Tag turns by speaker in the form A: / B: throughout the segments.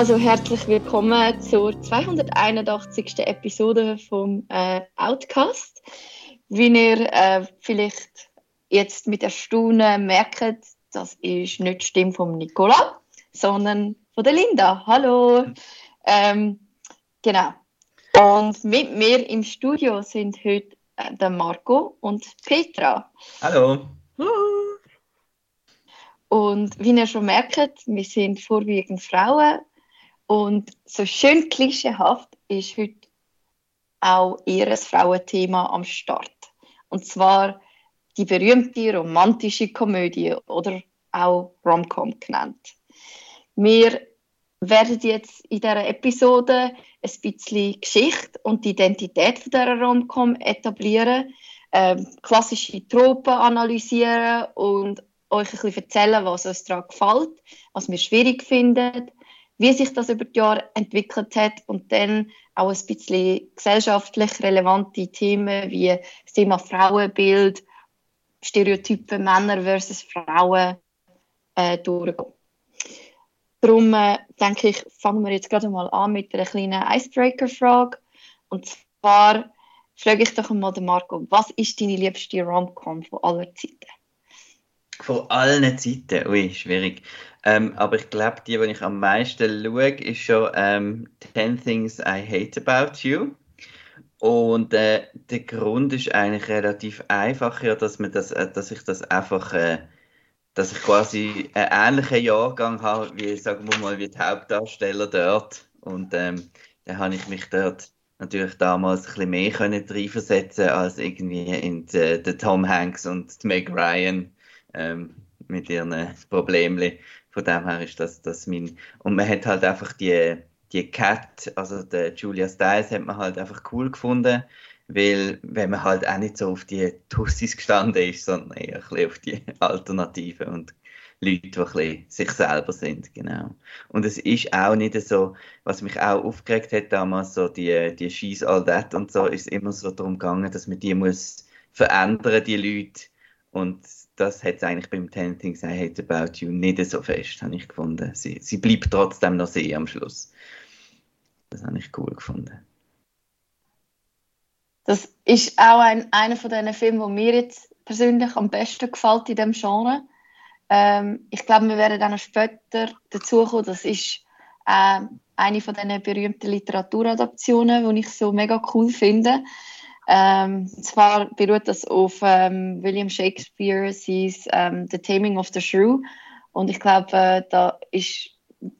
A: Also herzlich willkommen zur 281. Episode vom äh, Outcast. Wie ihr äh, vielleicht jetzt mit Erstaunen merkt, das ist nicht die Stimme von Nicola, sondern von der Linda. Hallo. Ähm, genau. Und mit mir im Studio sind heute äh, der Marco und Petra.
B: Hallo.
A: Und wie ihr schon merkt, wir sind vorwiegend Frauen und so schön klischeehaft ist heute auch ihr Frauenthema am Start. Und zwar die berühmte romantische Komödie oder auch Romcom genannt. Wir werden jetzt in dieser Episode ein bisschen Geschichte und die Identität von dieser Romcom etablieren, ähm, klassische Tropen analysieren und euch ein bisschen erzählen, was uns daran gefällt, was wir schwierig finden wie sich das über die Jahre entwickelt hat und dann auch ein bisschen gesellschaftlich relevante Themen wie das Thema Frauenbild, Stereotype Männer versus Frauen äh, durchgehen. Darum äh, denke ich, fangen wir jetzt gerade mal an mit einer kleinen Icebreaker-Frage. Und zwar frage ich doch mal den Marco, was ist deine liebste Rom-Com von aller Zeiten?
B: Von allen Zeiten? Ui, schwierig. Ähm, aber ich glaube, die, die ich am meisten schaue, ist schon ähm, 10 Things I Hate About You. Und äh, der Grund ist eigentlich relativ einfach, ja, dass, man das, äh, dass ich das einfach, äh, dass ich quasi einen ähnlichen Jahrgang habe, wie, sagen wir mal, wie die Hauptdarsteller dort. Und ähm, da habe ich mich dort natürlich damals ein bisschen mehr können reinversetzen als irgendwie in die, die Tom Hanks und die Meg Ryan ähm, mit ihren Problemen. Von dem her ist das, das mein. Und man hat halt einfach die, die Cat, also der Julia Stiles, hat man halt einfach cool gefunden, weil, wenn man halt auch nicht so auf die Tussis gestanden ist, sondern eher ein bisschen auf die Alternativen und Leute, die ein bisschen sich selber sind, genau. Und es ist auch nicht so, was mich auch aufgeregt hat damals, so die, die She's All That und so, ist immer so darum gegangen, dass man die muss verändern, die Leute. Und das hat es eigentlich beim Ten Things I Hate About You nicht so fest, habe ich gefunden. Sie, sie bleibt trotzdem noch sehr am Schluss. Das habe ich cool gefunden.
A: Das ist auch ein, einer von diesen Filmen, der mir jetzt persönlich am besten gefällt in diesem Genre. Ähm, ich glaube, wir werden dann später dazu kommen, das ist äh, eine von diesen berühmten Literaturadaptionen, die ich so mega cool finde. Ähm, zwar beruht das auf ähm, William Shakespeare, sees ähm, The Taming of the Shrew. Und ich glaube, äh, da ist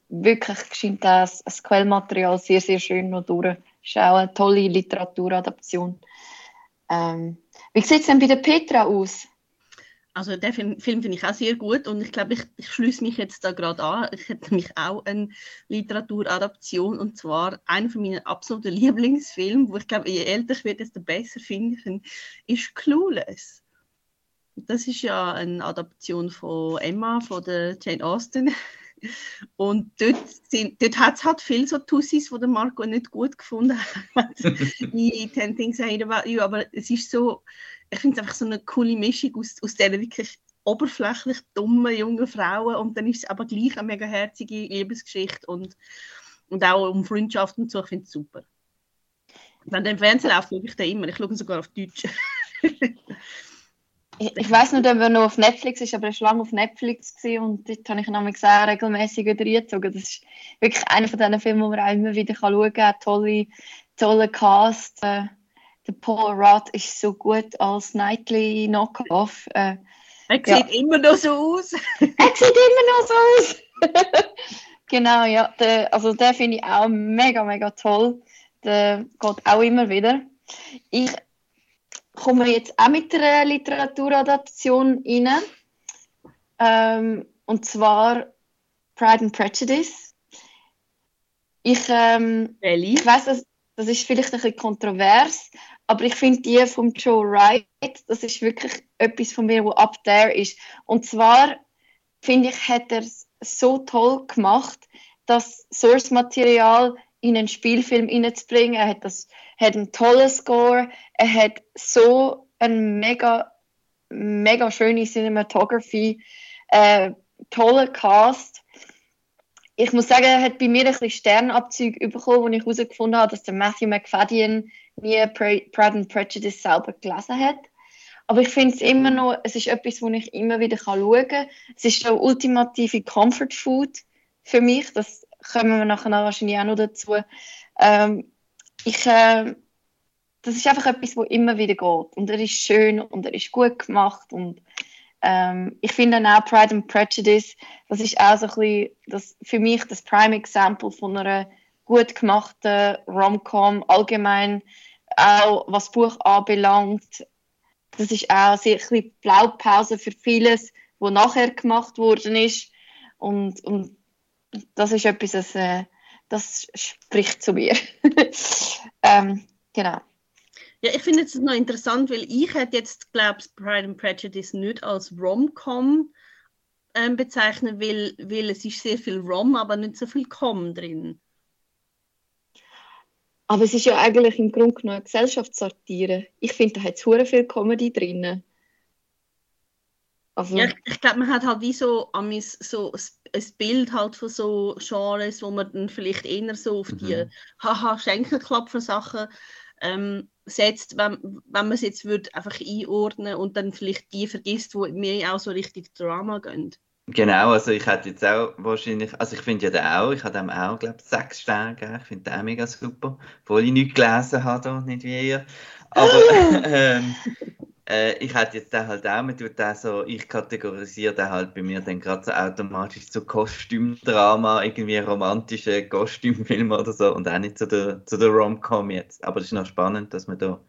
A: wirklich scheint das, das Quellmaterial sehr, sehr schön noch durch. Ist auch eine tolle Literaturadaption. Ähm, wie sieht es denn bei der Petra aus?
C: Also den Film, Film finde ich auch sehr gut und ich glaube, ich, ich schließe mich jetzt da gerade an. Ich hätte nämlich auch eine Literaturadaption und zwar einer von meinen absoluten Lieblingsfilmen, wo ich glaube, je älter ich werde, desto besser finde ich ist Clueless. Das ist ja eine Adaption von Emma, von der Jane Austen. Und dort, dort hat es halt viel so Tussis, die Marco nicht gut gefunden hat. in Ten Things I You. Aber es ist so, ich finde es einfach so eine coole Mischung aus, aus dieser wirklich oberflächlich dummen jungen Frauen und dann ist es aber gleich eine mega herzige Liebesgeschichte und, und auch um Freundschaft und so. Ich finde es super. Wenn der im Fernsehen läuft, schaue ich den immer. Ich schaue ihn sogar auf Deutsch.
A: ich, ich weiß nicht, ob er noch auf Netflix ist, aber er war lange auf Netflix und dort habe ich ihn auch regelmäßig wieder reingezogen. Das ist wirklich einer von diesen Filmen, wo man auch immer wieder schauen kann. Tolle, tolle Cast. Äh, der Paul Rudd ist so gut als Nightly Knockoff. Äh,
C: er sieht ja. immer noch so aus.
A: er sieht immer noch so aus. genau, ja. Der, also den finde ich auch mega, mega toll. Der geht auch immer wieder. Ich komme jetzt auch mit einer Literaturadaption rein. Ähm, und zwar Pride and Prejudice. Ich, ähm, ich weiß, das, das ist vielleicht ein bisschen kontrovers, aber ich finde die von Joe Wright, das ist wirklich etwas von mir, wo up there ist. Und zwar finde ich, hat er es so toll gemacht, dass Source-Material in einen Spielfilm hineinzubringen. Er hat, das, hat einen tollen Score, er hat so eine mega, mega schöne Cinematography, äh, tollen Cast. Ich muss sagen, er hat bei mir ein bisschen Sternabzüge bekommen, wo ich herausgefunden habe, dass der Matthew McFadden nie Pride and Prejudice selber gelesen hat. Aber ich finde es immer noch, es ist etwas, wo ich immer wieder schauen kann. Es ist so ultimative Comfort Food für mich. Das kommen wir nachher wahrscheinlich auch noch dazu. Ähm, ich, äh, das ist einfach etwas, wo immer wieder geht. Und er ist schön und er ist gut gemacht. Und ähm, ich finde auch Pride and Prejudice, das ist auch so ein bisschen das, für mich das Prime Example von einer gut gemachten Rom-Com, allgemein auch was das Buch anbelangt. Das ist auch sehr ein bisschen Blaupause für vieles, was nachher gemacht worden ist. Und, und das ist etwas, das, äh, das spricht zu mir. ähm, genau.
C: Ja, ich finde es noch interessant, weil ich hätte jetzt, glaube ich, Pride and Prejudice nicht als Rom-Com ähm, bezeichnen, weil, weil es ist sehr viel Rom, aber nicht so viel Com drin.
A: Aber es ist ja eigentlich im Grunde genommen eine Gesellschaftssatire. Ich finde, da hat es viel Comedy drin.
C: Also, ja, ich, ich glaube, man hat halt wie so, so ein Bild halt von so Genres, wo man dann vielleicht eher so auf die mhm. Haha-Schenkelklopfer-Sachen ähm, setzt, wenn, wenn man es jetzt würde einfach einordnen und dann vielleicht die vergisst, die mir auch so richtig Drama gehen.
B: Genau, also ich hätte jetzt auch wahrscheinlich, also ich finde ja den auch, ich habe dem auch, glaube ich, sechs Sterne gegeben, ich finde den auch mega super, obwohl ich nichts gelesen habe, nicht wie ihr. Aber ähm, äh, ich hätte jetzt den halt auch, man tut den so, ich kategorisiere den halt bei mir dann gerade so automatisch zu Kostümdrama, irgendwie romantische Kostümfilme oder so und auch nicht zu der, zu der Rom-Com jetzt. Aber es ist noch spannend, dass man da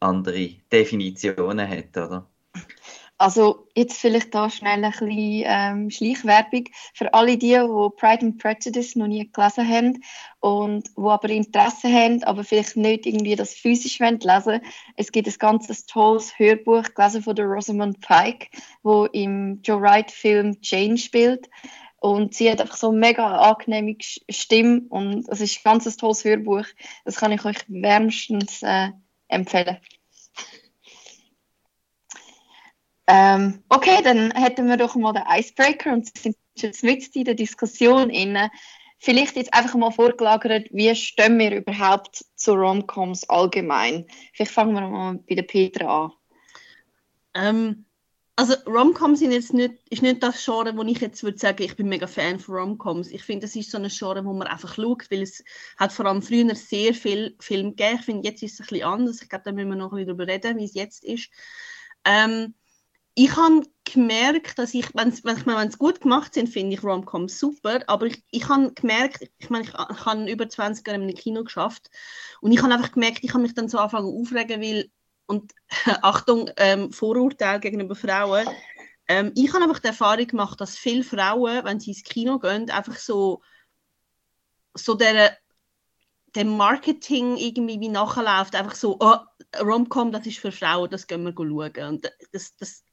B: andere Definitionen hat, oder?
A: Also jetzt vielleicht da schnell ein bisschen ähm, Schleichwerbung für alle die, die Pride and Prejudice noch nie gelesen haben und wo aber Interesse haben, aber vielleicht nicht irgendwie das physisch lesen wollen. Es gibt ein ganz tolles Hörbuch gelesen von der Rosamund Pike, wo im Joe Wright Film Jane spielt und sie hat einfach so eine mega angenehme Stimme und es ist ein ganz tolles Hörbuch. Das kann ich euch wärmstens äh, empfehlen. Ähm, okay, dann hätten wir doch mal den Icebreaker und sind jetzt mit in der Diskussion inne. Vielleicht jetzt einfach mal vorgelagert, wie stehen wir überhaupt zu Romcoms allgemein? Vielleicht fangen wir mal bei der Petra an.
C: Ähm, also Romcoms sind jetzt nicht, ist nicht das Genre, wo ich jetzt würde sagen, ich bin mega Fan von Romcoms. Ich finde, das ist so ein Genre, wo man einfach schaut, weil es hat vor allem früher sehr viel Film gegeben. Ich finde, jetzt ist es ein bisschen anders. Ich glaube, da müssen wir noch ein bisschen darüber reden, wie es jetzt ist. Ähm, ich habe gemerkt, dass ich, wenn es gut gemacht sind, finde ich Romcoms super, aber ich, ich habe gemerkt, ich meine, ich, ich habe über 20 Jahre im Kino geschafft und ich habe einfach gemerkt, ich habe mich dann so anfangen aufregen, weil, und Achtung, ähm, Vorurteil gegenüber Frauen, ähm, ich habe einfach die Erfahrung gemacht, dass viele Frauen, wenn sie ins Kino gehen, einfach so, so der, dem Marketing irgendwie wie nachläuft, einfach so, oh, Romcom, das ist für Frauen, das gehen wir schauen. Und das, das,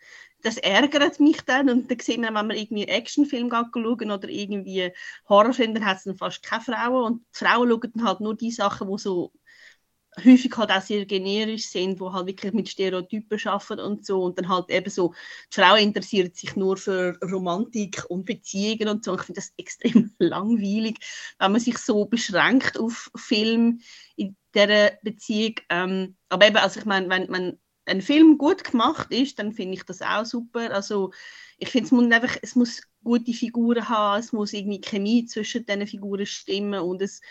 C: das ärgert mich dann und dann sehen wir, wenn wir irgendwie einen Actionfilm schauen oder irgendwie Horrorfilm, dann hat es dann fast keine Frauen und die Frauen schauen dann halt nur die Sachen, die so häufig halt auch sehr generisch sind, wo halt wirklich mit Stereotypen arbeiten und so und dann halt eben so, die Frau interessiert sich nur für Romantik und Beziehungen und so. Ich finde das extrem langweilig, wenn man sich so beschränkt auf Film in dieser Beziehung. Ähm, aber eben, also ich meine, wenn, wenn ein Film gut gemacht ist, dann finde ich das auch super. Also ich finde, es muss einfach, es muss gute Figuren haben, es muss irgendwie Chemie zwischen diesen Figuren stimmen und es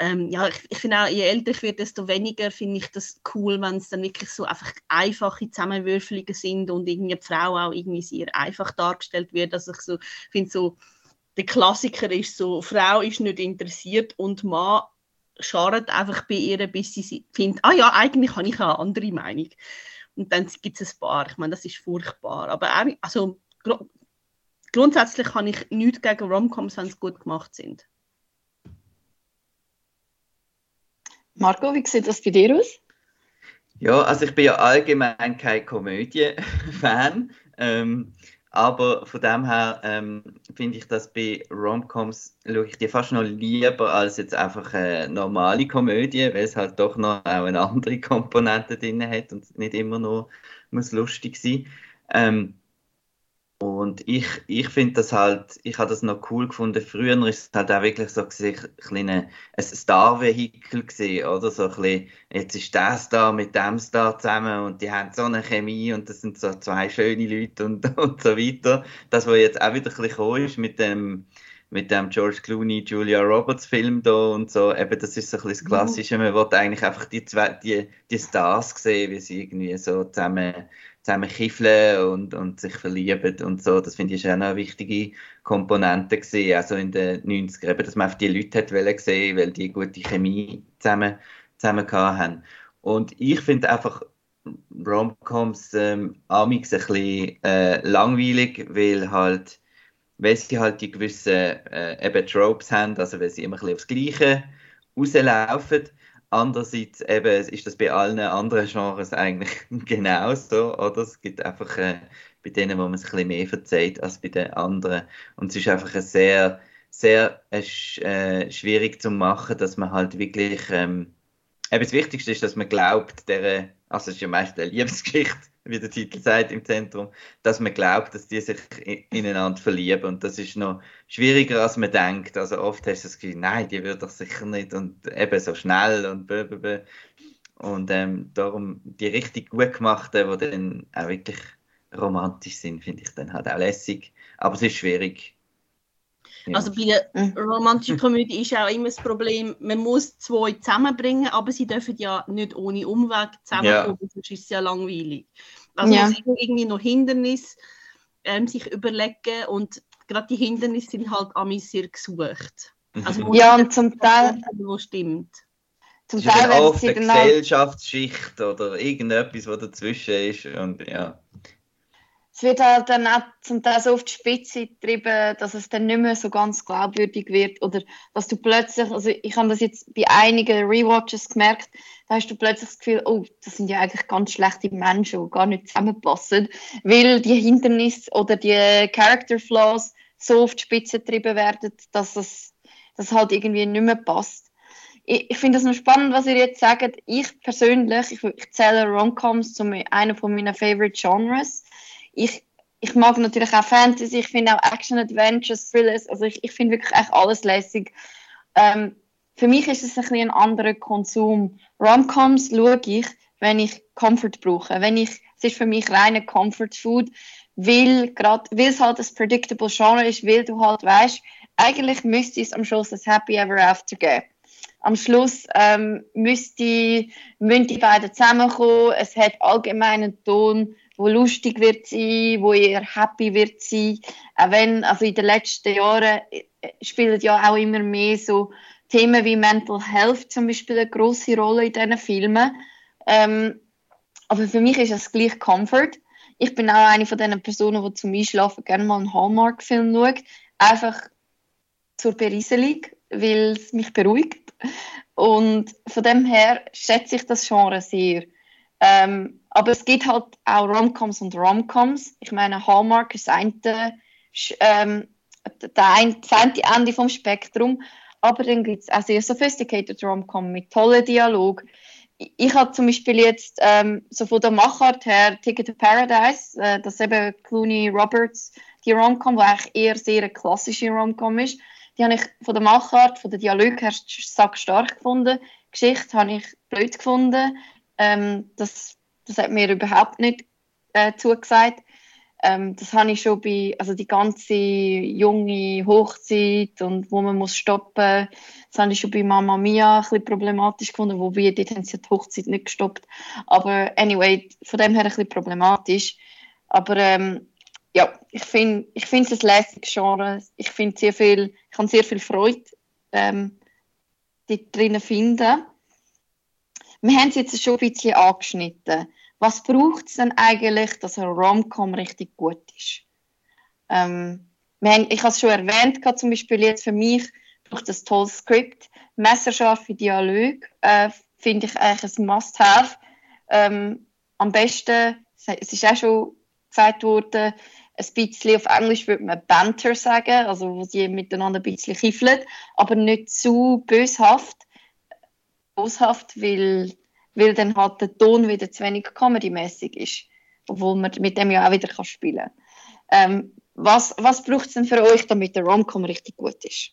C: ähm, ja, ich, ich finde auch, je älter ich werde, desto weniger finde ich das cool, wenn es dann wirklich so einfach einfache Zusammenwürfelungen sind und irgendwie die Frau auch irgendwie sehr einfach dargestellt wird. Also ich so finde so, der Klassiker ist so, Frau ist nicht interessiert und Mann schadet einfach bei ihr, bis sie findet, ah ja, eigentlich habe ich eine andere Meinung. Und dann gibt es ein paar. Ich meine, das ist furchtbar. Aber auch, also, gr grundsätzlich habe ich nichts gegen Romcoms, wenn sie gut gemacht sind.
A: Marco, wie sieht das bei dir aus?
B: Ja, also ich bin ja allgemein kein Komödie-Fan. Ähm, Aber von dem her ähm, finde ich das bei Romcoms, schaue ich die fast noch lieber als jetzt einfach eine normale Komödie, weil es halt doch noch auch eine andere Komponente drin hat und nicht immer nur muss lustig sein. Ähm, und ich, ich finde das halt, ich habe das noch cool gefunden. Früher ist es halt auch wirklich so ein, ein Star-Vehikel gesehen, oder? So ein bisschen, jetzt ist der Star mit dem Star zusammen und die haben so eine Chemie und das sind so zwei schöne Leute und, und so weiter. Das, was jetzt auch wieder ein bisschen ist mit dem, mit dem George Clooney, Julia Roberts Film da und so, eben das ist so ein bisschen das mhm. Klassische. Man will eigentlich einfach die, zwei, die, die Stars sehen, wie sie irgendwie so zusammen zusammen kiffeln und, und sich verlieben und so. Das finde ich auch noch eine wichtige Komponente gewesen, also in den 90er, eben, dass man auf die Leute hat wollen sehen, weil die gute Chemie zusammen, zusammen haben. Und ich finde einfach Romcoms ähm, amix ein bisschen äh, langweilig, weil halt, weil sie halt die gewissen äh, Tropes haben, also weil sie immer ein bisschen aufs Gleiche rauslaufen Andererseits eben, ist das bei allen anderen Genres eigentlich genauso, oder? Es gibt einfach äh, bei denen, wo man es ein bisschen mehr verzeiht als bei den anderen. Und es ist einfach ein sehr, sehr äh, äh, schwierig zu machen, dass man halt wirklich, ähm, eben das Wichtigste ist, dass man glaubt, der, also es ist ja meist eine Liebesgeschichte, wie der Titel sagt, im Zentrum, dass man glaubt, dass die sich ineinander verlieben. Und das ist noch schwieriger, als man denkt. Also oft hast du das Gefühl, nein, die wird doch sicher nicht und eben so schnell und blablabla. Und ähm, darum die richtig gut gemachten, die dann auch wirklich romantisch sind, finde ich dann halt auch lässig. Aber es ist schwierig.
C: Ja. Also bei der mhm. romantischen Komödie ist auch immer das Problem, man muss zwei zusammenbringen, aber sie dürfen ja nicht ohne Umweg zusammenkommen, ja. sonst ist es ja langweilig. Also ja. muss irgendwie noch Hindernisse ähm, sich überlegen und gerade die Hindernisse sind halt an mich sehr gesucht.
A: Mhm. Also ja, und zum Teil...
C: Wo stimmt.
B: Zum Teil werden oft eine Gesellschaftsschicht oder irgendetwas, was dazwischen ist und ja
A: es wird halt dann auch zum Teil so auf die Spitze getrieben, dass es dann nicht mehr so ganz glaubwürdig wird oder dass du plötzlich, also ich habe das jetzt bei einigen Rewatches gemerkt, da hast du plötzlich das Gefühl, oh, das sind ja eigentlich ganz schlechte Menschen, die gar nicht zusammenpassen, weil die Hindernisse oder die Character Flaws so auf die Spitze getrieben werden, dass es dass halt irgendwie nicht mehr passt. Ich, ich finde es noch spannend, was ihr jetzt sagt. Ich persönlich, ich, ich zähle Romcoms zu einem von meinen Favorite Genres ich, ich mag natürlich auch Fantasy, ich finde auch Action, Adventures, Thrillers, also ich, ich finde wirklich echt alles lässig. Ähm, für mich ist es ein bisschen ein anderer Konsum. Romcoms schaue ich, wenn ich Comfort brauche. Wenn ich, es ist für mich reine Comfort Food, weil gerade, weil es halt ein predictable Genre ist, weil du halt weißt, eigentlich müsste es am Schluss ein Happy Ever After geben. Am Schluss ähm, müsste, müssen die beiden zusammenkommen. Es hat allgemeinen Ton wo lustig wird sein, wo eher happy wird sein. Auch wenn, also in den letzten Jahren äh, spielen ja auch immer mehr so Themen wie Mental Health zum Beispiel eine große Rolle in diesen Filmen. Ähm, aber für mich ist es gleich Comfort. Ich bin auch eine von diesen Personen, die zum Einschlafen gerne mal einen Hallmark-Film schaut. Einfach zur Berieselung, weil es mich beruhigt. Und von dem her schätze ich das Genre sehr. Ähm, aber es gibt halt auch Romcoms und Romcoms. Ich meine, Hallmark ist ähm, das eine Ende vom Spektrum. Aber dann gibt es auch sehr sophisticated Romcom mit tollen Dialog. Ich, habe zum Beispiel jetzt ähm, so von der Machart her Ticket to Paradise, äh, das eben Clooney Roberts, die Romcom, die eigentlich eher sehr eine klassische Romcom ist. Die habe ich von der Machart, von der Dialog her stark gefunden. Geschichte habe ich blöd gefunden. Ähm, das, das hat mir überhaupt nicht äh, zugesagt. Ähm, das habe ich schon bei, also die ganze junge Hochzeit und wo man muss stoppen, das habe ich schon bei Mama Mia ein bisschen problematisch gefunden, wobei dort haben sie die Hochzeit nicht gestoppt. Aber anyway, von dem her ein bisschen problematisch. Aber ähm, ja, ich finde ich finde es ein lässiges Genre. Ich finde sehr viel, ich kann sehr viel Freude ähm, drinnen finden. Wir haben es jetzt schon ein bisschen angeschnitten. Was braucht es denn eigentlich, dass ein Rom-Com richtig gut ist? Ähm, haben, ich habe es schon erwähnt, zum Beispiel jetzt für mich braucht es ein tolles Skript, messerscharfe Dialoge, äh, finde ich eigentlich ein Must-Have. Ähm, am besten, es ist auch schon gesagt worden, ein bisschen, auf Englisch würde man Banter sagen, also wo sie miteinander ein bisschen kiffeln, aber nicht zu böshaft, boshaft, weil, weil dann halt der Ton wieder zu wenig comedy-mäßig ist, obwohl man mit dem ja auch wieder spielen kann. Ähm, was was braucht es denn für euch, damit der Romcom richtig gut ist?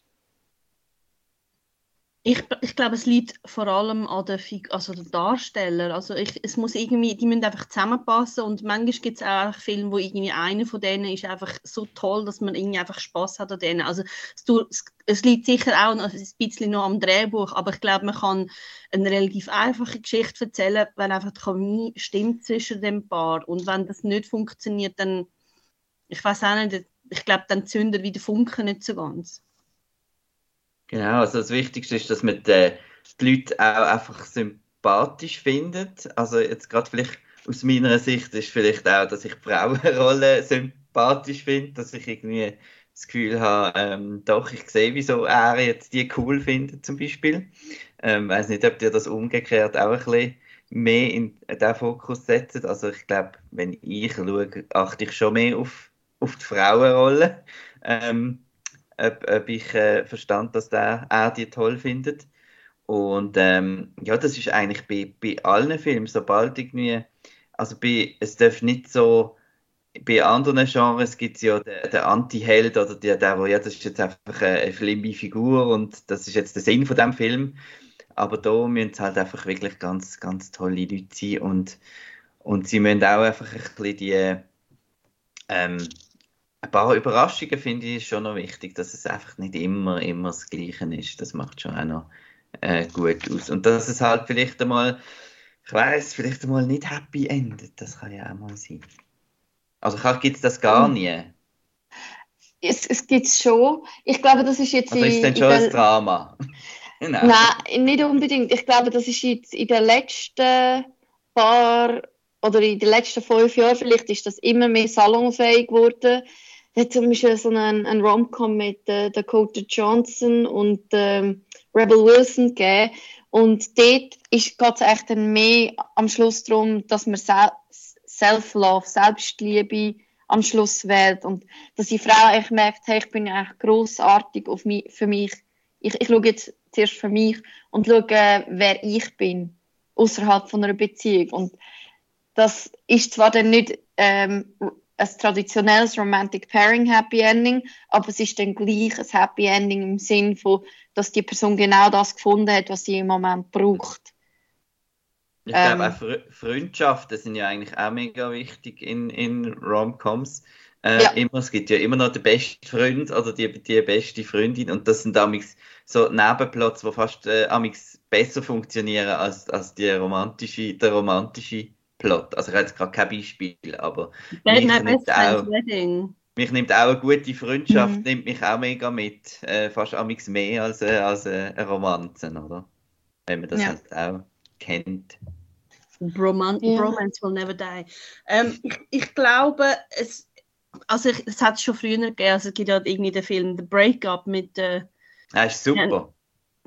C: Ich, ich glaube, es liegt vor allem an den, also den. Also ich, es muss irgendwie, die müssen einfach zusammenpassen und manchmal gibt es auch Filme, wo irgendwie einer von denen ist einfach so toll, dass man irgendwie einfach Spaß hat an denen. Also es, es liegt sicher auch noch ein bisschen noch am Drehbuch, aber ich glaube, man kann eine relativ einfache Geschichte erzählen, wenn einfach die Chemie stimmt zwischen dem Paar und wenn das nicht funktioniert, dann, ich weiß auch nicht, ich glaube, dann zündet wieder Funken nicht so ganz.
B: Genau, also das Wichtigste ist, dass man die, die Leute auch einfach sympathisch findet. Also jetzt gerade vielleicht aus meiner Sicht ist vielleicht auch, dass ich die Frauenrolle sympathisch finde, dass ich irgendwie das Gefühl habe, ähm, doch, ich sehe, wieso er jetzt die cool findet zum Beispiel. Ähm, weiß nicht, ob ihr das umgekehrt auch ein bisschen mehr in den Fokus setzt. Also ich glaube, wenn ich schaue, achte ich schon mehr auf, auf die Frauenrolle. Ähm, ob, ob ich äh, verstand, dass der, er die toll findet. Und ähm, ja, das ist eigentlich bei, bei allen Filmen, sobald irgendwie, also bei, es darf nicht so, bei anderen Genres gibt es ja den, den Anti-Held oder der, der, wo, ja, das ist jetzt einfach eine, eine schlimme Figur und das ist jetzt der Sinn von dem Film. Aber da müssen es halt einfach wirklich ganz, ganz tolle Leute sein und, und sie müssen auch einfach ein bisschen die, ähm, ein paar Überraschungen finde ich schon noch wichtig, dass es einfach nicht immer, immer das Gleiche ist. Das macht schon auch noch äh, gut aus. Und dass es halt vielleicht einmal, ich weiß, vielleicht einmal nicht happy endet, das kann ja auch mal sein. Also gibt es das gar nie.
A: Es, es gibt es schon. Ich glaube, das ist jetzt.
B: Also ist es denn schon ein Drama?
A: Nein. Nein, nicht unbedingt. Ich glaube, das ist jetzt in den letzten paar oder in den letzten fünf Jahren vielleicht ist das immer mehr salonfähig geworden hat zum Beispiel so einen, einen Rom-Com mit äh, Dakota Johnson und ähm, Rebel Wilson gegeben. Und dort geht es dann mehr am Schluss darum, dass man Self-Love, Selbstliebe am Schluss wählt. Und dass die Frau echt merkt, hey, ich bin echt grossartig auf mich, für mich. Ich, ich schaue jetzt zuerst für mich und schaue, wer ich bin, außerhalb von einer Beziehung. Und das ist zwar dann nicht ähm, ein traditionelles Romantic Pairing Happy Ending, aber es ist dann gleich ein Happy Ending im Sinn von, dass die Person genau das gefunden hat, was sie im Moment braucht.
B: Ich ähm, glaube, auch Freundschaften sind ja eigentlich auch mega wichtig in, in Rom-Coms. Äh, ja. immer, es gibt ja immer noch den besten Freund oder die, die beste Freundin und das sind damals so Nebenplots, die fast äh, besser funktionieren als, als die romantische, der romantische Plot. Also ich habe jetzt gerade kein Beispiel, aber mich nimmt, auch, mich nimmt auch eine gute Freundschaft, mhm. nimmt mich auch mega mit. Äh, fast amigs mehr als, äh, als äh, eine Romanze, oder? Wenn man das ja. halt auch kennt.
C: Broman yeah. Bromance will never die. Ähm, ich, ich, glaube, es, also ich, es hat es schon früher gegeben, also es gibt ja irgendwie den Film The Breakup mit äh,
B: ah, ist super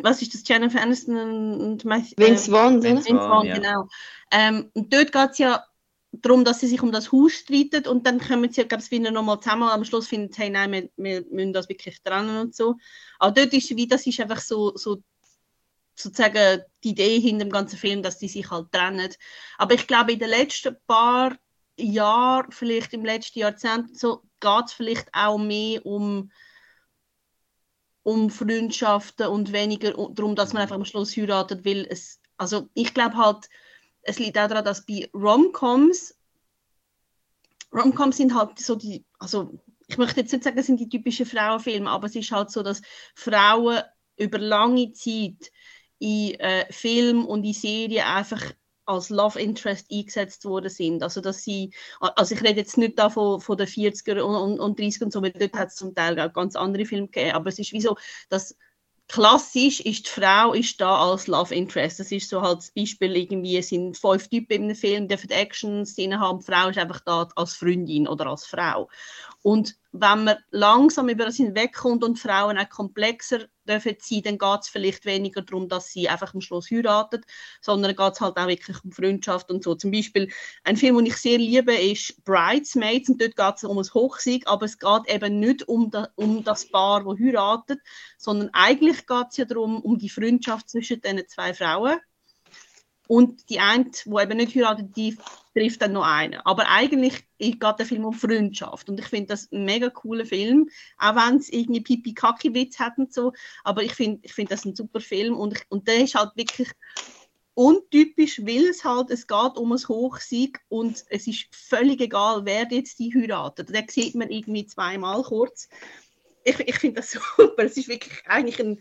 C: was ist das, Jennifer Aniston und
A: Matthew, Vince Vaughn,
C: Vince, Vince Vaughn, ja. genau. Ähm, und dort geht es ja darum, dass sie sich um das Haus streiten und dann kommen sie, glaube ich, wieder nochmal zusammen am Schluss finden sie, hey, nein, wir, wir müssen das wirklich trennen und so. Aber dort ist wie, das ist einfach so, so sozusagen die Idee hinter dem ganzen Film, dass die sich halt trennen. Aber ich glaube, in den letzten paar Jahren, vielleicht im letzten Jahrzehnt, so geht es vielleicht auch mehr um um Freundschaften und weniger darum, dass man einfach am Schluss heiratet, weil es, also ich glaube halt, es liegt auch daran, dass bei Romcoms, Romcoms sind halt so die, also ich möchte jetzt nicht sagen, es sind die typischen Frauenfilme, aber es ist halt so, dass Frauen über lange Zeit in äh, Film und in Serien einfach als Love Interest eingesetzt worden sind. Also, dass sie, also ich rede jetzt nicht da von, von den 40er und, und, und 30er und so, weil dort hat es zum Teil auch ganz andere Filme gegeben, aber es ist wie so, dass klassisch ist die Frau ist da als Love Interest. Das ist so halt das Beispiel, irgendwie es sind fünf Typen in einem Film, die Action-Szenen haben, die Frau ist einfach da als Freundin oder als Frau. Und wenn man langsam über das hinwegkommt und Frauen auch komplexer dürfen sein, dann geht es vielleicht weniger darum, dass sie einfach am Schluss heiraten, sondern geht es halt auch wirklich um Freundschaft und so. Zum Beispiel ein Film, den ich sehr liebe, ist Bridesmaids und dort geht es um ein Hochsieg, aber es geht eben nicht um, da, um das Paar, das heiratet, sondern eigentlich geht es ja darum, um die Freundschaft zwischen diesen zwei Frauen und die eine, die eben nicht heiratet, die trifft dann noch einen. Aber eigentlich geht der Film um Freundschaft. Und ich finde das ein mega cooler Film. Auch wenn es irgendwie Pipi-Kaki-Witz hat und so. Aber ich finde ich find das ein super Film. Und, ich, und der ist halt wirklich untypisch, weil es halt, es geht um ein Hochsieg und es ist völlig egal, wer jetzt die heiratet. Den sieht man irgendwie zweimal kurz. Ich, ich finde das super. Es ist wirklich eigentlich ein,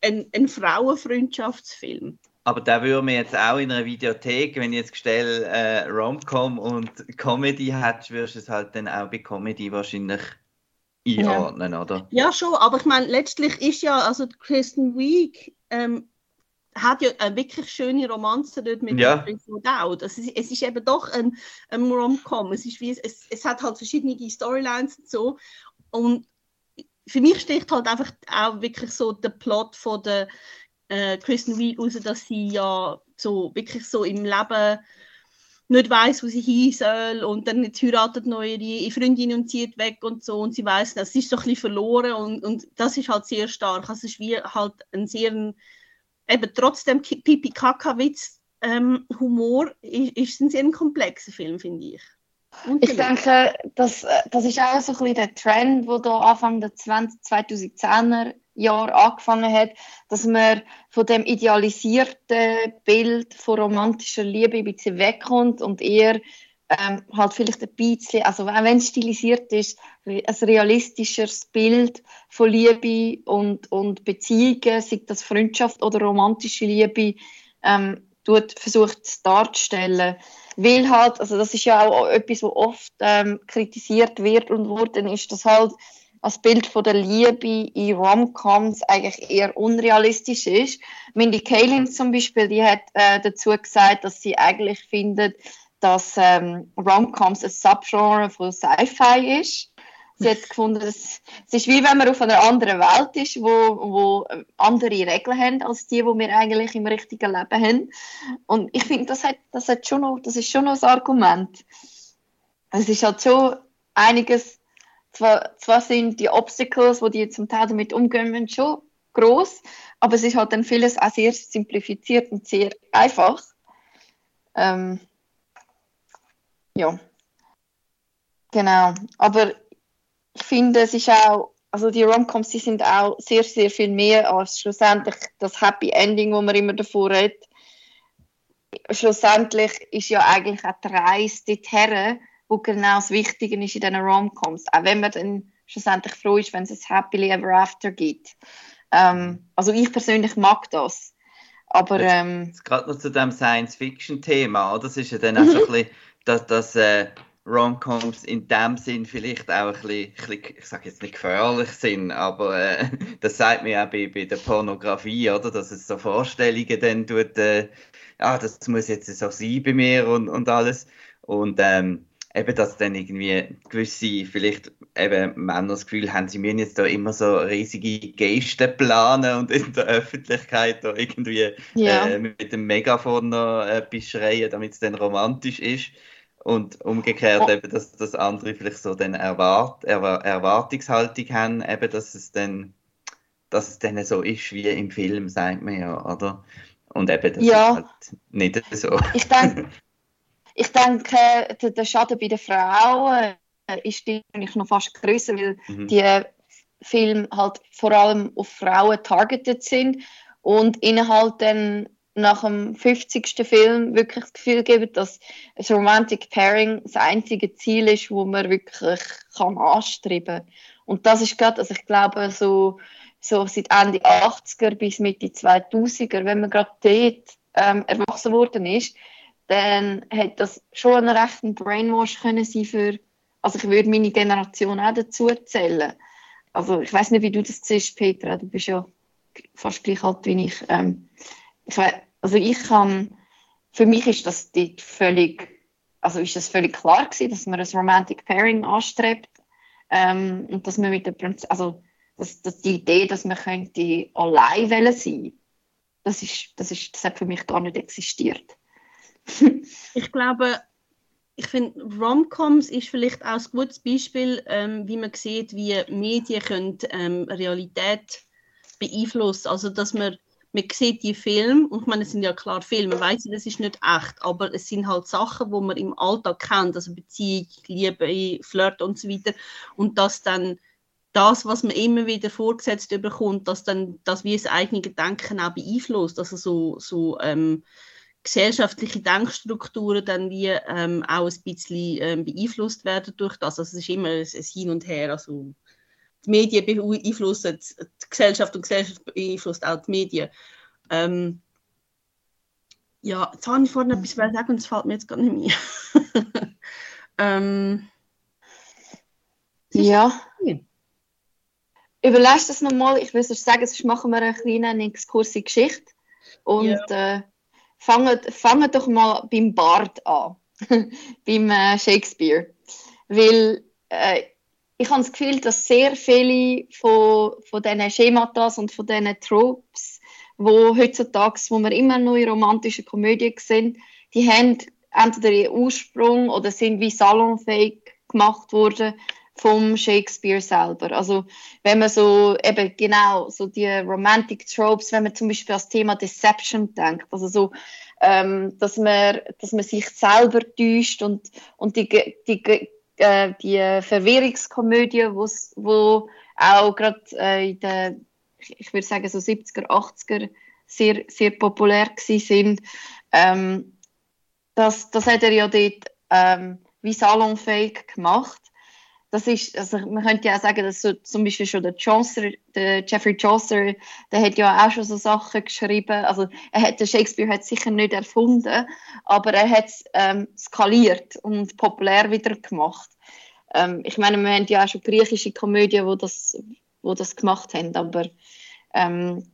C: ein, ein Frauenfreundschaftsfilm.
B: Aber da würde man jetzt auch in einer Videothek, wenn ich jetzt stelle äh, Romcom und Comedy hat, würdest du es halt dann auch bei Comedy wahrscheinlich einordnen,
C: ja.
B: oder?
C: Ja, schon, aber ich meine, letztlich ist ja, also Kristen Wiig ähm, hat ja eine wirklich schöne Romanze dort mit
B: ja.
C: O'Dowd. Also es, es, ist eben doch ein, ein Rom-Com. Es, ist wie, es, es hat halt verschiedene Storylines und so. Und für mich sticht halt einfach auch wirklich so der Plot von der äh, Kristen Wiig raus, dass sie ja so wirklich so im Leben nicht weiß, wo sie hin soll und dann jetzt heiratet noch ihre Freundin und zieht weg und so und sie weiß, das ist so ein bisschen verloren und, und das ist halt sehr stark. Also es ist wie halt ein sehr, eben trotzdem Pipi-Kaka-Witz ähm, Humor ist, ist ein sehr komplexer Film, finde ich.
A: Ich denke, das, das ist auch so ein bisschen der Trend, der da Anfang der 20, 2010er Jahr angefangen hat, dass man von dem idealisierten Bild von romantischer Liebe ein bisschen wegkommt und eher ähm, halt vielleicht ein bisschen, also wenn es stilisiert ist, ein realistischeres Bild von Liebe und, und Beziehungen, sei das Freundschaft oder romantische Liebe, ähm, tut, versucht darzustellen. Weil halt, also das ist ja auch etwas, was oft ähm, kritisiert wird und worden ist, dass halt das Bild von der Liebe in Romcoms eigentlich eher unrealistisch ist. Mindy Kaling zum Beispiel, die hat äh, dazu gesagt, dass sie eigentlich findet, dass ähm, Romcoms ein Subgenre von Sci-Fi ist. Sie hat gefunden, es ist wie wenn man auf einer anderen Welt ist, wo, wo andere Regeln haben als die, wo wir eigentlich im richtigen Leben haben. Und ich finde, das, hat, das, hat schon noch, das ist schon noch ein Argument. Es ist halt schon einiges zwar, zwar sind die Obstacles, wo die zum Teil damit umgehen müssen, schon groß, aber es ist halt dann vieles auch sehr simplifiziert und sehr einfach. Ähm, ja, genau. Aber ich finde, es ist auch, also die Romcoms, die sind auch sehr, sehr viel mehr als schlussendlich das Happy Ending, wo man immer davor redet. Schlussendlich ist ja eigentlich auch die Reise dorthin, wo genau das Wichtige ist in diesen Rom-Coms. Auch wenn man dann schlussendlich froh ist, wenn es ein Happily Ever After gibt. Ähm, also ich persönlich mag das. Aber ähm,
B: gerade noch zu dem Science-Fiction-Thema, das ist ja dann auch so ein bisschen, dass, dass äh, Rom-Coms in dem Sinn vielleicht auch ein bisschen, ein bisschen ich sage jetzt nicht gefährlich sind, aber äh, das sagt ja auch bei, bei der Pornografie, oder, dass es so Vorstellungen dann tut, äh, ja, das muss jetzt so sein bei mir und, und alles. Und ähm, eben, dass dann irgendwie gewisse, vielleicht eben Männer das Gefühl haben, sie müssen jetzt da immer so riesige Gesten planen und in der Öffentlichkeit da irgendwie ja. äh, mit dem Megafon noch etwas schreien, damit es dann romantisch ist. Und umgekehrt oh. eben, dass das andere vielleicht so dann Erwart Erwar Erwartungshaltung haben, eben, dass es dann dass es dann so ist wie im Film, sagt man ja, oder? Und eben, das ja. ist halt nicht so.
A: Ich denke, ich denke, der, der Schaden bei den Frauen ist eigentlich noch fast größer, weil mhm. die Filme halt vor allem auf Frauen targeted sind und ihnen halt dann nach dem 50. Film wirklich das Gefühl geben, dass das Romantic Pairing das einzige Ziel ist, wo man wirklich kann anstreben kann. Und das ist gerade, also ich glaube, so, so seit Ende 80er bis Mitte 2000er, wenn man gerade dort ähm, erwachsen worden ist, dann hat das schon ein rechten Brainwash können sein für, also ich würde meine Generation auch dazu zählen. Also ich weiß nicht, wie du das siehst, Petra, du bist ja fast gleich alt wie ich. Ähm, ich weiss, also ich kann, für mich ist das dort völlig, also ist das völlig klar gewesen, dass man ein Romantic Pairing anstrebt. Ähm, und dass man mit der Prinzessin, also dass, dass die Idee, dass man könnte allein sein das, ist, das, ist, das hat für mich gar nicht existiert.
C: Ich glaube, ich finde, Romcoms ist vielleicht auch ein gutes Beispiel, ähm, wie man sieht, wie Medien können, ähm, Realität beeinflussen. Also, dass man, man sieht die Filme, und ich meine, es sind ja klar Filme, man weiß, das ist nicht echt, aber es sind halt Sachen, wo man im Alltag kennt, also Beziehung, Liebe, Flirt und so weiter, und dass dann das, was man immer wieder vorgesetzt bekommt, dass dann das wie das eigene Gedanken auch beeinflusst, also so, so ähm, gesellschaftliche Denkstrukturen dann wie ähm, auch ein bisschen ähm, beeinflusst werden durch das. Also es ist immer ein, ein Hin und Her. Also die Medien beeinflussen die Gesellschaft und die Gesellschaft beeinflusst auch die Medien. Ähm, ja, jetzt habe ich vorhin etwas sagen und es fällt mir jetzt gar nicht mehr. ähm,
A: ja. Überlass das nochmal. Ich will sagen, sonst machen wir einen kleinen Exkurs in Geschichte. Und ja. äh, fangen, fangen doch mal beim Bard an, beim äh, Shakespeare. Weil äh, ich habe das Gefühl, dass sehr viele von, von diesen Schematas und von diesen Tropes, wo heutzutage, wo wir immer noch in romantischen Komödien sehen, die haben entweder ihren Ursprung oder sind wie salonfähig gemacht worden vom Shakespeare selber. Also wenn man so eben genau so die Romantic Tropes, wenn man zum Beispiel das Thema Deception denkt, also so, ähm, dass man, dass man sich selber täuscht und und die die äh, die Verwirrungskomödie, wo auch gerade äh, in den ich würde sagen so 70er, 80er sehr sehr populär gewesen sind. Ähm, das, das hat er ja dort ähm, wie salonfähig gemacht das ist, also man könnte ja auch sagen, dass so zum Beispiel schon der Chaucer, der Jeffrey Chaucer, der hat ja auch schon so Sachen geschrieben. Also er hat, der Shakespeare hat sicher nicht erfunden, aber er hat es ähm, skaliert und populär wieder gemacht. Ähm, ich meine, wir haben ja auch schon griechische Komödien, wo das, wo das gemacht haben, aber ähm,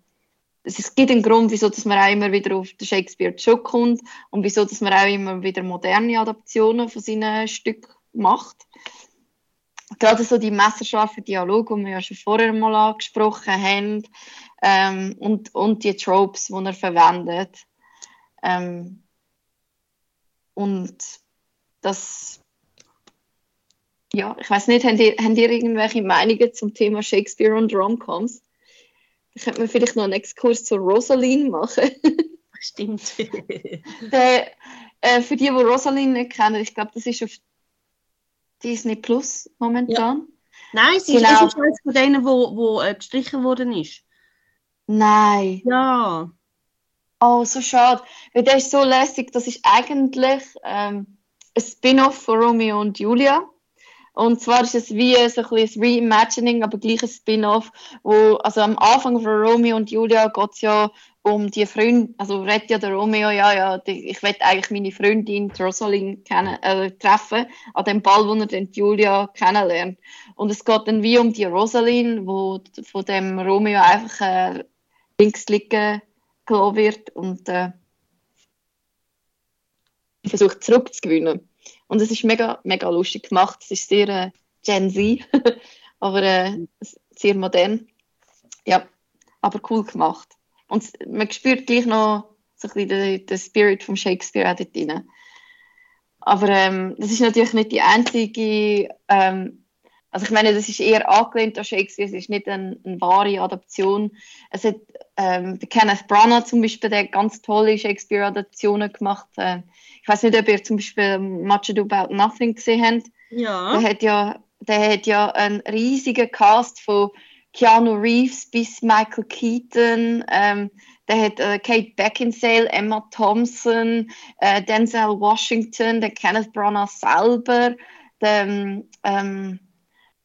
A: es gibt einen Grund, wieso dass man auch immer wieder auf den Shakespeare zurückkommt und wieso dass man auch immer wieder moderne Adaptionen von seinen Stücken macht gerade so die messerscharfen Dialoge, die wir ja schon vorher mal angesprochen haben, ähm, und, und die Tropes, die er verwendet. Ähm, und das, ja, ich weiß nicht, habt ihr, habt ihr irgendwelche Meinungen zum Thema Shakespeare und Romcoms? Da könnte man vielleicht noch einen Exkurs zu Rosaline machen.
C: Stimmt.
A: Der, äh, für die, die Rosaline nicht kennen, ich glaube, das ist auf Disney Plus momentan. Ja.
C: Nein, sie genau. ist eines von denen, wo, wo äh, gestrichen worden ist.
A: Nein.
C: Ja.
A: Oh, so schade. Weil der ist so lässig. Das ist eigentlich ähm, ein Spin-off von Romeo und Julia. Und zwar ist es wie so ein, ein Reimagining, aber gleich ein Spin-off, wo, also am Anfang von Romeo und Julia geht es ja um die Freundin, also redet ja der Romeo, ja, ja, die, ich will eigentlich meine Freundin, Rosalind, kennen, äh, treffen, an dem Ball, wo er dann Julia kennenlernt. Und es geht dann wie um die Rosalind, wo von dem Romeo einfach äh, links liegen gelassen wird und äh, versucht zurückzugewinnen. Und es ist mega, mega lustig gemacht. Es ist sehr äh, Gen Z, aber äh, sehr modern. Ja, aber cool gemacht. Und man spürt gleich noch so ein bisschen den, Spirit vom Shakespeare auch dort drin. Aber ähm, das ist natürlich nicht die einzige, ähm, also ich meine, das ist eher angelehnt an Shakespeare, es ist nicht eine, eine wahre Adaption. Es hat ähm, der Kenneth Branagh zum Beispiel, der ganz tolle Shakespeare-Adaptionen gemacht. Äh, ich weiß nicht, ob ihr zum Beispiel Much Ado About Nothing gesehen habt.
C: Ja.
A: Der hat ja, der hat ja einen riesigen Cast von Keanu Reeves bis Michael Keaton. Ähm, der hat äh, Kate Beckinsale, Emma Thompson, äh, Denzel Washington, der Kenneth Branagh selber, der, ähm,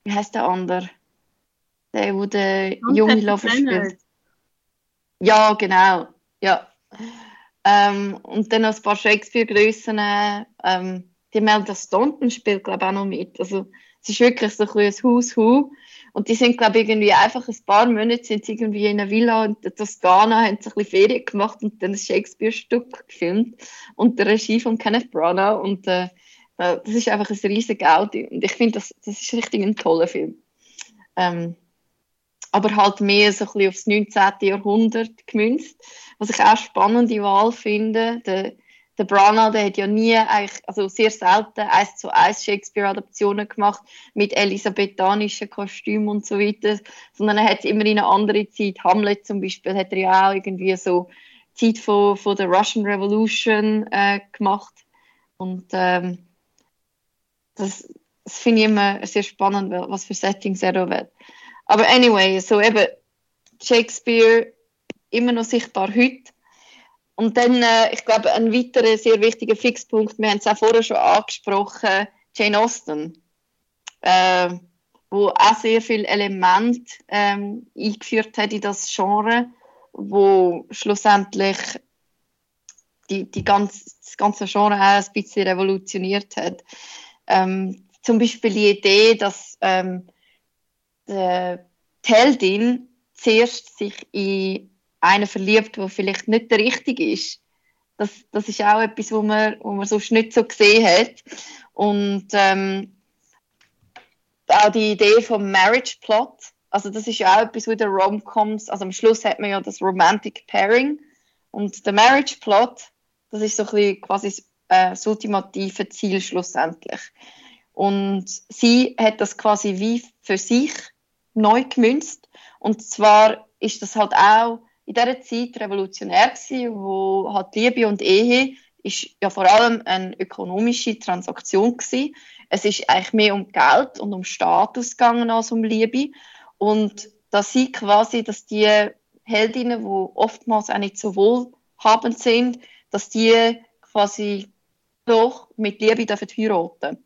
A: wie heißt der andere? Der, wo der junge Lover spielt. Ja, genau. Ja. Ähm, und dann noch ein paar Shakespeare-Grössen. Ähm, die Melda Staunton spielt, glaube ich, auch noch mit. Also, es ist wirklich so ein, ein Haus-Hu. Und die sind, glaube ich, irgendwie einfach ein paar Monate sind sie irgendwie in einer Villa und in Toskana, haben sie ein bisschen Ferien gemacht und dann ein Shakespeare-Stück gefilmt unter der Regie von Kenneth Branagh und äh, das ist einfach ein riesiges Audi und ich finde, das, das ist richtig ein toller Film. Ähm, aber halt mehr so ein bisschen aufs 19. Jahrhundert gemünzt, was ich auch spannende Wahl finde. Der, der Branagh, der hat ja nie eigentlich, also sehr selten eins zu eins Shakespeare-Adaptionen gemacht mit elisabethanischen Kostümen und so weiter, sondern er hat immer in eine andere Zeit. Hamlet zum Beispiel hat er ja auch irgendwie so Zeit von, von der Russian Revolution äh, gemacht und ähm, das, das finde ich immer sehr spannend, was für Settings er da will. Aber anyway, so eben Shakespeare immer noch sichtbar heute und dann, äh, ich glaube, ein weiterer sehr wichtiger Fixpunkt, wir haben es auch vorher schon angesprochen, Jane Austen, äh, wo auch sehr viele Elemente ähm, eingeführt hat in das Genre, wo schlussendlich die, die ganz, das ganze Genre auch ein bisschen revolutioniert hat. Ähm, zum Beispiel die Idee, dass ähm, die Heldin zuerst sich in einen verliebt, der vielleicht nicht der richtige ist. Das, das ist auch etwas, wo man, wo man sonst nicht so gesehen hat. Und ähm, auch die Idee vom Marriage Plot, also das ist ja auch etwas, wo der Rom-Coms, also am Schluss hat man ja das Romantic Pairing und der Marriage Plot, das ist so ein bisschen quasi äh, das ultimative Ziel schlussendlich. Und sie hat das quasi wie für sich neu gemünzt und zwar ist das halt auch in dieser Zeit revolutionär gewesen, wo halt Liebe und Ehe ist ja vor allem eine ökonomische Transaktion gewesen. Es ist eigentlich mehr um Geld und um Status gegangen als um Liebe. Und dass sie quasi, dass die Heldinnen, die oftmals auch nicht so wohlhabend sind, dass die quasi doch mit Liebe heiraten.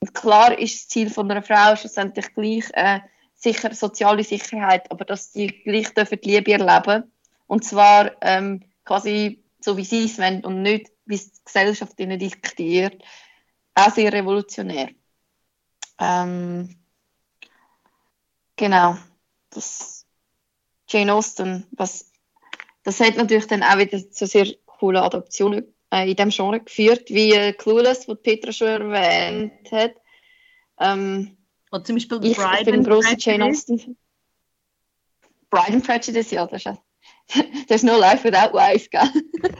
A: Und klar ist das Ziel von einer Frau schlussendlich gleich äh, sicher soziale Sicherheit, aber dass die gleich dürfen die Liebe erleben und zwar ähm, quasi so, wie sie es wollen und nicht, wie es die Gesellschaft ihnen diktiert. Auch sehr revolutionär. Ähm, genau. Das Jane Austen, was, das hat natürlich dann auch wieder zu sehr coolen Adaptionen äh, in dem Genre geführt, wie äh, Clueless, was Petra schon erwähnt hat. Ähm,
C: Oder zum Beispiel
A: ich, ich bin ein großer Jane Austen. Bride and Prejudice, ja, das ist There's no life without wife, gell?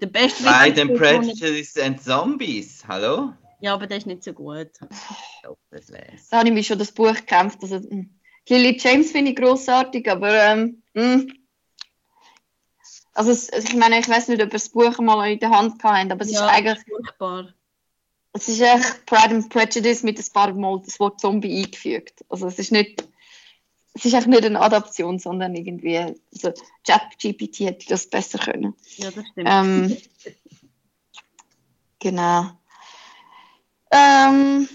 C: Der beste
B: Pride and Prejudice and Zombies, hallo?
C: Ja, aber der ist nicht so gut.
A: Da habe ich mich schon das Buch gekämpft. Also, hm. Lily James finde ich großartig, aber ähm, hm. Also, ich meine, ich weiß nicht, ob ihr das Buch mal in der Hand habt, aber es ja, ist eigentlich
C: furchtbar.
A: Es ist echt Pride and Prejudice mit ein paar Mal das Wort Zombie eingefügt. Also es ist nicht es ist auch nicht eine Adaption, sondern irgendwie, also ChatGPT hätte das besser können.
C: Ja, das stimmt.
A: Ähm, genau. Ähm,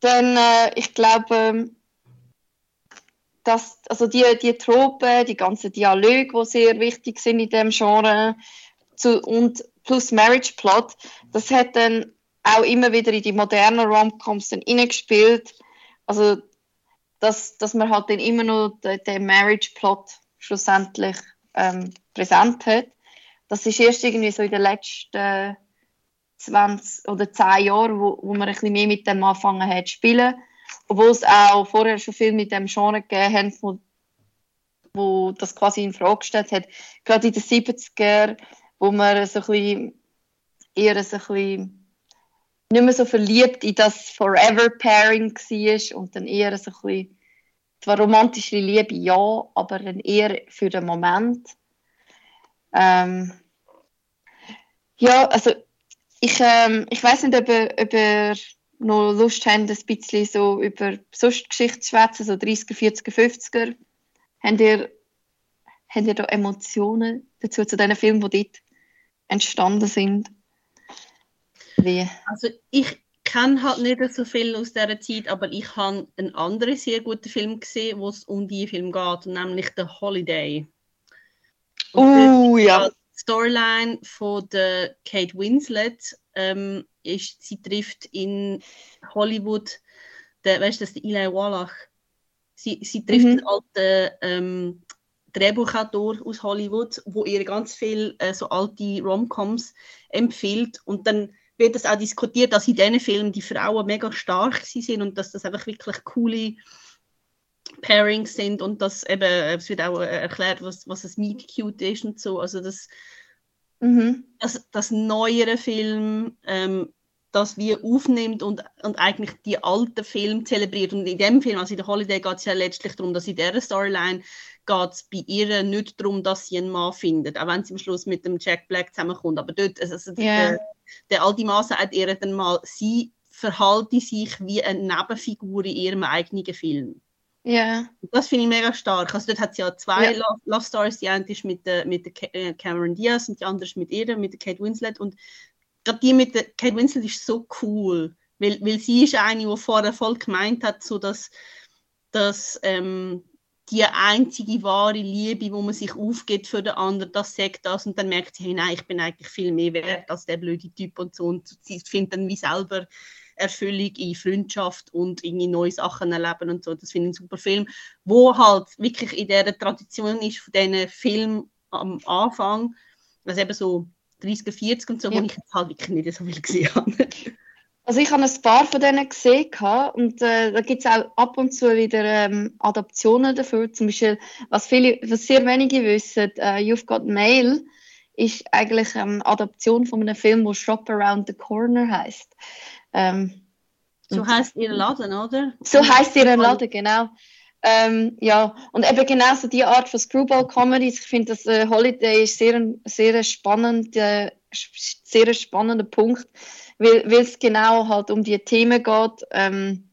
A: dann, äh, ich glaube, dass, also die, die Tropen, die ganzen Dialoge, die sehr wichtig sind in dem Genre, zu, und plus Marriage Plot, das hat dann auch immer wieder in die modernen Romcoms dann reingespielt. Also dass, dass man halt dann immer noch den, den Marriage-Plot schlussendlich ähm, präsent hat. Das ist erst irgendwie so in den letzten 20 oder 10 Jahren, wo, wo man ein bisschen mehr mit dem angefangen hat zu spielen. Obwohl es auch vorher schon viel mit dem Genre gegeben hat, wo, wo das quasi in Frage gestellt hat. Gerade in den 70er, wo man so ein bisschen eher so ein bisschen nicht mehr so verliebt in das Forever-Pairing war und dann eher so ein bisschen, zwar romantische Liebe, ja, aber dann eher für den Moment. Ähm, ja, also ich, ähm, ich weiß nicht, ob ob noch Lust habt, ein bisschen so über sonst Geschichte zu schwätzen, so 30er, 40er, 50er. Habt ihr, habt ihr da Emotionen dazu, zu diesen Filmen, die dort entstanden sind?
C: Wie? Also ich kenne halt nicht so viel aus dieser Zeit, aber ich habe einen anderen sehr guten Film gesehen, wo es um diesen Film geht, nämlich The Holiday.
A: Oh ja.
C: Die Storyline von der Kate Winslet ähm, ist, sie trifft in Hollywood, der, weißt du, das Eli Wallach. Sie, sie trifft mhm. einen alten ähm, Drehbuchautor aus Hollywood, wo ihr ganz viel äh, so alte Romcoms empfiehlt und dann wird das auch diskutiert, dass in diesen Filmen die Frauen mega stark sind und dass das einfach wirklich coole Pairings sind und dass eben, es wird auch erklärt, was, was ein Meet Cute ist und so. Also das, mhm. das, das neuere Film ähm, das wie aufnimmt und, und eigentlich die alten Filme zelebriert. Und in dem Film, also in der Holiday, geht es ja letztlich darum, dass in dieser Storyline geht es bei ihr nicht darum, dass sie einen Mann findet, auch wenn sie am Schluss mit dem Jack Black zusammenkommt. Aber dort, also yeah. der, der alte Mann sagt ihr dann mal, sie verhalte sich wie eine Nebenfigur in ihrem eigenen Film.
A: Ja. Yeah.
C: Das finde ich mega stark. Also dort hat sie ja zwei yeah. Love, Love, Stories. Die eine ist mit der, mit der äh, Cameron Diaz und die andere ist mit ihr, mit der Kate Winslet. Und gerade die mit der Kate Winslet ist so cool, weil, weil sie ist eine, die vorher voll gemeint hat, so dass, dass ähm, die einzige wahre Liebe, wo man sich aufgeht für den anderen, das sagt das und dann merkt sie, hey, nein, ich bin eigentlich viel mehr wert als der blöde Typ und so und sie findet dann wie selber Erfüllung in Freundschaft und irgendwie neue Sachen erleben und so. Das finde ich ein super Film, wo halt wirklich in der Tradition ist von diesen Filmen am Anfang, also eben so 30, 40 und so, ja. wo ich jetzt halt wirklich nicht so viel gesehen habe.
A: Also ich habe ein paar von denen gesehen und äh, da gibt es auch ab und zu wieder ähm, Adaptionen dafür. Zum Beispiel, was, viele, was sehr wenige wissen, äh, You've Got Mail ist eigentlich eine Adaption von einem Film, wo Shop Around the Corner heißt. Ähm,
C: so heißt ihr Laden, oder?
A: So heißt ihr Laden, genau. Ähm, ja, und eben genau so die Art von Screwball-Comedies. Ich finde, das äh, Holiday ist sehr, sehr spannend, äh, sehr spannender Punkt, weil, es genau halt um die Themen geht. Ähm,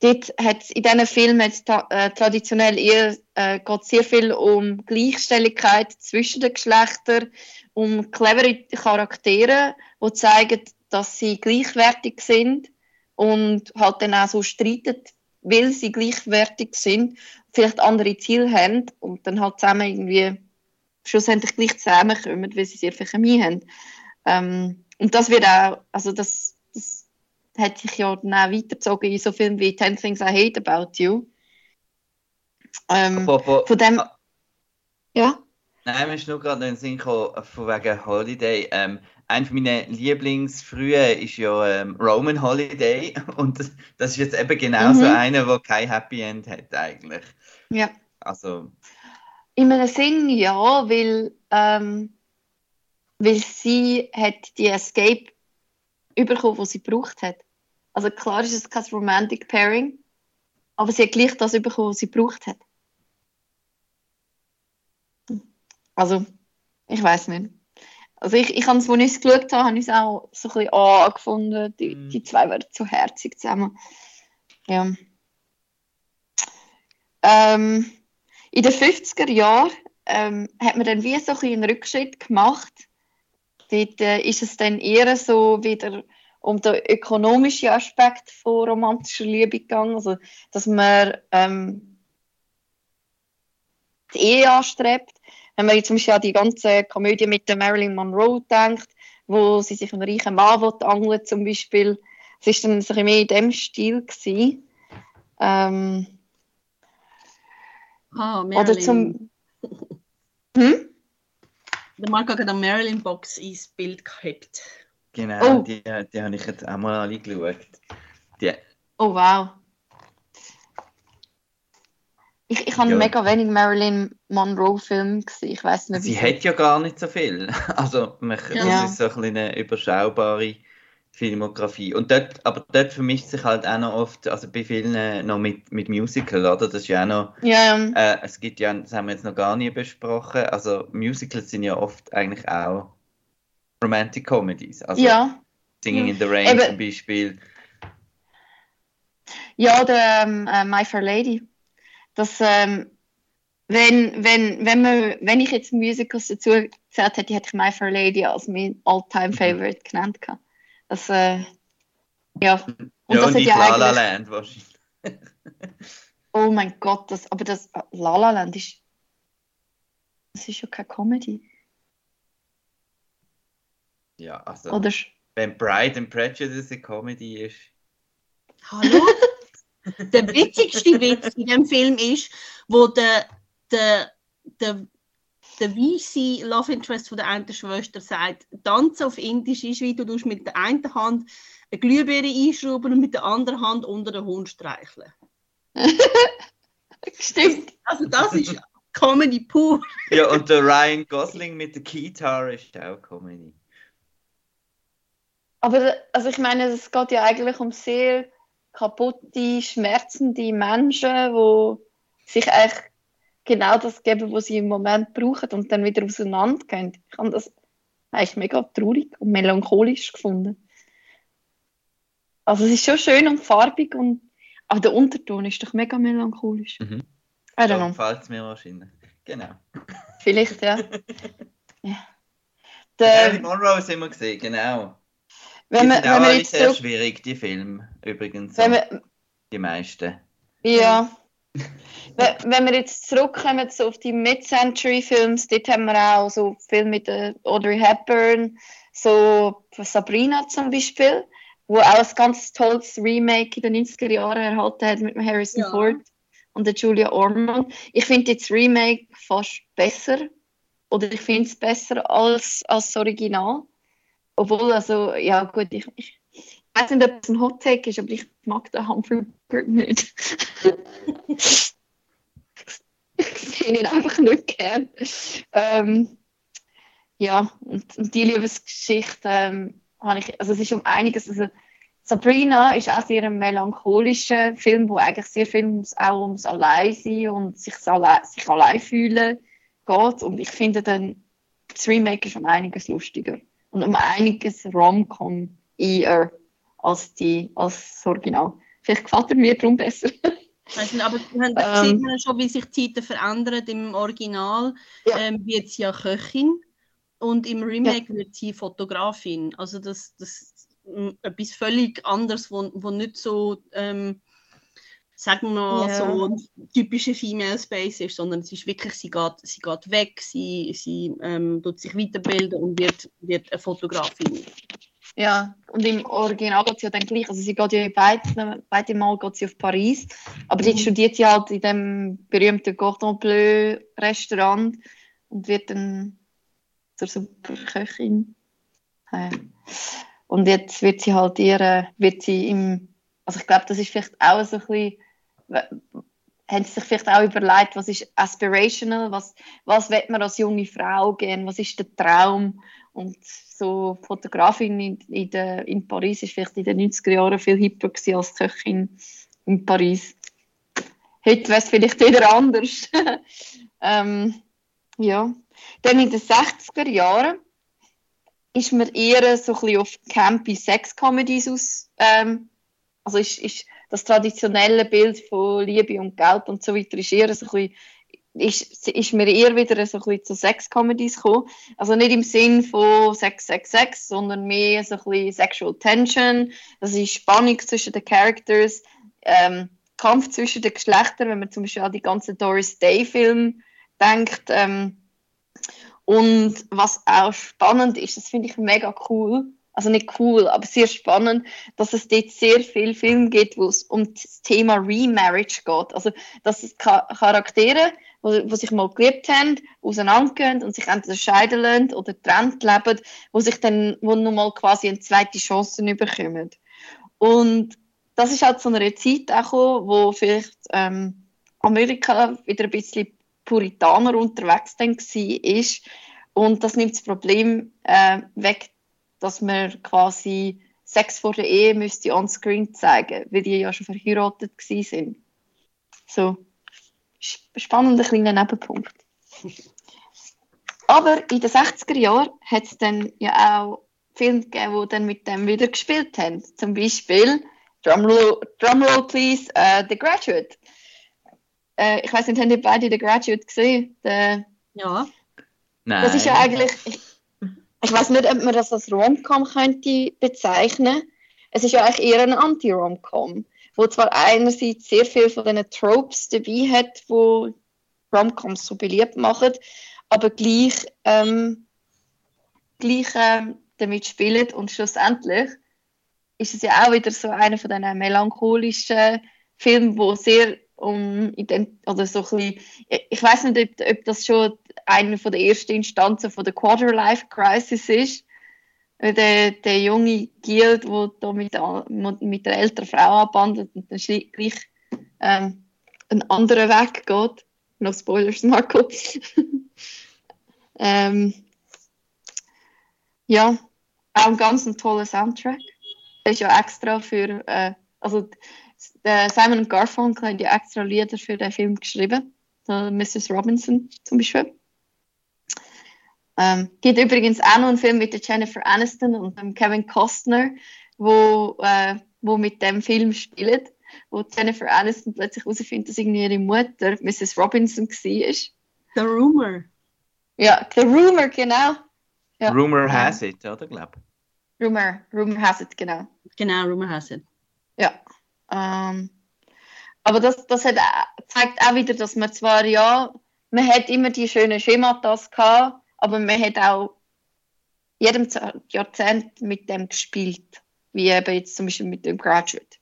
A: dort hat in diesen Filmen ta äh, traditionell eher äh, geht sehr viel um Gleichstelligkeit zwischen den Geschlechtern, um clevere Charaktere, die zeigen, dass sie gleichwertig sind und halt dann auch so streiten weil sie gleichwertig sind, vielleicht andere Ziele haben und dann halt zusammen irgendwie schlussendlich gleich zusammenkommen, weil sie sehr viel Chemie haben. Ähm, und das wird auch, also das, das hat sich ja dann auch weitergezogen in so Filmen wie Ten Things I Hate About You. Ähm, von dem, ja?
B: Nein, mir ist nur gerade in den Sinn gekommen, von wegen Holiday. Ähm, ein meiner Lieblingsfrühe ist ja ähm, Roman Holiday und das, das, ist jetzt eben genau mhm. so einer, der kein Happy End hat eigentlich.
A: Ja.
B: Also.
A: In einem Sinn ja, weil, ähm, weil sie hat die Escape bekommen, die sie gebraucht hat. Also klar ist es kein Romantic Pairing, aber sie hat gleich das bekommen, was sie gebraucht hat. Also, ich weiß nicht. Also ich, ich habe es, als ich es geschaut habe, habe ich es auch so ein bisschen angefunden. Die, mm. die zwei werden zu herzig zusammen. Ja. Ähm, in den 50er Jahren ähm, hat man dann wie so ein einen Rückschritt gemacht. Dort äh, ist es dann eher so wieder um den ökonomischen Aspekt von romantischer Liebe gegangen. Also, dass man ähm, die Ehe anstrebt wenn man jetzt zum Beispiel an die ganze Komödie mit der Marilyn Monroe denkt, wo sie sich einen reichen Mann angeln zum Beispiel, es war dann ein bisschen mehr in dem Stil gewesen. Ähm,
C: ah, Marilyn. Oder zum... Hm? Der Marc hat eine Marilyn-Box ins Bild gehabt.
B: Genau, oh. die, die habe ich jetzt auch mal angeschaut. Die...
A: Oh, wow. Ich, ich habe ja. mega wenig Marilyn Monroe-Filme gesehen. Ich weiß nicht,
B: Sie hat ja gar nicht so viel. Also, man, ja. das ist so ein eine überschaubare Filmografie. Und dort, aber dort vermischt sich halt auch noch oft, also bei vielen noch mit, mit Musical, oder? Das ist ja auch noch.
A: Ja,
B: Äh, es gibt ja, das haben wir jetzt noch gar nie besprochen. Also, Musicals sind ja oft eigentlich auch Romantic Comedies. Also,
A: ja.
B: Singing in the Rain Eben. zum Beispiel.
A: Ja, der ähm, uh, My Fair Lady dass ähm, wenn, wenn, wenn, man, wenn ich jetzt Musicals dazu gezählt hätte, hätte ich My Fair Lady als mein All-Time mhm. Favorite genannt. Das, äh, ja.
B: Und ja, das und ja La La Land wahrscheinlich.
A: oh mein Gott, das, aber das La La Land ist, das ist ja keine Comedy.
B: Ja, also,
A: Oder,
B: wenn Pride and Prejudice eine Comedy ist.
C: Hallo? Der witzigste Witz in dem Film ist, wo der, der der, der weiße Love Interest von der einen Schwester sagt, Tanzen auf Indisch ist, wie du mit der einen Hand eine Glühbirne einschrauben und mit der anderen Hand unter den Hund streicheln.
A: Stimmt.
C: Also das ist Comedy pur.
B: Ja, und der Ryan Gosling mit der Keytar ist auch Comedy.
A: Aber also ich meine, es geht ja eigentlich um sehr kaputte, schmerzende Menschen, die sich eigentlich genau das geben, was sie im Moment brauchen und dann wieder auseinandergehen. Ich habe das eigentlich mega traurig und melancholisch gefunden. Also es ist schon schön und farbig und aber der Unterton ist doch mega melancholisch.
B: Mhm.
A: I don't
B: So gefällt es mir wahrscheinlich. Genau.
A: Vielleicht, ja. ja. Der,
B: Monroe sind wir gesehen, genau.
A: Wenn
B: die
A: wir,
B: sind auch alle sehr
A: zurück,
B: schwierig, die Filme übrigens.
A: wenn
B: so,
A: wir,
B: die meisten.
A: Ja. Wenn wenn wir jetzt zurückkommen so auf die Mid-Century-Films, dort haben wir auch so Filme mit der Audrey Hepburn, so Sabrina zum Beispiel, wo auch ein ganz tolles Remake in den 90er Jahren erhalten hat mit dem Harrison
C: Ja.
A: Ford und der Julia Ormond. Ich finde jetzt das Remake fast besser oder ich finde es besser als, als das Original. Obwohl, also, ja gut, ich, ich weiß nicht, ob es ein Hot Take ist, aber ich mag den Humphrey Bogart nicht. ich sehe ihn einfach nicht gern. Ähm, ja, und, und die Liebesgeschichte ähm, habe ich, also es ist um einiges, also Sabrina ist auch sehr ein melancholischer Film, wo eigentlich sehr viel ums, auch ums Alleinsein und sich, alle, sich allein fühlen geht und ich finde dann, das Remake ist um einiges lustiger und um einiges Rom-Com eher als, die, als das Original. Vielleicht gefällt er mir darum besser.
C: Nicht, aber wir haben
A: Ähm.
C: sieht man schon, wie sich die Zeiten verändern. Im Original
A: Ja.
C: ähm, wird sie ja Köchin und im Remake wird sie Fotografin. Also das, das mm, etwas völlig anderes, wo, wo nicht so, ähm, sagen wir mal,
A: Ja.
C: so typische Female Space ist, sondern es ist wirklich, sie geht, sie geht weg, sie, sie ähm, tut sich weiterbilden und wird, wird eine Fotografin.
A: Ja, und im Original geht sie ja dann gleich. Also sie geht ja beide, beide Mal geht sie auf Paris. Aber dort
C: Mhm.
A: studiert sie halt in dem berühmten Cordon Bleu Restaurant und wird dann zur Superköchin. Ja. Und jetzt wird sie halt ihre, wird sie im, also ich glaube, das ist vielleicht auch so ein bisschen, haben sie sich vielleicht auch überlegt, was ist aspirational, was, was will man als junge Frau gehen, was ist der Traum und so Fotografin in, in, der, in Paris ist vielleicht in den 90er Jahren viel hipper gewesen als Köchin in Paris. Heute wäre es vielleicht wieder anders. ähm, ja. Dann in den 60er Jahren ist man eher so ein bisschen auf campy Sex-Comedies aus, ähm, also ist, ist das traditionelle Bild von Liebe und Geld und so weiter ist eher so ein ist, ist mir eher wieder so ein zu Sex-Comedies gekommen. Also nicht im Sinn von Sex, Sex, Sex, sondern mehr so ein bisschen Sexual Tension. Das ist Spannung zwischen den Characters, ähm, Kampf zwischen den Geschlechtern, wenn man zum Beispiel an die ganzen Doris Day-Filme denkt. Ähm, und was auch spannend ist, das finde ich mega cool, also nicht cool, aber sehr spannend, dass es dort sehr viele Filme gibt, wo es um das Thema Remarriage geht. Also, dass es Cha- Charaktere, wo sich mal geliebt haben, auseinandergehen und sich entweder scheiden lassen oder getrennt leben, wo sich dann, wo nochmal quasi eine zweite Chance bekommen. Und das ist halt zu einer Zeit auch gekommen, wo vielleicht ähm, Amerika wieder ein bisschen Puritaner unterwegs dann war. Und das nimmt das Problem äh, weg, dass man quasi Sex vor der Ehe müsste on-screen zeigen, weil die ja schon verheiratet sind. So, sp- spannender kleiner Nebenpunkt. Aber in den 60er Jahren hat es dann ja auch Filme gegeben, die dann mit dem wieder gespielt haben. Zum Beispiel, Drumroll, Drumroll please, äh, The Graduate. Äh, ich weiß nicht, haben die beide The Graduate gesehen? Der,
C: Ja,
B: Nein.
A: das ist ja eigentlich, ich, ich weiß nicht, ob man das als Rom-Com könnte bezeichnen. Es ist ja eigentlich eher ein Anti-Rom-Com, wo zwar einerseits sehr viel von diesen Tropes dabei hat, wo Rom-Coms so beliebt machen, aber gleich, ähm, gleich ähm, damit spielen und schlussendlich ist es ja auch wieder so einer von diesen melancholischen Filmen, wo sehr um oder so bisschen, ich weiß nicht, ob, ob, das schon eine von der ersten Instanzen von der Quarter-Life Crisis ist. Der, der junge Guild, der da mit, mit der älteren Frau anbandelt und dann gleich ähm, einen anderen Weg geht. Noch Spoilers, Marco. ähm, ja, auch ein ganz toller Soundtrack. Der ist ja extra für, äh, also Simon Garfunkel hat ja extra Lieder für den Film geschrieben. So Mrs. Robinson zum Beispiel. Ähm, gibt übrigens auch noch einen Film mit der Jennifer Aniston und dem Kevin Costner, wo, äh, wo mit dem Film spielt, wo Jennifer Aniston plötzlich herausfindet, dass irgendwie ihre Mutter Mrs. Robinson war.
C: The Rumor.
A: Ja, The Rumor, genau. Ja.
B: Rumor has it, oder, glaube
A: Rumor, Rumor has it, genau.
C: Genau, Rumor has it.
A: Ja. Ähm, aber das, das hat, zeigt auch wieder, dass man zwar, ja, man hat immer die schönen Schematas gehabt, aber man hat auch jedem Jahrzehnt mit dem gespielt, wie eben jetzt zum Beispiel mit dem Graduate.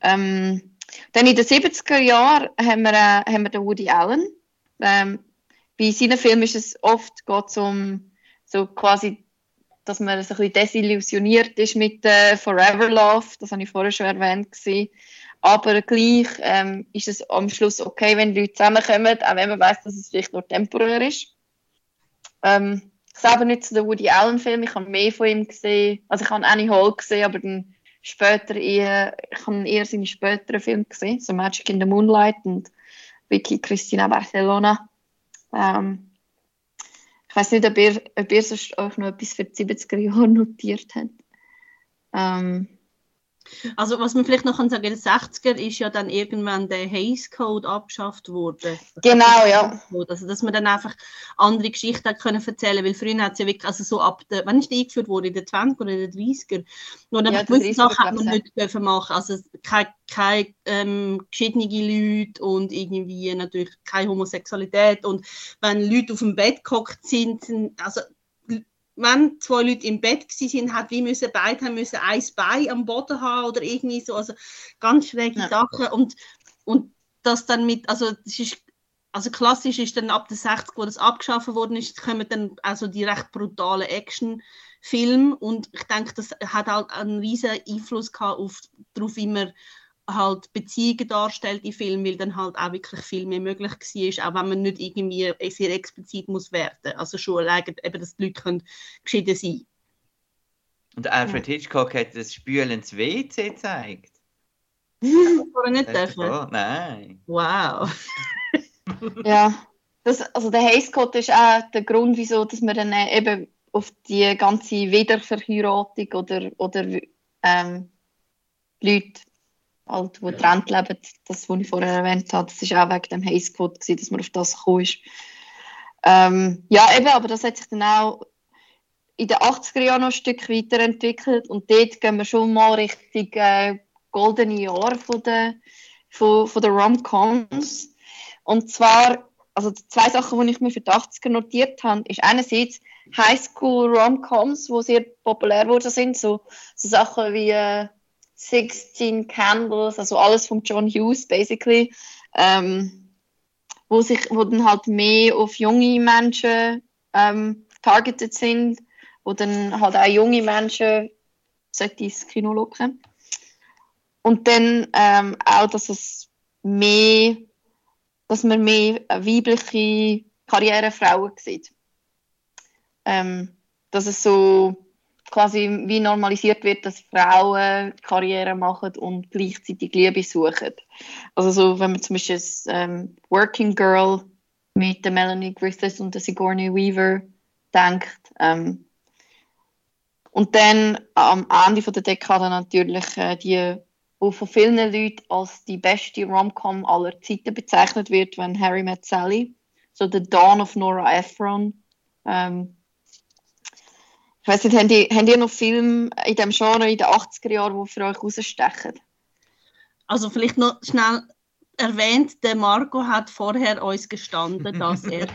A: Ähm, dann in den 70er Jahren haben wir, äh, haben wir den Woody Allen. Ähm, bei seinen Filmen ist es oft geht um so quasi, dass man ein bisschen desillusioniert ist mit äh, Forever Love, das habe ich vorher schon erwähnt gewesen. Aber gleich ähm, ist es am Schluss okay, wenn Leute zusammenkommen, auch wenn man weiß, dass es vielleicht nur temporär ist. Ähm, ich selber nicht zu den Woody Allen Film, ich habe mehr von ihm gesehen, also ich habe Annie Hall gesehen, aber dann später eher, ich habe eher seine späteren Filme gesehen, so Magic in the Moonlight und Vicky Cristina Barcelona. Ähm, ich weiß nicht, ob ihr, ob ihr sonst euch noch etwas für die 70er Jahre notiert habt. Ähm,
C: also was man vielleicht noch kann sagen, in den 60er ist ja dann irgendwann der Hays Code abgeschafft worden.
A: Genau, ja.
C: Also dass man dann einfach andere Geschichten hat können erzählen, weil früher hat es ja wirklich, also so ab der, wann ist die eingeführt worden, in den 20er oder in den 30er? Nur dann ja, gewisse Sachen hat man nicht dürfen machen, also keine, keine ähm, geschiedene Leute und irgendwie natürlich keine Homosexualität und wenn Leute auf dem Bett gehockt sind, also wenn zwei Leute im Bett sind, hat wie müssen beide haben müssen ein Bein am Boden haben oder irgendwie so, also ganz schräge ja. Sachen. Und und das dann mit, also das ist also klassisch ist dann ab den 60 wo das abgeschafft worden ist, kommen dann also die recht brutalen Actionfilme. Und ich denke, das hat halt einen riesen Einfluss gehabt auf darauf, wie man halt Beziehungen darstellt in Filmen, weil dann halt auch wirklich viel mehr möglich war, auch wenn man nicht irgendwie sehr explizit muss werden. Also schon allein, eben, dass die Leute können geschieden sein
B: Und Alfred ja. Hitchcock hat das Spülen ins WC gezeigt.
C: Das war nicht dürfen?
B: Nein.
C: Wow.
A: ja, das, also der Hayscott ist auch der Grund, wieso dass man dann eben auf die ganze Wiederverheiratung oder, oder ähm, Leute halt, die getrennt leben, das, was ich vorher erwähnt habe, das war auch wegen dem Haze Code, gewesen, dass man auf das gekommen ist. Ähm, ja, eben, aber das hat sich dann auch in den 80er Jahren noch ein Stück weiterentwickelt und dort gehen wir schon mal Richtung äh, goldene Jahre von der, von, von der Rom-Coms. Und zwar, also zwei Sachen, die ich mir für die 80er notiert habe, ist einerseits Highschool Rom-Coms, die sehr populär geworden sind, so, so Sachen wie äh, 16 Candles, also alles von John Hughes basically, ähm, wo sich, wo dann halt mehr auf junge Menschen ähm, targeted sind, wo dann halt auch junge Menschen sollte ins Kino locken. Und dann ähm, auch, dass es mehr, dass man mehr weibliche Karrierefrauen sieht. Ähm, dass es so quasi wie normalisiert wird, dass Frauen Karriere machen und gleichzeitig Liebe suchen. Also so, wenn man zum Beispiel ähm, Working Girl mit der Melanie Griffiths und der Sigourney Weaver denkt. Ähm, und dann am Ende von der Dekade natürlich äh, die, wo von vielen Leuten als die beste Rom-Com aller Zeiten bezeichnet wird, wenn Harry Met Sally, so The Dawn of Nora Ephron. Ähm, ich weiß nicht, habt ihr, habt ihr noch Filme in diesem Genre in den 80er Jahren, die für euch rausstechen?
C: Also vielleicht noch schnell erwähnt, der Marco hat vorher uns gestanden, dass er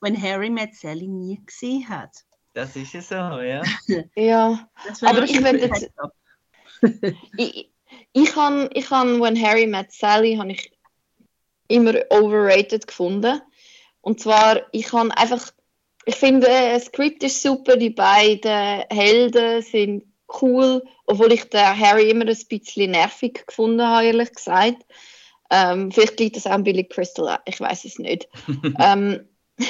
C: wenn Harry Met Sally nie gesehen hat.
B: Das ist ja so, ja.
A: ja, aber ich werde jetzt... ich, ich habe, ich hab, when Harry Met Sally, habe ich immer overrated gefunden. Und zwar, ich habe einfach, ich finde, das Skript ist super, die beiden Helden sind cool, obwohl ich den Harry immer ein bisschen nervig gefunden habe, ehrlich gesagt. Ähm, vielleicht liegt das auch an Billy Crystal, ich weiß es nicht. ähm,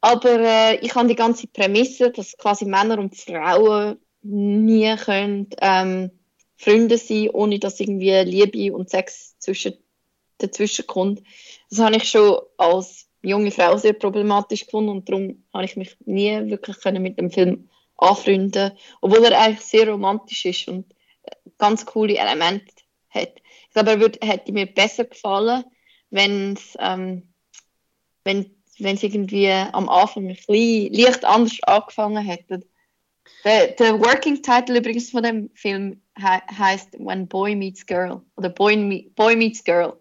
A: aber äh, ich habe die ganze Prämisse, dass quasi Männer und Frauen nie können, ähm, Freunde sein, ohne dass irgendwie Liebe und Sex zwischen, dazwischen kommt. Das habe ich schon als junge Frau sehr problematisch gefunden und darum habe ich mich nie wirklich mit dem Film anfreunden, obwohl er eigentlich sehr romantisch ist und ganz coole Elemente hat. Ich glaube, er würde, hätte mir besser gefallen, wenn es ähm, wenn wenn es irgendwie am Anfang ein bisschen leicht anders angefangen hätte. Der, der Working Title übrigens von dem Film he heißt When Boy Meets Girl oder Boy, Me Boy Meets Girl.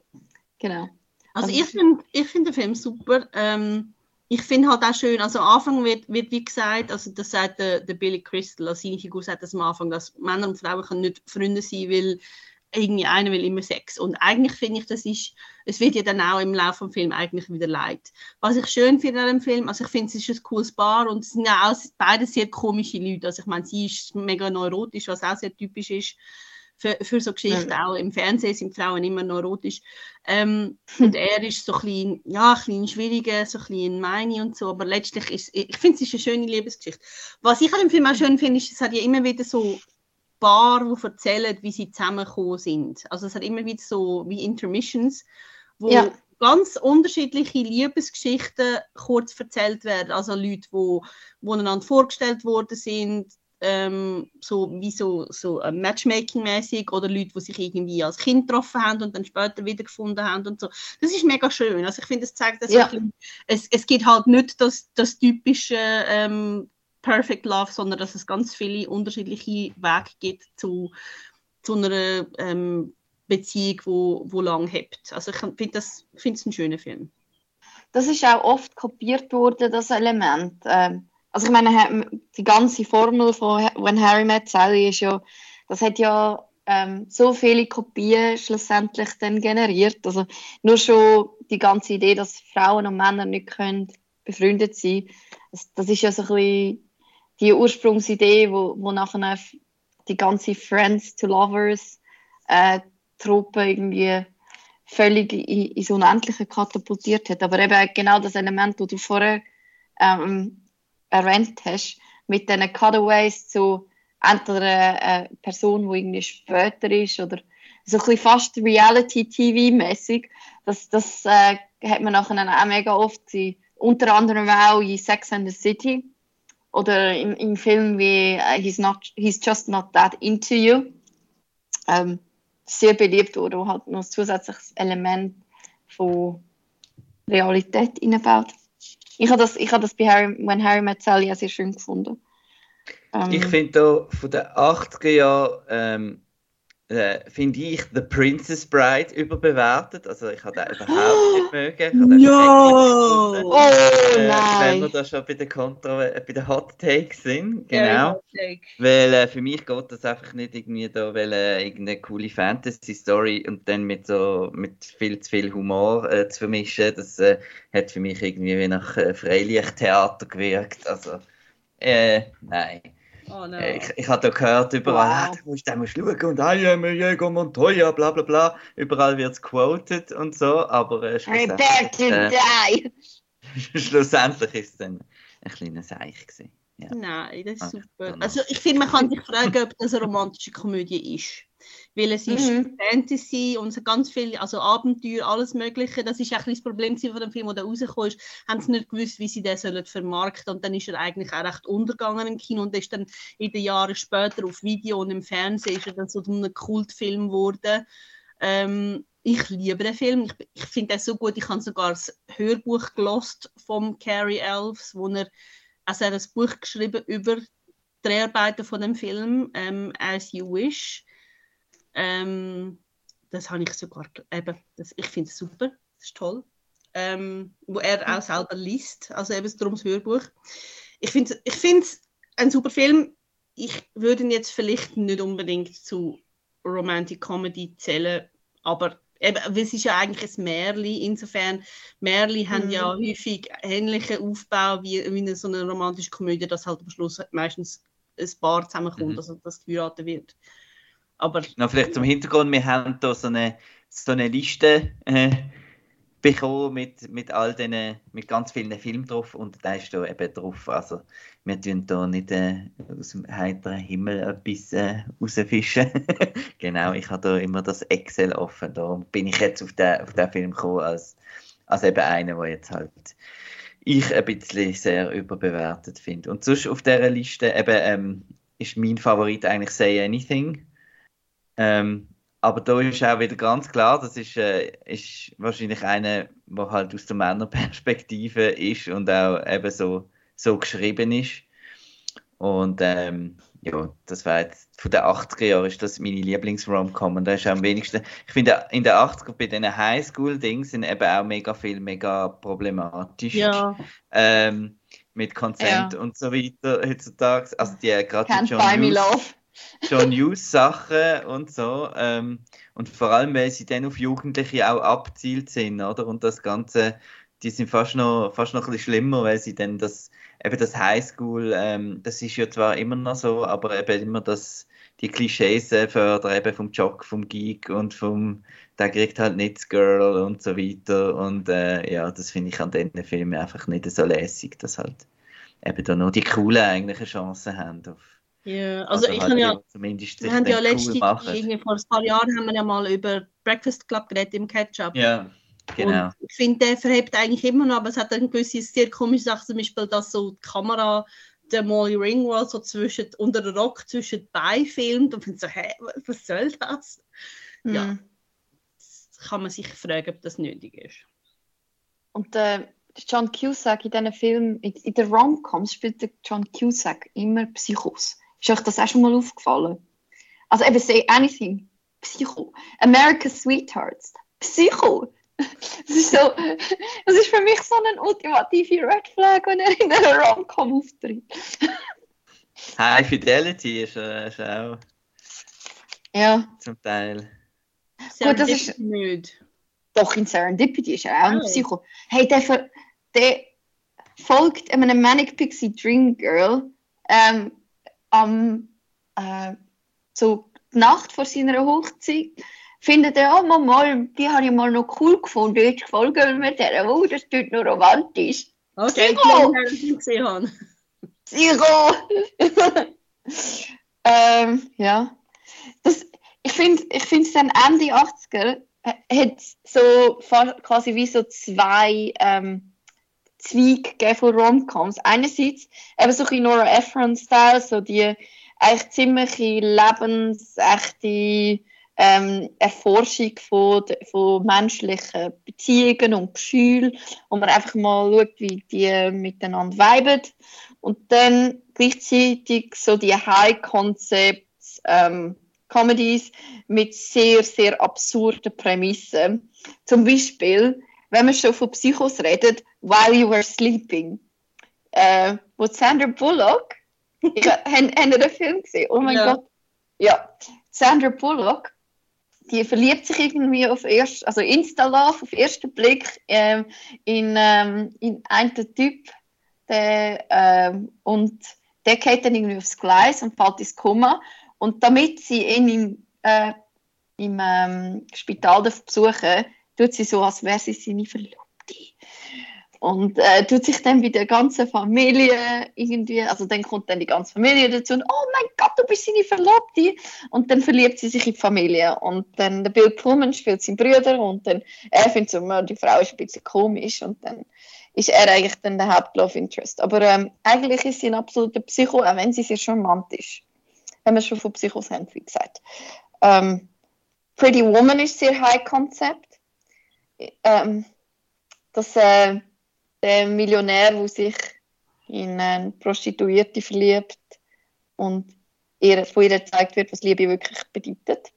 A: Genau.
C: Also, also ich finde ich find den Film super. Ähm, ich finde halt auch schön, also am Anfang wird, wird wie gesagt, also das sagt der, der Billy Crystal, also seine Figur sagt das am Anfang, dass Männer und Frauen können nicht Freunde sein, weil irgendwie einer will immer Sex. Und eigentlich finde ich, das ist, es wird ja dann auch im Laufe des Films eigentlich wieder leid. Was ich schön finde an dem Film, also ich finde, es ist ein cooles Paar und es sind ja auch beide sehr komische Leute. Also ich meine, sie ist mega neurotisch, was auch sehr typisch ist für, für so Geschichten. Ja. Auch im Fernsehen sind Frauen immer neurotisch. Ähm, und er ist so ein bisschen, ja, ein bisschen schwieriger, so ein bisschen meine und so, aber letztlich ist, ich finde, es ist eine schöne Liebesgeschichte. Was ich an dem Film auch schön finde, ist, es hat ja immer wieder so Paar, die erzählen, wie sie zusammengekommen sind. Also es hat immer wieder so wie Intermissions, wo ja. ganz unterschiedliche Liebesgeschichten kurz erzählt werden. Also Leute, wo, wo einander vorgestellt worden sind, ähm, so wie so, so äh, Matchmaking-mäßig oder Leute, die sich irgendwie als Kind getroffen haben und dann später wiedergefunden haben und so. Das ist mega schön. Also ich finde, es zeigt, dass ja. es, es gibt halt nicht das, das typische ähm, Perfect Love, sondern dass es ganz viele unterschiedliche Wege gibt zu, zu einer ähm, Beziehung, wo, wo lang hebt. Also ich finde das finde es ein schöner Film.
A: Das ist auch oft kopiert worden, das Element. Ähm, also ich meine, die ganze Formel von When Harry Met Sally ist ja, das hat ja ähm, so viele Kopien schlussendlich dann generiert. Also nur schon die ganze Idee, dass Frauen und Männer nicht können befreundet sein, das, das ist ja so ein bisschen die Ursprungsidee, wo, wo nachher die ganze Friends to Lovers äh, Truppe irgendwie völlig in, ins Unendliche katapultiert hat. Aber eben genau das Element, das du vorher ähm, erwähnt hast, mit diesen Cutaways zu entweder einer äh, Person, die irgendwie später ist oder so ein bisschen fast Reality-TV-mäßig. Das, das äh, hat man nachher auch mega oft, unter anderem auch in Sex and the City oder im, im Film wie uh, he's, not, he's Just Not That Into You. Ähm, sehr beliebt wurde, wo halt noch ein zusätzliches Element von Realität einbaut. Ich habe das, ich das bei Harry, When Harry Met Sally sehr schön gefunden.
B: Ähm, ich finde von den 80er Jahren ähm, äh, finde ich The Princess Bride überbewertet. Also ich habe den überhaupt nicht mögen.
A: Ja! Oh äh, nein!
B: Wenn wir da schon bei den, Kontro äh, bei den Hot Takes sind. Genau. Ja, weil äh, für mich geht das einfach nicht irgendwie da, weil äh, irgendeine coole Fantasy-Story und dann mit so mit viel zu viel Humor äh, zu vermischen. Das hat für mich irgendwie wie nach Freilichttheater gewirkt. Also, nein. Oh, no. ich, ich habe da gehört, überall, wow. ah, du musst den musst schauen und I am Diego Montoya, bla bla bla. Überall wird es quoted und so, aber äh,
A: schlussendlich, äh,
B: schlussendlich ist es dann ein kleiner Seich gewesen.
C: Ja. Nein, das ist ah, super. Also ich finde, man kann sich fragen, ob das eine romantische Komödie ist weil es ist mhm. Fantasy und ganz viel, also Abenteuer, alles Mögliche. Das ist auch das Problem von dem Film, der rausgekommen ist. Haben sie nicht gewusst, wie sie den sollen vermarkten und dann ist er eigentlich auch recht untergegangen im Kino und ist dann in den Jahren später auf Video und im Fernsehen ist er dann so ein Kultfilm geworden. Ähm, ich liebe den Film. Ich, ich finde ihn so gut. Ich habe sogar das Hörbuch gelost vom Carrie Elves, wo er also er hat ein Buch geschrieben über die Dreharbeiten von dem Film ähm, As You Wish. Ähm, das habe ich sogar, eben, das, ich finde es super, das ist toll. Ähm, wo er auch selber liest, also eben darum das Hörbuch. Ich finde es ich ein super Film. Ich würde ihn jetzt vielleicht nicht unbedingt zu Romantic Comedy zählen, aber eben, es ist ja eigentlich ein Märli. Insofern, Märli mhm. haben ja mhm. häufig ähnlichen Aufbau wie, wie eine, so eine romantische Komödie, dass halt am Schluss meistens ein Paar zusammenkommt, mhm. also dass geheiratet wird. Aber,
B: Na, vielleicht zum Hintergrund, wir haben hier so eine, so eine Liste äh, bekommen mit, mit all diesen, mit ganz vielen Filmen drauf und da ist da eben drauf. Also wir tun da nicht äh, aus dem heiteren Himmel etwas äh, rausfischen. genau, ich habe da immer das Excel offen. Da bin ich jetzt auf den, auf den Film gekommen als, als eben einer, der jetzt halt ich ein bisschen sehr überbewertet finde. Und sonst auf dieser Liste eben ähm, ist mein Favorit eigentlich Say Anything. Ähm, aber da ist auch wieder ganz klar, das ist, äh, ist wahrscheinlich einer, der halt aus der Männerperspektive ist und auch eben so, so geschrieben ist. Und ähm, ja, das war jetzt von den 80er Jahren ist das meine Lieblings-Rom-Com und da ist am wenigsten, ich finde in den 80er bei diesen Highschool-Dingen sind eben auch mega viel, mega problematisch.
C: Ja.
B: Ähm, mit Consent ja. und so weiter heutzutage. Also die gerade
A: Can't John buy me love
B: schon News-Sachen und so. Ähm, und vor allem, weil sie dann auf Jugendliche auch abzielt sind, oder? Und das Ganze, die sind fast noch, fast noch ein bisschen schlimmer, weil sie dann das, eben das Highschool, ähm, das ist ja zwar immer noch so, aber eben immer das, die Klischees äh, fördern, eben vom Jock, vom Geek und vom, der kriegt halt nicht das Girl und so weiter. Und äh, ja, das finde ich an diesen Filmen einfach nicht so lässig, dass halt eben da nur die Coolen eigentlich eine Chance haben auf
C: ja, also, also ich halt ja, zumindest wir haben ja letzte, cool vor ein paar Jahren haben wir ja mal über Breakfast Club geredet im Ketchup.
B: Ja, genau.
C: Und ich finde, der verhebt eigentlich immer noch, aber es hat eine gewisse sehr komische Sache, zum Beispiel, dass so die Kamera der Molly Ringwald so zwischen, unter der Rock zwischen bei filmt und finde so, hä, was soll das? Mhm. Ja, das kann man sich fragen, ob das nötig ist.
A: Und äh, John Cusack in diesen Filmen, in, in der Rom-Coms spielt der John Cusack immer Psychos. Ist euch das auch schon mal aufgefallen? Also eben Say Anything, Psycho. America's Sweethearts, Psycho. Das ist, so, das ist für mich so eine ultimative Red Flag, wenn er in einer Rom-Com auftritt.
B: High Fidelity ist, äh, ist auch
A: ja.
B: zum Teil.
A: Gut, das ist nicht. Doch, in Serendipity ist er auch ein Psycho. Hey, der, der folgt einem Manic Pixie Dream Girl ähm, am äh, so die Nacht vor seiner Hochzeit findet er, oh mal, die habe ich mal noch cool gefunden, jetzt folgen wir der, oh, das tut noch romantisch.
C: Okay, Psycho! Ich gesehen habe.
A: Psycho! ähm, ja. Das, ich finde ich es dann Ende 80er hat so quasi wie so zwei ähm, Zweige von Romcoms. Einerseits eben so ein Nora Ephron-Style, so die eigentlich ziemlich lebensechte ähm, Erforschung von, von menschlichen Beziehungen und Gefühlen, wo man einfach mal schaut, wie die miteinander weiben. Und dann gleichzeitig so die High-Concepts ähm, Comedies mit sehr, sehr absurden Prämissen. Zum Beispiel, wenn man schon von Psychos redet, While You Were Sleeping, äh, wo Sandra Bullock, haben, haben den Film gesehen? Oh mein ja. Gott. Ja, Sandra Bullock, die verliebt sich irgendwie auf erst, also Insta-Love auf ersten Blick ähm, in, ähm, in einen Typ, der, ähm, und der geht dann irgendwie aufs Gleis und fällt ins Koma. Und damit sie ihn im, äh, im ähm, Spital besuchen tut sie so, als wäre sie seine Verlobte. Und äh, tut sich dann bei der ganzen Familie irgendwie, also dann kommt dann die ganze Familie dazu und oh mein Gott, du bist seine Verlobte. Und dann verliebt sie sich in die Familie. Und dann der Bill Pullman spielt seinen Bruder und dann er findet so, die Frau ist ein bisschen komisch und dann ist er eigentlich dann der Hauptlove Interest. Aber ähm, eigentlich ist sie ein absoluter Psycho, auch wenn sie sehr charmant ist. Wenn wir schon von Psychos haben, wie gesagt. Ähm, Pretty Woman ist sehr high Concept. Ähm, dass äh, der Millionär, der sich in eine Prostituierte verliebt und ihr, von ihr gezeigt wird, was Liebe wirklich bedeutet.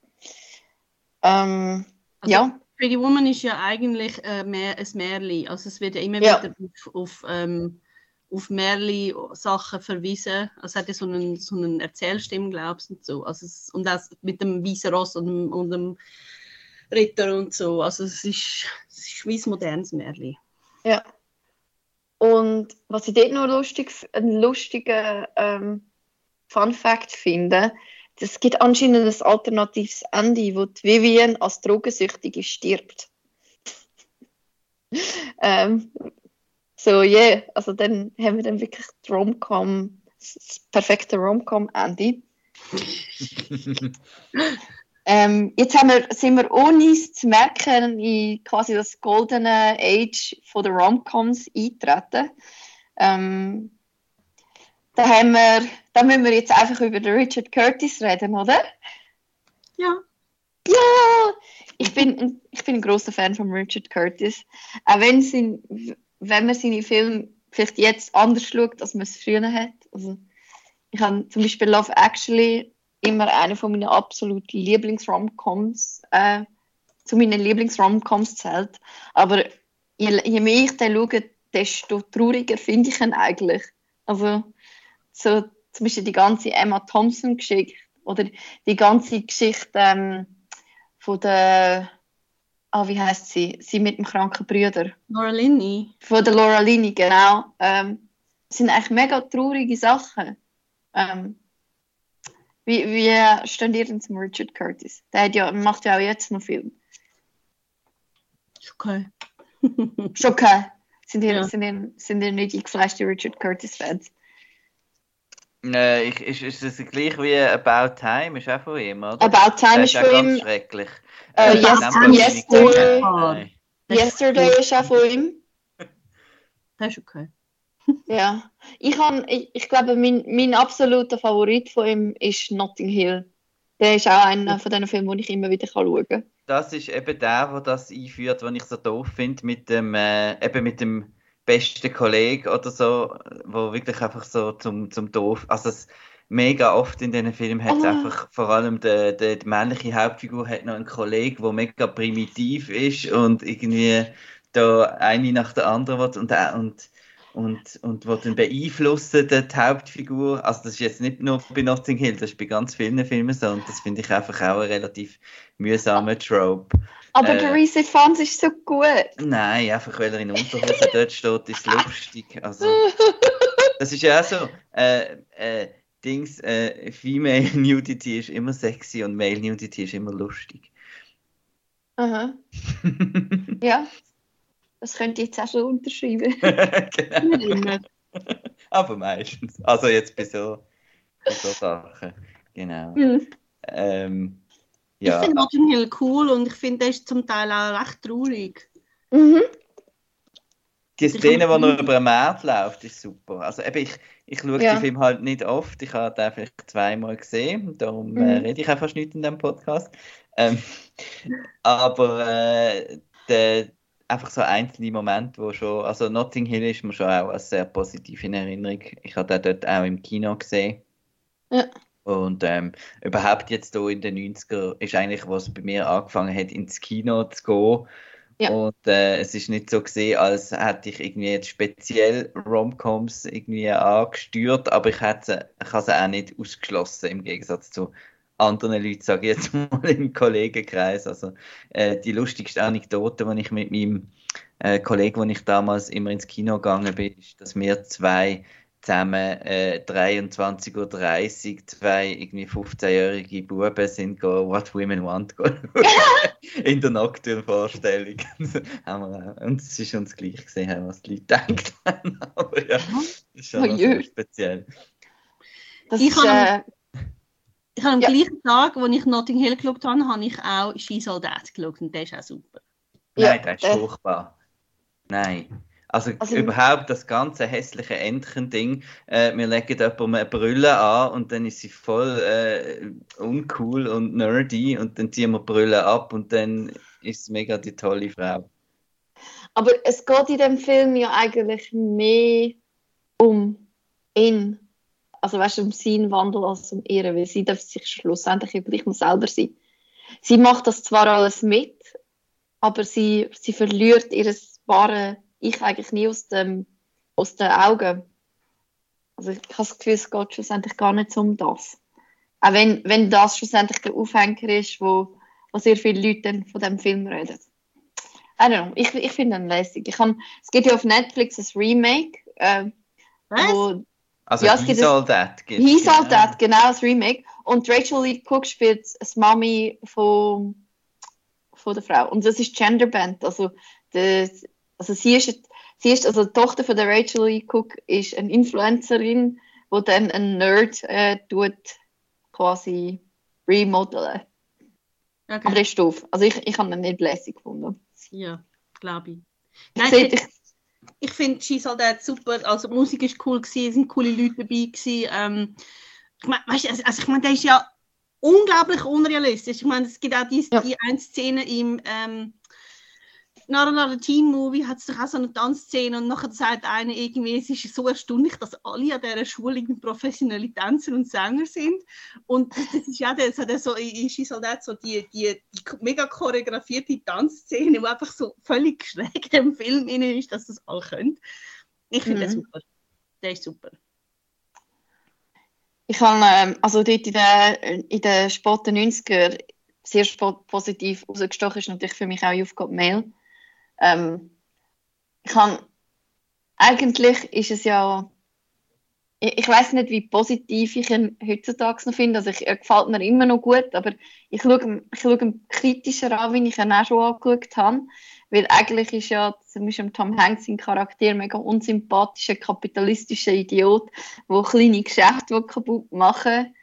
A: Ähm, also, ja.
C: Pretty Woman ist ja eigentlich äh, mehr ein Märchen. Also es wird ja immer ja. wieder auf, auf, ähm, auf Märchen-Sachen verwiesen. Also es hat ja so einen, so einen Erzählstimme, glaube ich, und so. Also es, und das mit dem weißen Ross und, und dem Ritter und so. Also es ist, es ist wie ein modernes Märchen.
A: Ja. Und was ich dort noch lustig, einen lustigen ähm, Fun Fact finde, es gibt anscheinend ein alternatives Ende, wo die Vivian als Drogensüchtige stirbt. ähm, so, yeah, also dann haben wir dann wirklich die Rom-Com, das perfekte Rom-Com-Ende. ähm, jetzt haben wir, sind wir ohne es zu merken in quasi das goldene Age von der Rom-Coms eintreten. Ähm, da, haben wir, da müssen wir jetzt einfach über den Richard Curtis reden, oder?
C: Ja.
A: Ja! Ich bin, ein- ich bin ein großer Fan von Richard Curtis. Auch wenn, sein, wenn man seine Filme vielleicht jetzt anders schaut, als man es früher hat. Also, ich habe zum Beispiel Love Actually immer eine von meinen absoluten Lieblings-Romcoms, äh, zu meinen Lieblings-Romcoms zählt. Aber je, je mehr ich den schaue, desto trauriger finde ich ihn eigentlich. Also, so zum Beispiel die ganze Emma Thompson-Geschichte oder die ganze Geschichte ähm, von der, ah, wie heißt sie? Sie mit dem kranken Bruder.
C: Laura Linney.
A: Von der Laura Linney, genau. Ähm, das sind eigentlich mega traurige Sachen. Ähm, wie, wie stehen ihr denn zum Richard Curtis? Der hat ja, macht ja auch jetzt noch Film.
C: Ist okay.
A: Schon okay. Sind ihr,
C: Ja.
A: sind ihr, sind ihr nicht eingefleischte Richard Curtis-Fans?
B: Ich, ist, ist das gleich wie About Time? Ist auch von ihm, oder?
A: About Time
B: Der
A: ist
B: auch
A: von
B: ganz
A: ihm.
B: schrecklich. Den
A: yes- Yesterday-.
B: Nein.
A: Yesterday ist auch von ihm.
C: Das ist okay.
A: Ja, ich, han, ich, ich glaube, mein, mein absoluter Favorit von ihm ist Notting Hill. Der ist auch einer von diesen Filmen, die ich immer wieder schauen kann.
B: Das ist eben der, der das einführt, was ich so doof finde, mit dem, äh, eben mit dem besten Kollegen oder so, wo wirklich einfach so zum, zum doof, also es, mega oft in diesen Filmen hat es
A: Ah.
B: einfach, vor allem der, der, die männliche Hauptfigur hat noch einen Kollegen, der mega primitiv ist und irgendwie da eine nach der anderen will und, äh, und und, und will dann beeinflussen, die Hauptfigur. Also das ist jetzt nicht nur bei Notting Hill, das ist bei ganz vielen Filmen so und das finde ich einfach auch ein relativ mühsamer Trope.
A: Aber
B: Äh.
A: der Reese Fans ist so gut.
B: Nein, einfach weil er in Unterhose dort steht, ist lustig. Also, das ist ja auch so. Äh, äh, Dings, äh, Female Nudity ist immer sexy und Male Nudity ist immer lustig.
A: Aha. Ja, das könnte ich jetzt auch schon unterschreiben.
B: genau.
C: Nicht immer.
B: Aber meistens. Also jetzt bei so, bei so Sachen. Genau.
A: Hm.
B: Ähm,
C: Ich
B: ja,
C: finde Notting Hill cool und ich finde, der ist zum Teil auch recht traurig.
A: Mhm.
B: die
C: ich
B: Szene, wo er über den Markt läuft, ist super. Also eben, ich, ich schaue
A: Ja.
B: den Film halt nicht oft. Ich habe den vielleicht zweimal gesehen. Darum
A: Mhm.
B: äh, rede ich auch fast nicht in diesem Podcast. Ähm, aber äh, der, einfach so einzelne Momente, wo schon, also Notting Hill ist mir schon auch als sehr positiv in Erinnerung. Ich habe den dort auch im Kino gesehen.
A: Ja.
B: Und ähm, überhaupt jetzt hier in den 90er ist eigentlich, was bei mir angefangen hat, ins Kino zu gehen.
A: Ja.
B: Und äh, es ist nicht so gesehen, als hätte ich irgendwie jetzt speziell Romcoms irgendwie angesteuert, aber ich hätte ich habe sie auch nicht ausgeschlossen im Gegensatz zu anderen Leuten, sage ich jetzt mal im Kollegenkreis. Also äh, die lustigste Anekdote, die ich mit meinem äh, Kollegen, wo ich damals immer ins Kino gegangen bin, ist, dass wir zwei zusammen äh, 23.30 Uhr, zwei irgendwie 15-jährige Buben sind go What Women Want go in der Nocturne-Vorstellung. Auch. Und es ist uns gleich gesehen, haben, was die Leute haben. Aber ja, das ist schon
A: Oh
B: speziell.
A: Das
C: Ich
A: ist, äh,
C: Ich habe am
A: Ja.
C: gleichen Tag, als ich Notting Hill geschaut habe, habe ich auch Skisoldat geschaut und der ist auch super.
A: Ja,
B: Nein, das ist
A: der-
B: furchtbar. Nein. Also,
A: Also-
B: überhaupt das ganze hässliche Entchen-Ding. Äh, wir legen jemandem eine Brille an und dann ist sie voll äh, uncool und nerdy und dann ziehen wir die Brille ab und dann ist sie mega die tolle Frau.
A: aber es geht in dem Film ja eigentlich mehr um ihn. Also weißt du, um seinen Wandel als um ihre, weil sie darf sich schlussendlich gleich mal selber sein. Sie macht das zwar alles mit, aber sie, sie verliert ihr wahre Ich eigentlich nie aus, dem, aus den Augen. Also ich habe das Gefühl, es geht schlussendlich gar nicht so um das. Auch wenn, wenn das schlussendlich der Aufhänger ist, wo, wo sehr viele Leute dann von dem Film reden. I don't know, ich, ich finde ihn lässig. Ich kann, es gibt ja auf Netflix ein Remake, äh, wo
B: Also
A: Ja, es
B: He
A: gibt
B: Saw That gibt's,
A: He's All
B: genau.
A: That, genau, das Remake. Und Rachel Lee Cook spielt das Mami von, von der Frau. Und das ist Genderband. Also, das, also sie ist, sie ist, also die Tochter von der Rachel Lee Cook ist eine Influencerin, die dann einen Nerd äh, tut, quasi remodeln. Aber
C: Okay.
A: das ist doof. Also ich, ich habe ihn nicht lässig gefunden.
C: Ja, glaube ich.
A: Ich
C: Nein, ich,
A: dich,
C: ich finde She's All That super. Also die Musik ist cool gewesen, es sind coole Leute dabei gewesen. Ähm, ich mein, weißt, du, also, also ich meine, der ist ja unglaublich unrealistisch. Ich meine, es gibt auch die,
A: Ja.
C: die eine Szene im ähm, Not Another Teen Movie hat es doch auch so eine Tanzszene und nachher sagt einer irgendwie, es ist so erstaunlich, dass alle an dieser Schule professionelle Tänzer und Sänger sind. Und das, ist ja das hat er so All That so die, die, die mega choreografierte Tanzszene, die einfach so völlig schräg im Film innen ist, dass das alle können. Ich finde
A: Mhm.
C: den super. Der ist super.
A: ich habe ähm, also dort in den, in den späten 90er sehr positiv rausgestochen ist natürlich für mich auch You've Got Mail. Ähm, ich kann, eigentlich ist es ja, ich, weiß nicht, wie positiv ich ihn heutzutage noch finde, also ich, er gefällt mir immer noch gut, aber ich schaue, ich schaue ihn kritischer an, wie ich ihn auch schon angeschaut habe, weil eigentlich ist ja zum Beispiel Tom Hanks sein Charakter mega unsympathischer, kapitalistischer Idiot, wo kleine Geschäfte kaputt machen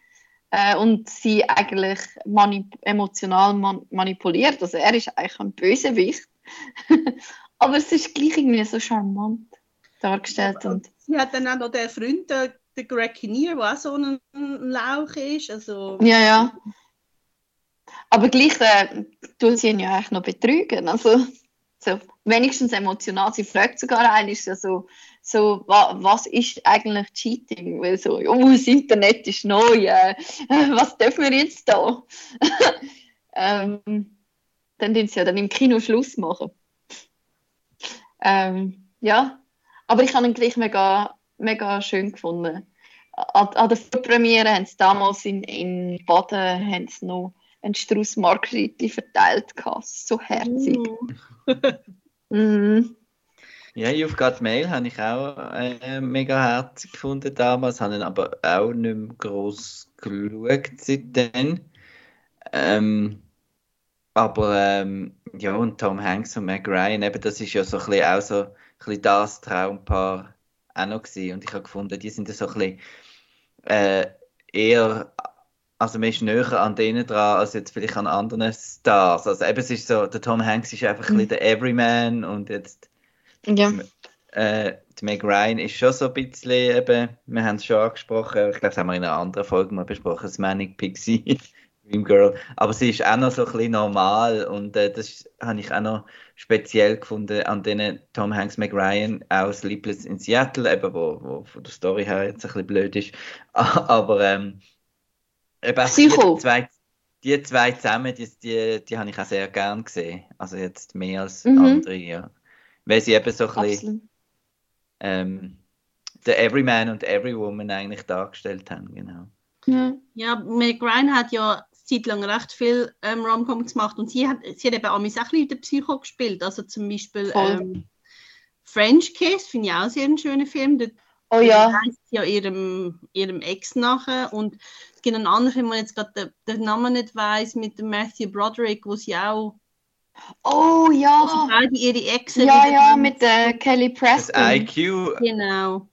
A: äh, und sie eigentlich manip emotional man manipuliert. Also er ist eigentlich ein Bösewicht. Aber es ist gleich irgendwie so charmant dargestellt. Und
C: Sie hat dann auch noch den Freund, den, den Greg Kinnear, der auch so ein, ein Lauch ist. Also,
A: ja, ja. Aber gleich äh, tun sie ihn ja eigentlich noch betrügen. Also so, wenigstens emotional. Sie fragt sogar einen, ist ja so, so wa, was ist eigentlich Cheating? Weil so, oh, das Internet ist neu, äh, was dürfen wir jetzt da? ähm, dann tun sie ja dann im Kino Schluss machen. Ähm, ja, aber ich habe ihn gleich mega, mega schön gefunden. An, an der Vorpremiere haben sie damals in, in Baden haben sie noch einen Strauß Margritli verteilt. gehabt. So herzig.
C: uh,
A: Mhm.
B: Ja, You've Got Mail habe ich auch äh, mega herzig gefunden damals, habe ihn aber auch nicht mehr gross geschaut seitdem. Ähm, aber ähm, ja, und Tom Hanks und Meg Ryan, eben, das ist ja so ein bisschen auch so ein bisschen das Traumpaar auch noch gewesen. Und ich habe gefunden, die sind ja so ein bisschen äh, eher, also man ist näher an denen dran, als jetzt vielleicht an anderen Stars. Also eben, es ist so, der Tom Hanks ist einfach ein bisschen der Everyman und jetzt
A: Ja.
B: äh, die Meg Ryan ist schon so ein bisschen eben, wir haben es schon angesprochen, ich glaube, das haben wir in einer anderen Folge mal besprochen, das Manic Pixie Dream Girl, aber sie ist auch noch so ein bisschen normal und äh, das habe ich auch noch speziell gefunden an denen Tom Hanks, Meg Ryan aus Sleepless in Seattle, eben, wo, wo von der Story her jetzt ein bisschen blöd ist, aber ähm, eben auch die
A: Psycho.
B: zwei, die zwei zusammen, die, die, die habe ich auch sehr gern gesehen, also jetzt mehr als
A: Mhm.
B: andere, ja. Weil sie eben so ein bisschen ähm, der Everyman und Everywoman eigentlich dargestellt haben, genau.
A: Ja.
C: ja, Ryan hat ja Zeit lang recht viel ähm, Romcoms gemacht und sie hat, sie hat eben auch ein bisschen in der Psycho gespielt. Also zum Beispiel ähm, French Kiss, finde ich auch sehr einen schönen Film. Dort
A: Oh ja.
C: sie ja ihrem, ihrem Ex nachher. Und es gibt einen anderen Film, wo ich jetzt gerade den, den Namen nicht weiß mit dem Matthew Broderick, wo sie auch
A: Oh ja.
C: beide ihre Exen
A: Ja, ja, mit äh, Kelly
B: Das
A: Preston.
B: IQ,
C: Genau.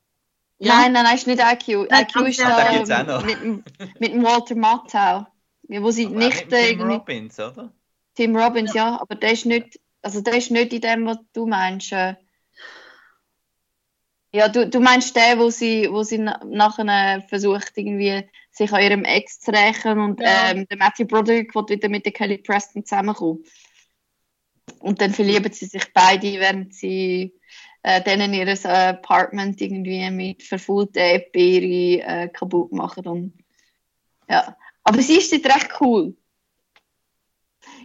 A: Nein, nein, nein, ist nicht IQ.
C: Nein,
A: IQ ist
C: da
A: da
B: noch.
A: mit, dem- mit dem Walter Matthau. Ja, Wo sie
B: aber
A: nicht äh,
B: Tim
A: irgendwie
B: Robbins, oder?
A: Tim Robbins, ja. aber der ist nicht, also der ist nicht in dem, was du meinst. äh. Ja, du, du meinst den, wo sie, wo sie na- nachher versucht, irgendwie sich an ihrem Ex zu rächen und
C: Ja.
A: ähm, der Matthew Broderick will wieder mit der Kelly Preston zusammenkommen. Und dann verlieben sie sich beide, während sie äh, denen ihr äh, Apartment irgendwie mit verfaulten Erdbeeren äh, kaputt machen. Und, ja. Aber sie ist recht cool.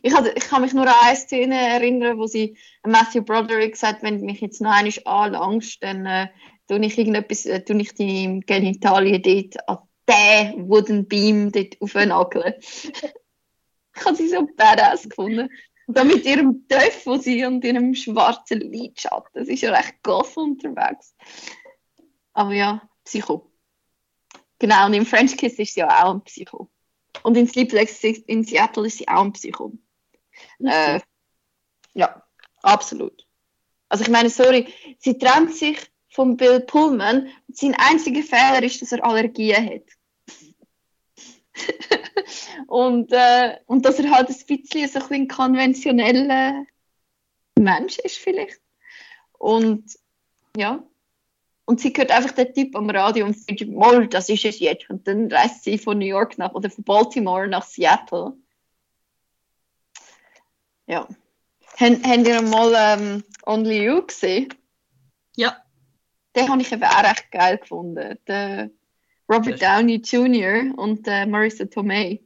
A: Ich, hatte, ich kann mich nur an eine Szene erinnern, wo sie Matthew Broderick sagt, wenn du mich jetzt noch einmal anlangst, dann äh, tue ich irgendetwas, äh, ich die Genitalien dort an den Wooden Beam dort aufnageln. Ich habe sie so badass gefunden. Und dann mit ihrem Töff, wo sie und ihrem schwarzen Lidschatten. Sie ist ja recht goth unterwegs. Aber ja, Psycho. Genau, und im French Kiss ist sie auch ein Psycho. Und in Sleepless in Seattle ist sie auch ein Psycho. Äh, ja, absolut. Also ich meine, sorry, sie trennt sich von Bill Pullman. Sein einziger Fehler ist, dass er Allergien hat. und, äh, und dass er halt ein bisschen so ein konventioneller Mensch ist vielleicht. Und ja. Und sie hört einfach den Typ am Radio und sagt, Moll, das ist es jetzt. Und dann reist sie von New York nach, oder von Baltimore nach Seattle. Ja. Haben, habt ihr mal ähm, Only You gesehen?
C: Ja.
A: Den habe ich eben auch recht geil gefunden. Der Robert Downey Jr. und äh, Marissa Tomei.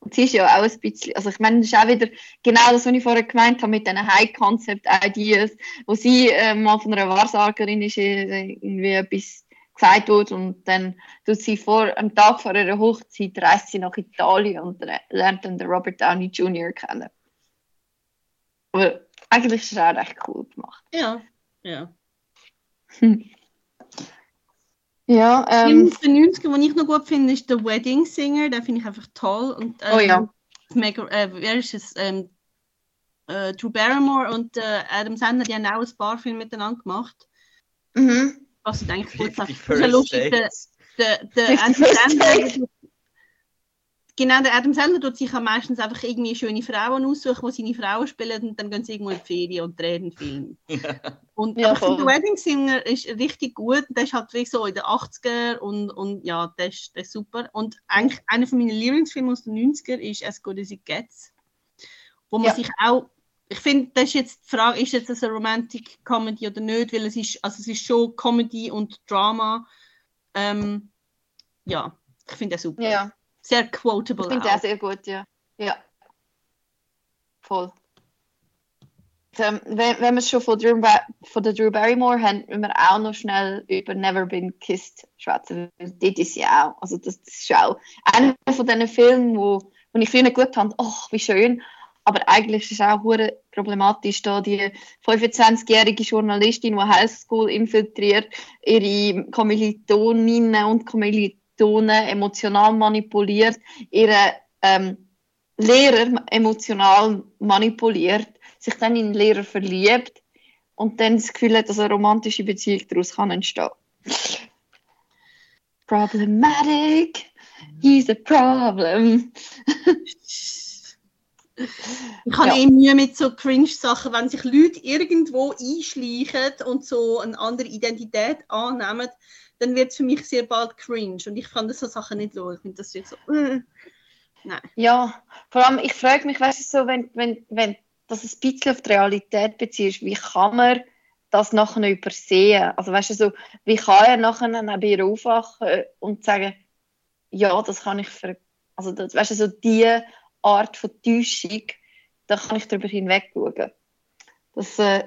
A: Und sie ist ja auch ein bisschen, also ich meine, das ist auch wieder genau das, was ich vorher gemeint habe mit diesen High-Concept-Ideas, wo sie äh, mal von einer Wahrsagerin ist, äh, irgendwie etwas gesagt wurde und dann tut sie vor, am Tag vor ihrer Hochzeit reist sie nach Italien und lernt dann den Robert Downey Jr. kennen. Aber eigentlich ist es auch recht cool gemacht.
C: Ja, ja.
A: Hm. Ja, ähm,
C: aus den 90ern, den ich noch gut finde, ist The Wedding Singer. Den finde ich einfach toll. Und, ähm,
A: Oh ja.
C: Mega, äh, wer ist es? Ähm, äh, Drew Barrymore und äh, Adam Sandler, die haben auch ein paar Filme miteinander gemacht.
A: mhm.
C: Was ich eigentlich gut fand. Ist lustig, der, der, der Adam Sandler. Genau, der Adam Sandler tut sich ja meistens einfach irgendwie schöne Frauen aussuchen, die seine Frauen spielen und dann gehen sie irgendwo in die Ferien und drehen einen Film. Und
A: Ja,
C: aber ich finde,
A: voll.
C: der Wedding Singer ist richtig gut. Der ist halt wie so in den 80er und, und ja, der ist, der ist super. Und eigentlich einer von meinen Lieblingsfilme aus den 90er ist As Good As It Gets. Wo man
A: Ja.
C: sich auch, ich finde, das ist jetzt die Frage, ist jetzt das eine Romantic Comedy oder nicht, weil es ist, also es ist schon Comedy und Drama. Ähm, ja, ich finde das super.
A: Ja,
C: Sehr quotable
A: ich finde
C: auch
A: sehr gut, ja. Ja. Voll. Wenn, wenn wir es schon von, Drew, von der Drew Barrymore haben, müssen wir auch noch schnell über Never Been Kissed schwätzen. Dort ist sie auch. Also das, das ist auch einer von diesen Filmen, wo, wo ich früher gut fand, ach, wie schön. Aber eigentlich ist es auch hure problematisch, da die 25-jährige Journalistin, die Highschool infiltriert, ihre Kommilitoninnen und Kommilitonen emotional manipuliert, ihre ähm, Lehrer emotional manipuliert, sich dann in den Lehrer verliebt und dann das Gefühl hat, dass eine romantische Beziehung daraus kann entstehen. Problematic, he's a problem.
C: Ich habe
A: Ja.
C: eh Mühe mit so Cringe-Sachen, wenn sich Leute irgendwo einschleichen und so eine andere Identität annehmen, dann wird es für mich sehr bald cringe. Und ich kann das so Sachen nicht so. Ich finde das so. Äh. Nein.
A: Ja, vor allem, ich frage mich, weißt du, so, wenn, wenn, wenn das ein bisschen auf die Realität beziehst, wie kann man das nachher übersehen? Also, weißt du, so, wie kann er nachher neben ihr aufwachen und sagen, ja, das kann ich ver... Also, das, weißt du, so die Art von Täuschung, da kann ich darüber hinweg schauen. Das, äh,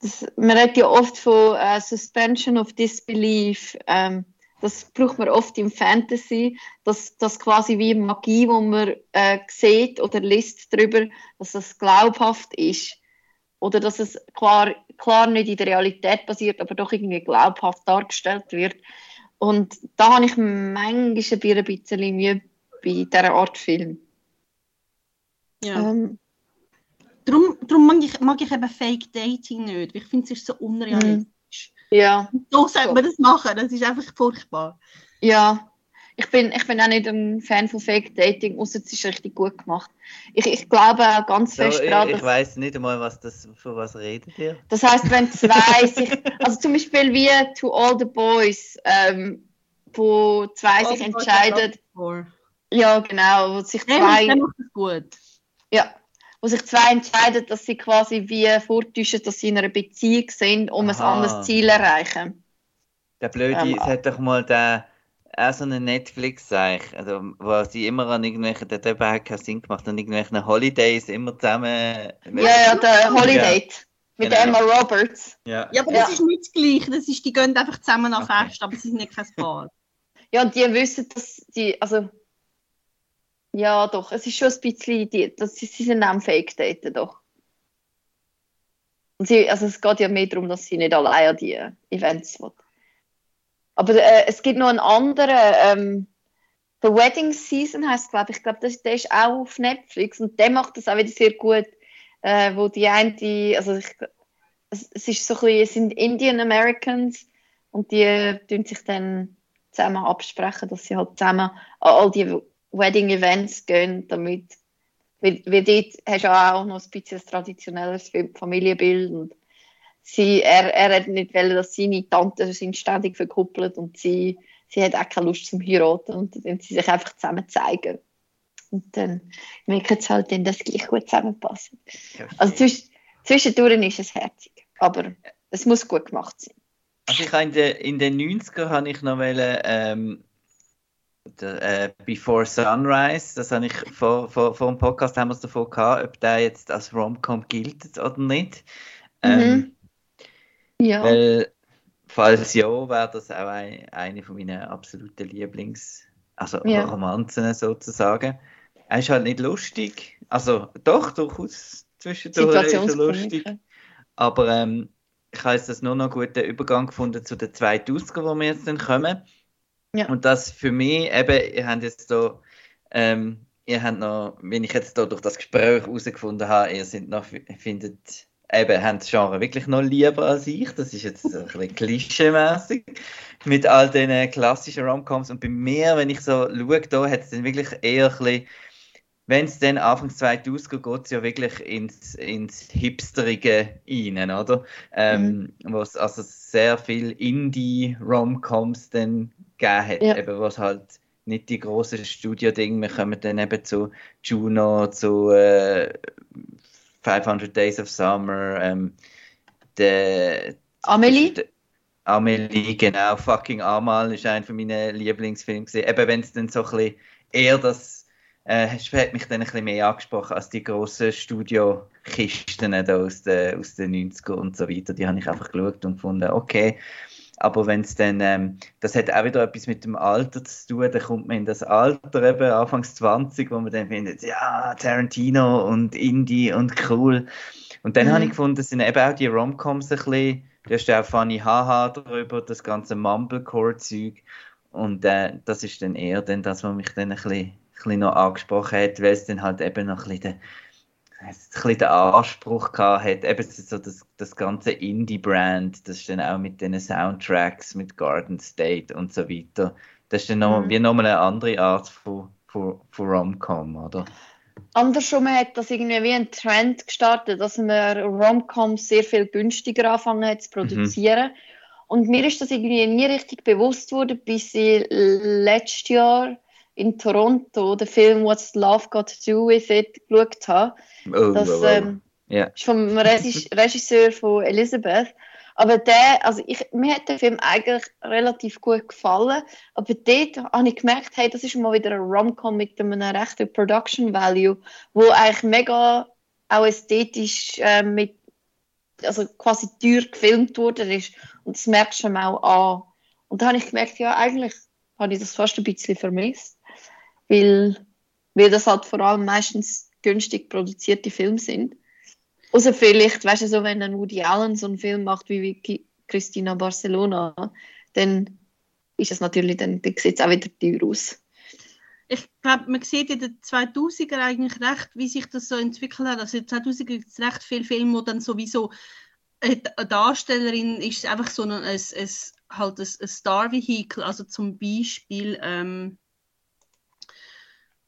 A: das, man redet ja oft von äh, Suspension of Disbelief. Ähm, das braucht man oft im Fantasy, dass das quasi wie Magie, wo man äh, sieht oder liest darüber, dass das glaubhaft ist oder dass es klar, klar nicht in der Realität basiert, aber doch irgendwie glaubhaft dargestellt wird. Und da habe ich manchmal ein bisschen Mühe bei dieser Art Film.
C: Ja.
A: Ähm,
C: Darum, darum mag, ich, mag ich eben Fake Dating nicht. weil Ich finde, es ist so unrealistisch.
A: ja,
C: So sollte man das machen. Das ist einfach furchtbar.
A: ja. Ich bin, ich bin auch nicht ein Fan von Fake Dating, außer es ist richtig gut gemacht. Ich, ich glaube auch ganz
B: So,
A: fest
B: ich
A: daran,
B: ich
A: dass
B: weiß nicht einmal, was das, von was redet ihr?
A: Das heißt, wenn zwei sich, also zum Beispiel wie To All the Boys, ähm, wo zwei sich entscheiden, ja genau, wo sich zwei,
C: macht das gut.
A: ja, wo sich zwei entscheiden, dass sie quasi wie vortäuschen, dass sie in einer Beziehung sind, um ein
B: Aha.
A: anderes Ziel zu erreichen.
B: Der Blöde,
A: Ähm,
B: es hat doch mal der, auch so eine netflix seich also wo sie immer an irgendwelchen, der hat eben keinen Sinn gemacht, an irgendwelchen Holidays immer zusammen.
A: Ja, ja, der Holiday mit
B: Genau.
A: Emma Roberts.
B: Ja.
C: Ja, aber das
A: Ja.
C: ist nicht das Gleiche. Das ist, die gehen einfach zusammen nach
B: Okay.
C: Fest, aber sie sind nicht kein Paar.
A: Ja, und die wissen, dass die, also, Ja, doch. Es ist schon ein bisschen, die, das, sie sind auch Fake Daten, doch. Und sie, also es geht ja mehr darum, dass sie nicht allein an die Events will. Aber äh, es gibt noch einen anderen, ähm, The Wedding Season heißt glaube ich, ich glaube, der ist auch auf Netflix und der macht das auch wieder sehr gut, äh, wo die eine, also ich, es, es, ist so ein bisschen, es sind Indian Americans und die tun sich dann zusammen absprechen, dass sie halt zusammen all die Wedding Events gehen, damit weil, weil dort hast du auch noch ein bisschen ein traditionelles Familienbild und sie, er, er hat nicht wollen, dass seine Tanten sind ständig verkuppelt und sie, sie hat auch keine Lust zum heiraten und dann sie sich einfach zusammen zeigen. Und dann merken sie halt, dass gleich gut zusammenpassen. Also zwisch, zwischendurch ist es herzig, aber es muss gut gemacht sein.
B: Also ich in, den, in den 90er habe ich noch wollen, ähm, der, äh, Before Sunrise, das habe ich vor, vor, vor dem Podcast haben wir es davon gehabt, ob der jetzt als Romcom gilt oder nicht. Mhm. Ähm, ja. Weil, falls ja, wäre das auch ein, eine von meinen absoluten Lieblings-, also ja. Romanzen sozusagen. Er ist halt nicht lustig, also doch, durchaus zwischendurch ist er lustig, aber ähm, ich habe jetzt das nur noch einen guten Übergang gefunden zu den 2000er, wo wir jetzt dann kommen. Ja. Und das für mich eben, ihr habt jetzt da, ähm, ihr habt noch, wenn ich jetzt da durch das Gespräch herausgefunden habe, ihr sind noch, findet, eben, habt das Genre wirklich noch lieber als ich. Das ist jetzt ein bisschen klischee-mäßig mit all den klassischen Romcoms. Und bei mir, wenn ich so schaue, da hat es dann wirklich eher ein bisschen, wenn es dann Anfang 2000 geht, geht es ja wirklich ins, ins Hipsterige rein, oder? Ähm, mhm. Wo es also sehr viel Indie-Romcoms dann gegeben hat, ja. eben, was halt nicht die großen Studio-Dinge, wir kommen dann eben zu Juno, zu äh, 500 Days of Summer, ähm, der
A: Amelie?
B: Der, Amelie, genau, fucking Amal ist einer meiner Lieblingsfilme gesehen. Eben wenn es dann so ein bisschen eher das äh, hat mich dann ein bisschen mehr angesprochen als die grossen Studio-Kisten aus den, aus den 90er und so weiter. Die habe ich einfach geschaut und gefunden, okay, aber wenn es dann, ähm, das hat auch wieder etwas mit dem Alter zu tun, dann kommt man in das Alter eben, Anfangs 20, wo man dann findet, ja, Tarantino und Indie und cool. Und dann mhm. habe ich gefunden, sind eben auch die Romcoms ein bisschen, du hast ja auch Funny Haha darüber, das ganze Mumblecore-Zeug. Und äh, das ist dann eher dann das, was mich dann ein bisschen, ein bisschen noch angesprochen hat, weil es dann halt eben noch ein bisschen ein bisschen den Anspruch gehabt hat, eben so das, das ganze Indie-Brand, das ist dann auch mit den Soundtracks, mit Garden State und so weiter. Das ist dann noch, mhm. wie nochmal eine andere Art von, von, von Rom-Com, oder?
A: Andersrum hat das irgendwie wie ein Trend gestartet, dass man Rom-Coms sehr viel günstiger anfangen hat zu produzieren. Mhm. Und mir ist das irgendwie nie richtig bewusst worden, bis ich letztes Jahr in Toronto den Film What's Love Got to Do With It geschaut habe. Oh, das oh. Ähm, yeah. ist vom Regisseur von Elizabeth. Aber der, also ich, mir hat der Film eigentlich relativ gut gefallen. Aber dort habe ich gemerkt, hey, das ist mal wieder ein Rom-Com mit einem rechten Production Value, wo eigentlich mega auch ästhetisch äh, mit, also quasi teuer gefilmt worden ist. Und das merkst du auch an. Und da habe ich gemerkt, ja, eigentlich habe ich das fast ein bisschen vermisst weil, weil das halt vor allem meistens günstig produzierte Filme sind. Außer vielleicht, weißt du, so, wenn ein Woody Allen so einen Film macht wie, wie Christina Barcelona, dann ist es natürlich, dann, dann sieht es auch wieder teuer aus.
C: Ich glaube, man sieht in den 2000er eigentlich recht, wie sich das so entwickelt hat. Also in den 2000er gibt es recht viele Filme, wo dann sowieso eine Darstellerin ist einfach so ein, ein, ein, halt ein Star-Vehikel, also zum Beispiel ähm,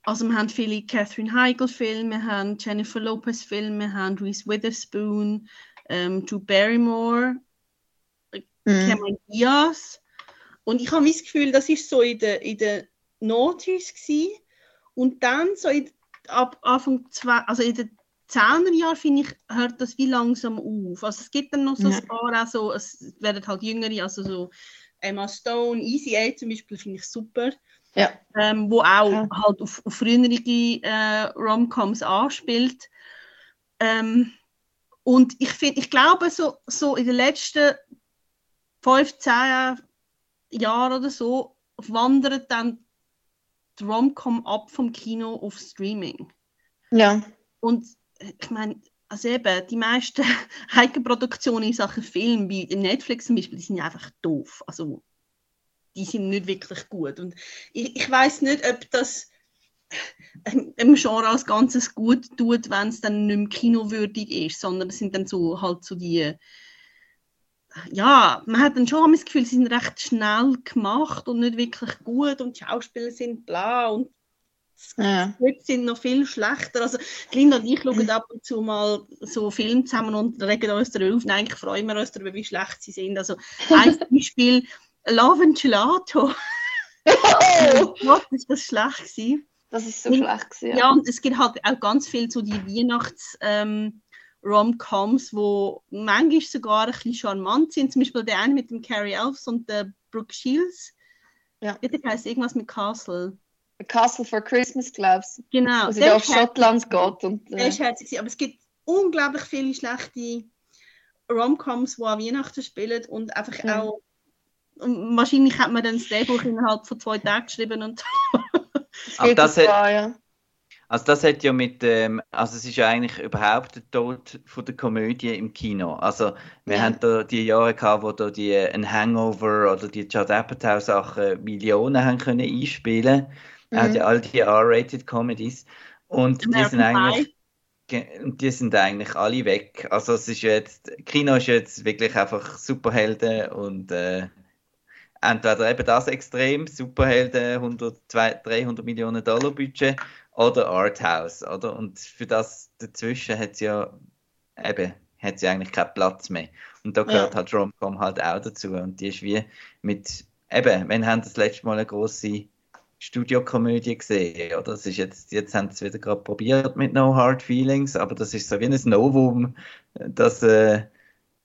C: also wir haben viele Catherine Heigl-Filme, wir haben Jennifer Lopez-Filme, wir haben Reese Witherspoon, ähm, Drew Barrymore, mm. Cameron Diaz. Und ich habe das Gefühl, das ist so in der, in der gewesen. Und dann so in, ab Anfang zwei, also in den 10er Jahren, finde ich, hört das wie langsam auf. Also es gibt dann noch so ja. ein paar, also es werden halt jüngere, also so Emma Stone, Easy A zum Beispiel, finde ich super. Ja. Ähm, wo auch ja. halt auf, auf frühere äh, Romcoms anspielt. Ähm, und ich finde, ich glaube, so, so in den letzten 15 Jahren oder so wandert dann die Rom-Com ab vom Kino auf Streaming.
A: Ja.
C: Und äh, ich meine, also eben, die meisten Eigenproduktionen in Sachen Film, wie Netflix zum Beispiel, die sind einfach doof. Also, die sind nicht wirklich gut. Und ich, ich weiß nicht, ob das im Genre als Ganzes gut tut, wenn es dann nicht mehr kinowürdig ist, sondern es sind dann so halt so die ja, man hat dann schon das Gefühl, sie sind recht schnell gemacht und nicht wirklich gut und die Schauspieler sind bla und
A: ja.
C: die sind noch viel schlechter. Also Linda und ich schauen ab und zu mal so Filme zusammen und regen uns darüber auf. Und eigentlich freuen wir uns darüber, wie schlecht sie sind. Also ein Beispiel Love and Gelato.
A: Oh,
C: Gott, ist das schlecht gewesen.
A: das ist so schlecht gewesen.
C: Ja, und es gibt halt auch ganz viel so die Weihnachts- ähm, Rom-Coms, wo manchmal sogar ein bisschen charmant sind. Zum Beispiel der eine mit dem Carrie Elves und der Brooke Shields.
A: Ja.
C: Der heißt irgendwas mit Castle.
A: Castle for Christmas, glaubst du?
C: Genau.
A: Wo sie
C: der
A: da auf. Schottland geht. Und,
C: Der
A: äh,
C: ist herzig. Aber es gibt unglaublich viele schlechte Rom-Coms, die an Weihnachten spielen und einfach
A: Ja.
C: auch. Und wahrscheinlich hat man dann das Drehbuch innerhalb von zwei Tagen geschrieben und
B: Aber das hat-
A: ja.
B: Also das hat ja mit, ähm, also es ist ja eigentlich überhaupt der Tod von der Komödie im Kino. Also wir
A: Ja.
B: haben da die Jahre gehabt, wo da die äh, ein Hangover oder die Judd Apatow Sachen Millionen haben können einspielen.
A: Mhm.
B: ja all die R-rated Comedies und die sind eigentlich die sind eigentlich alle weg. Also es ist jetzt, Kino ist jetzt wirklich einfach Superhelden und äh, entweder eben das Extrem, Superhelden, 100, 200, 300 Millionen Dollar Budget oder Arthouse, oder? Und für das dazwischen hat es ja eben, hat sie eigentlich keinen Platz mehr. Und da gehört
A: Ja.
B: halt Romcom halt auch dazu und die ist wie mit, eben, wir haben das letzte Mal eine große Studiokomödie gesehen, oder? Das ist jetzt, jetzt haben sie es wieder gerade probiert mit No Hard Feelings, aber das ist so wie ein Novum, dass, äh,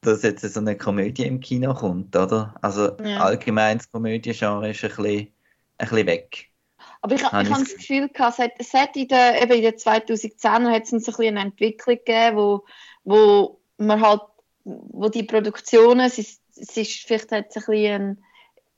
B: dass jetzt so eine Komödie im Kino kommt, oder? Also
A: Ja.
B: allgemein das Komödiengenre ist ein bisschen, ein bisschen weg.
A: Aber ich,
B: Habe
A: ich habe das Gefühl, gehabt, es hat, in den, eben in den 2010er hat es so ein bisschen eine Entwicklung gegeben, wo, wo man halt, wo die Produktionen, es ist, es ist vielleicht hat es ein bisschen,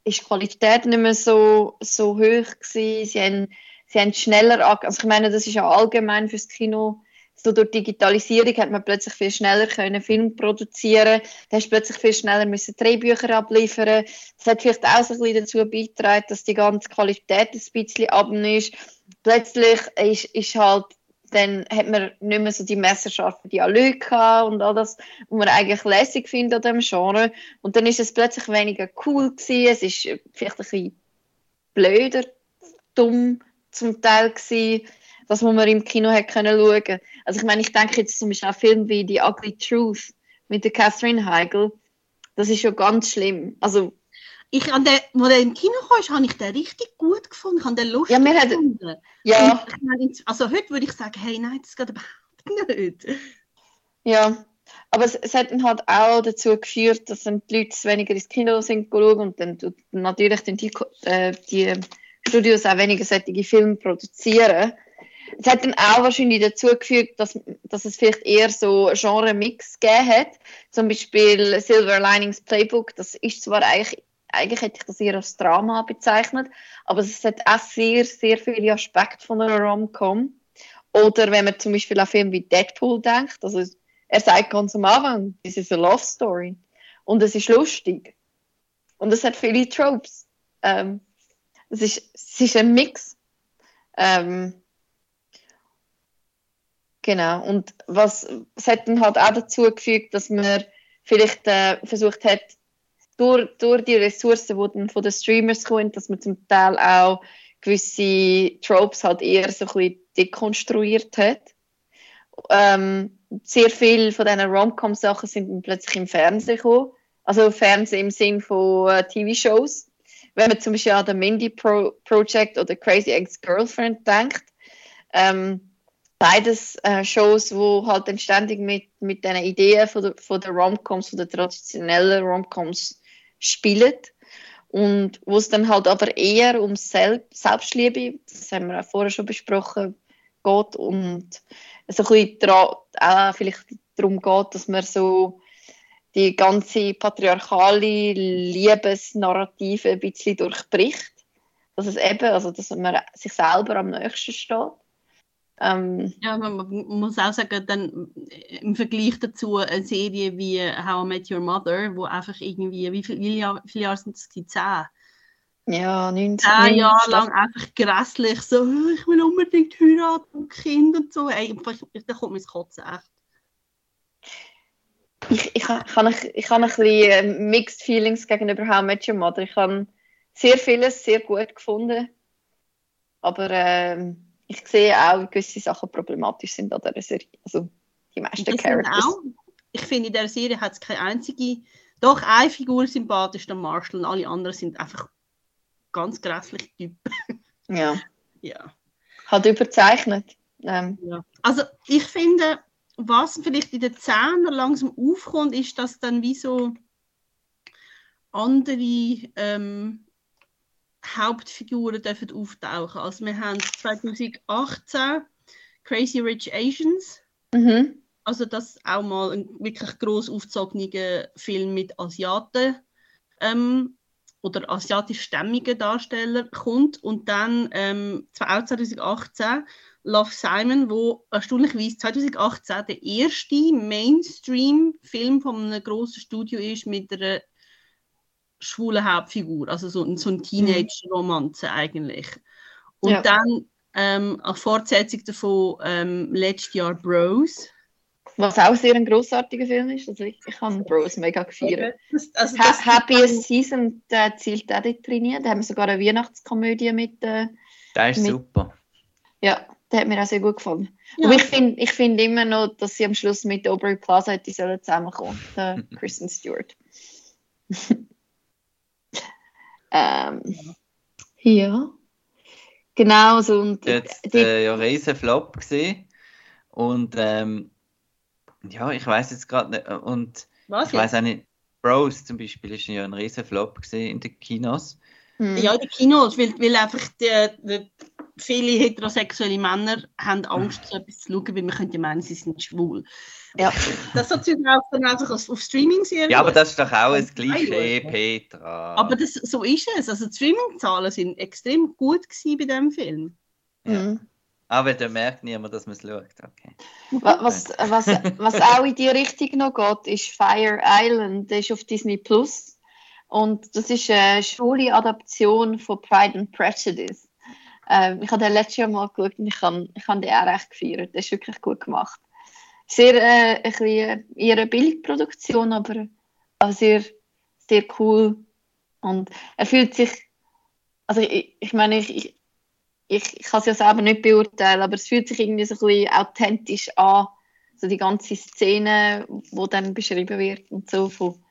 A: ist die Qualität nicht mehr so, so hoch gewesen, sie haben, sie haben schneller, also ich meine, das ist ja allgemein fürs Kino, so durch Digitalisierung hat man plötzlich viel schneller können Film produzieren, da hast plötzlich viel schneller müssen Drehbücher abliefern, das hat vielleicht auch ein bisschen dazu beigetragen, dass die ganze Qualität ein bisschen ist. Plötzlich ist, ist halt, dann hat man nicht mehr so die messerscharfen Dialoge und all das, was man eigentlich lässig findet an dem Genre. Und dann ist es plötzlich weniger cool gewesen. Es ist vielleicht ein bisschen blöder, dumm zum Teil gewesen, das, was man im Kino hat können schauen. Also ich meine, ich denke jetzt zum Beispiel an Filme wie The Ugly Truth mit der Catherine Heigl. Das ist schon ganz schlimm. Also
C: ich an der, wo der im Kino kam, habe ich den richtig gut gefunden. Ich habe den lustig
A: Ja, wir
C: gefunden.
A: ja.
C: Und ich meine, also heute würde ich sagen, hey, nein, das geht überhaupt nicht.
A: Ja, aber es, es hat dann halt auch dazu geführt, dass dann die Leute weniger ins Kino sind schauen und dann natürlich dann die, äh, die Studios auch weniger solche Filme produzieren. Es hat dann auch wahrscheinlich dazu geführt, dass, dass es vielleicht eher so Genre-Mix gegeben hat. Zum Beispiel Silver Linings Playbook, das ist zwar eigentlich, eigentlich hätte ich das eher als Drama bezeichnet, aber es hat auch sehr, sehr viele Aspekte von einer Rom-Com. Oder wenn man zum Beispiel an Filme wie Deadpool denkt, also er sagt ganz am Anfang, das ist eine Love Story. Und es ist lustig. Und es hat viele Tropes. Ähm, es, ist, es ist ein Mix. Ähm, genau. Und was, es hat dann halt auch dazu gefügt, dass man vielleicht äh, versucht hat, durch, durch die Ressourcen, die dann von den Streamers kommen, dass man zum Teil auch gewisse Tropes halt eher so ein bisschen dekonstruiert hat. Ähm, sehr viele von diesen Rom-Com-Sachen sind dann plötzlich im Fernsehen gekommen. Also Fernsehen im Sinn von äh, TV-Shows. Wenn man zum Beispiel an den Mindy Pro Project oder Crazy Ex-Girlfriend denkt. Ähm, beides äh, Shows, wo halt dann ständig mit, mit diesen Ideen von der, von der Rom-Coms, von der traditionellen Rom-Coms spielen. Und wo es dann halt aber eher um Sel Selbstliebe, das haben wir auch vorher schon besprochen, geht und so ein bisschen dra- auch vielleicht darum geht, dass man so die ganze patriarchale Liebesnarrative ein bisschen durchbricht. dass es eben, also dass man sich selber am nächsten steht.
C: Ähm, ja, man, man, muss auch sagen, dann im Vergleich dazu eine Serie wie How I Met Your Mother, wo einfach irgendwie, wie, viel, wie Jahr, viele Jahre sind es? Zehn?
A: Ja, 19.
C: Zehn Jahre lang einfach grässlich, so, ich will unbedingt heiraten und Kind und so. Ey, da kommt mein Kotzen echt.
A: Ich, ich, ich, habe, ich habe ein bisschen äh, Mixed Feelings gegenüber How I Met Your Mother. Ich habe sehr vieles sehr gut gefunden, aber ähm, ich sehe auch, wie gewisse Sachen problematisch sind an dieser Serie. Also die meisten Characters.
C: Auch, ich finde, in dieser Serie hat es keine einzige, doch eine Figur sympathisch, der Marshall, und alle anderen sind einfach ganz grässliche Typen.
A: Ja.
C: ja.
A: Hat überzeichnet. Ähm.
C: Ja. Also ich finde, was vielleicht in den Zähnen langsam aufkommt, ist, dass dann wie so andere ähm, Hauptfiguren dürfen auftauchen. Also wir haben 2018 Crazy Rich Asians.
A: Mhm.
C: Also das auch mal ein wirklich groß aufgezogener Film mit Asiaten ähm, oder asiatischstämmigen Darstellern kommt. Und dann ähm, auch 2018 Love Simon, wo erstaunlicherweise 2018 der erste Mainstream-Film von einem grossen Studio ist mit einer schwule Hauptfigur, also so, so ein Teenage-Romanze eigentlich. Und ja. dann ähm, als Fortsetzung davon ähm, letztes Jahr Bros.
A: Was auch sehr ein großartiger Film ist. Also ich, ich habe Bros mega gefeiert. Also ha Happiest Season, der zielt auch dort drin. Da haben wir sogar eine Weihnachtskomödie mit. Äh,
B: der ist mit, super.
A: Ja, der hat mir auch sehr gut gefallen. Ja. Aber ich finde ich find immer noch, dass sie am Schluss mit Aubrey Plaza hätte zusammenkommen, der Kristen Stewart. Ähm, ja. Genau so. Und
B: jetzt äh, ja riesen Flop gesehen und ähm, ja, ich weiß jetzt gerade nicht und Was ich weiß auch nicht. Bros zum Beispiel ist ja ein riesen Flop gesehen in den Kinos.
C: Hm. Ja, in den Kinos, weil, weil einfach die, die, viele heterosexuelle Männer haben Angst, so etwas zu schauen, weil man könnte meinen, sie sind schwul. Ja. Das hat sich auch dann einfach auf Streaming-Serien.
B: Ja, aber das ist doch auch ein Klischee, Petra.
C: Aber das, so ist es. Also die Streaming-Zahlen sind extrem gut bei diesem Film.
B: Ja. Mhm. Aber da merkt niemand, dass man es schaut. Okay.
A: Was, was, was auch in die Richtung noch geht, ist Fire Island. Der ist auf Disney Plus. Und das ist eine schwule Adaption von Pride and Prejudice. Ähm, ich habe den letztes Jahr mal geschaut und ich habe, ich den auch recht gefeiert. Der ist wirklich gut gemacht sehr äh, eine Billigproduktion, aber auch sehr, sehr cool. Und er fühlt sich, also ich, ich meine, ich, ich, ich, kann es ja selber nicht beurteilen, aber es fühlt sich irgendwie so ein bisschen authentisch an. So die ganze Szene, wo dann beschrieben wird und so von,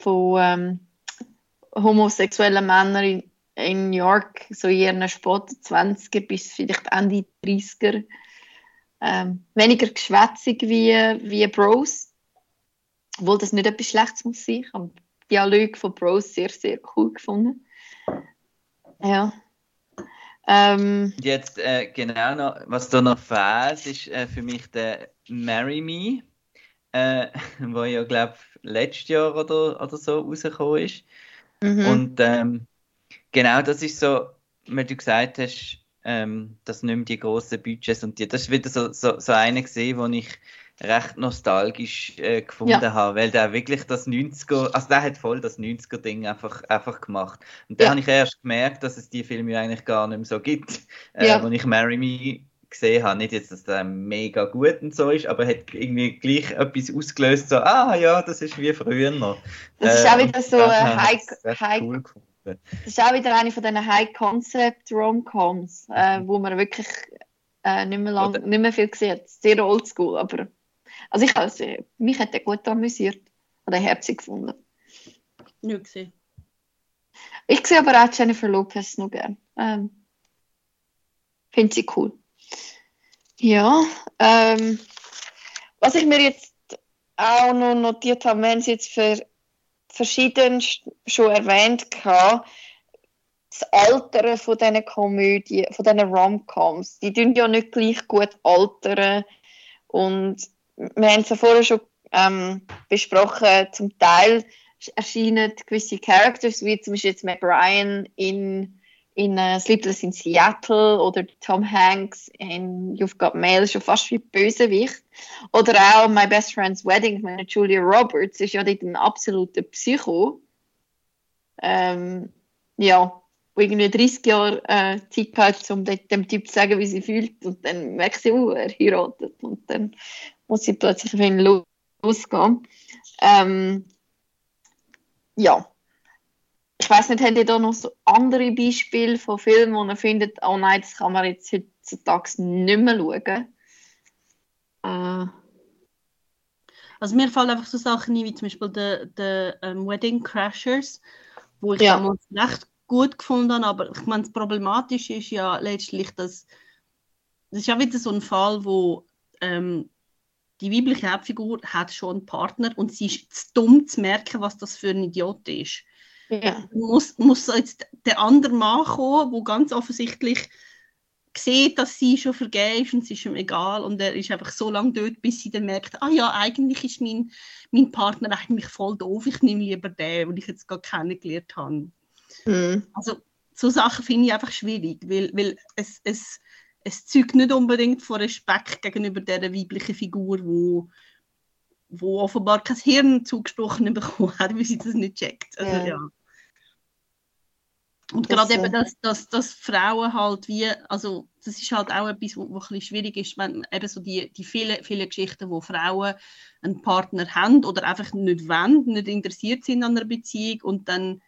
A: von ähm, homosexuellen Männern in New York, so in ihren Sport 20er bis vielleicht Ende 30er ähm, weniger geschwätzig wie, wie Bros. Obwohl das nicht etwas Schlechtes muss sein. Ich habe Dialog von Bros sehr, sehr cool gefunden. Ja. Ähm,
B: Jetzt äh, genau noch, was da noch fehlt, ist äh, für mich der Marry Me, äh, wo ja, glaube letztes Jahr oder, oder so rausgekommen ist. Mhm. Und ähm, genau das ist so, wenn du gesagt hast, ähm, das nicht mehr die grossen Budgets und die, das ist wieder so, so, so eine gesehen, wo ich recht nostalgisch äh, gefunden ja. habe, weil der wirklich das 90er, also der hat voll das 90er-Ding einfach, einfach gemacht. Und da ja. habe ich erst gemerkt, dass es die Filme eigentlich gar nicht mehr so gibt, äh, ja. wo ich Marry Me gesehen habe. Nicht jetzt, dass der mega gut und so ist, aber hat irgendwie gleich etwas ausgelöst, so, ah ja, das ist wie früher noch.
A: Das ist auch wieder so ein High, High, cool das ist auch wieder eine von diesen High-Concept-Romcoms, äh, wo man wirklich äh, nicht, mehr lang, nicht mehr viel sieht. Sehr oldschool, aber also ich also, mich hat der gut amüsiert oder herzig gefunden.
C: Nicht gesehen.
A: Ich sehe aber auch Jennifer Lopez noch gern. Ähm, Finde sie cool. Ja, ähm, was ich mir jetzt auch noch notiert habe, wenn sie jetzt für verschiedens schon erwähnt das Altern von diesen Komödien, von diesen Rom-Coms, die tun ja nicht gleich gut altern. Und wir haben es ja vorher schon ähm, besprochen, zum Teil erscheinen gewisse Characters, wie zum Beispiel jetzt Matt in, in uh, Sleepless in Seattle oder Tom Hanks in You've Got Mail schon fast wie Bösewicht. Oder auch My Best Friend's Wedding, meine Julia Roberts ist ja dort ein absoluter Psycho. Ähm, ja, wo irgendwie 30 Jahre äh, Zeit hat, um dem Typ zu sagen, wie sie fühlt. Und dann merkt sie, oh, er heiratet. Und dann muss sie plötzlich auf ihn losgehen. Ähm, ja. Ich weiß nicht, habt ihr da noch so andere Beispiele von Filmen, wo ihr findet, oh nein, das kann man jetzt heutzutage nicht mehr schauen?
C: Äh. Also mir fallen einfach so Sachen ein, wie zum Beispiel die, um, ähm, Wedding Crashers, wo ich ja. damals recht gut gefunden habe, aber ich meine, das Problematische ist ja letztlich, dass das ist ja wieder so ein Fall, wo ähm, die weibliche Hauptfigur hat schon einen Partner und sie ist zu dumm zu merken, was das für ein Idiot ist. Ja. Muss, muss jetzt der andere Mann kommen, der ganz offensichtlich sieht, dass sie schon vergeben ist und es ist ihm egal und er ist einfach so lange dort, bis sie dann merkt, ah ja, eigentlich ist mein, mein Partner eigentlich voll doof, ich nehme lieber den, den ich jetzt gerade kennengelernt habe. Mhm. Also so Sachen finde ich einfach schwierig, weil, weil es, es, es zeugt nicht unbedingt von Respekt gegenüber der weiblichen Figur, wo, wo offenbar kein Hirn zugesprochen bekommen hat, weil sie das nicht checkt. Also, ja. ja. Und das, gerade eben, dass, dass, dass Frauen halt wie, also das ist halt auch etwas, was ein bisschen schwierig ist, wenn eben so die, die vielen, vielen Geschichten, wo Frauen einen Partner haben oder einfach nicht wollen, nicht interessiert sind an einer Beziehung und dann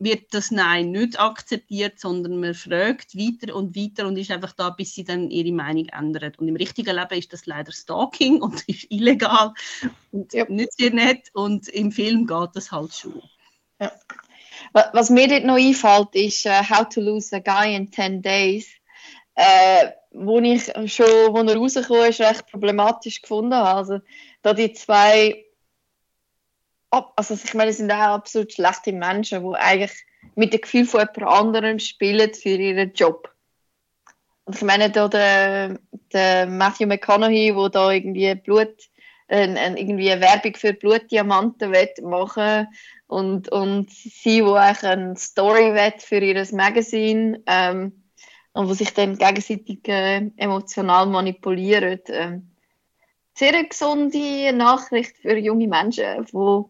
C: wird das Nein nicht akzeptiert, sondern man fragt weiter und weiter und ist einfach da, bis sie dann ihre Meinung ändert. Und im richtigen Leben ist das leider Stalking und ist illegal und ja. nicht sehr nett und im Film geht das halt schon.
A: Ja. Was mir dort noch einfällt, ist uh, How to Lose a Guy in 10 Days, äh, wo ich schon, wo er rausgekommen ist, recht problematisch gefunden habe. Also, da die zwei also ich meine, es sind auch absolut schlechte Menschen, die eigentlich mit dem Gefühl von jemand anderem spielen für ihren Job. Und ich meine, da der, der Matthew McConaughey, der da irgendwie Blut, äh, irgendwie eine Werbung für Blutdiamanten machen und, und sie, wo eigentlich eine Story will für ihr Magazin ähm, und wo sich dann gegenseitig äh, emotional manipulieren. Ähm, sehr eine gesunde Nachricht für junge Menschen, die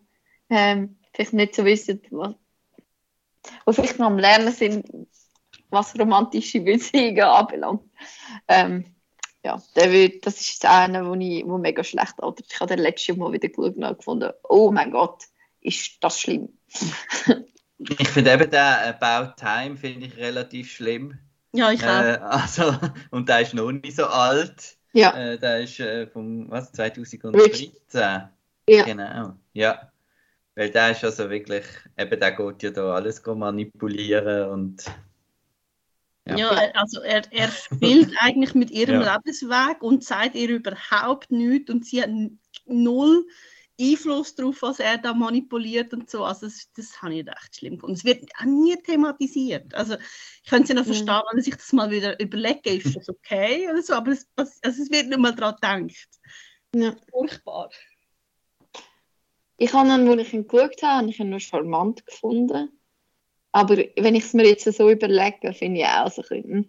A: ähm, vielleicht nicht so wissen, was, wo vielleicht noch am Lernen sind, was romantische Beziehungen anbelangt. Ähm, ja, der wird, das ist einer, wo ich wo mega schlecht altert. Ich habe den letzten Mal wieder geschaut und gefunden, oh mein Gott, ist das schlimm.
B: ich finde eben den About Time finde ich relativ schlimm.
C: Ja, ich auch. Äh,
B: also, und der ist noch nicht so alt.
A: Ja.
B: Äh, der ist äh, vom was, 2013. Ja. Genau. Ja. Weil der ist also wirklich, eben der geht ja da alles manipulieren und.
C: Ja, ja also er, er spielt eigentlich mit ihrem ja. Lebensweg und sagt ihr überhaupt nichts und sie hat null Einfluss darauf, was er da manipuliert und so. Also das, das habe ich recht schlimm gefunden. Es wird auch nie thematisiert. Also ich könnte es ja noch verstehen, mhm. wenn er sich das mal wieder überlegt, ist das okay oder so, aber es, also es wird nicht mal daran gedacht.
A: Ja.
C: Furchtbar.
A: Ich habe ihn, als ich ihn geschaut habe, habe ich ihn nur charmant gefunden. Aber wenn ich es mir jetzt so überlege, finde ich auch so ein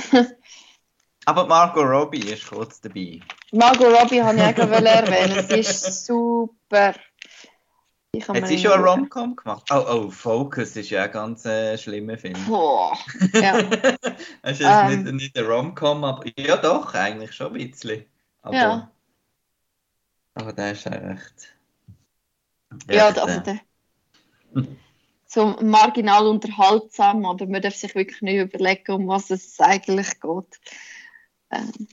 B: bisschen. Aber Margot Robbie ist kurz dabei.
A: Margot Robbie habe ich auch erwähnen. Sie ist super.
B: Hat sie schon eine Rom-Com gemacht? Oh, oh, Focus ist ja ein ganz äh, schlimmer Film.
A: Boah, ja.
B: es ist ähm, nicht, nicht eine Rom-Com, aber ja doch, eigentlich schon ein bisschen. Aber, ja. aber der ist echt...
A: Ja, also der, so marginal unterhaltsam, aber man darf sich wirklich nicht überlegen, um was es eigentlich geht. Ähm,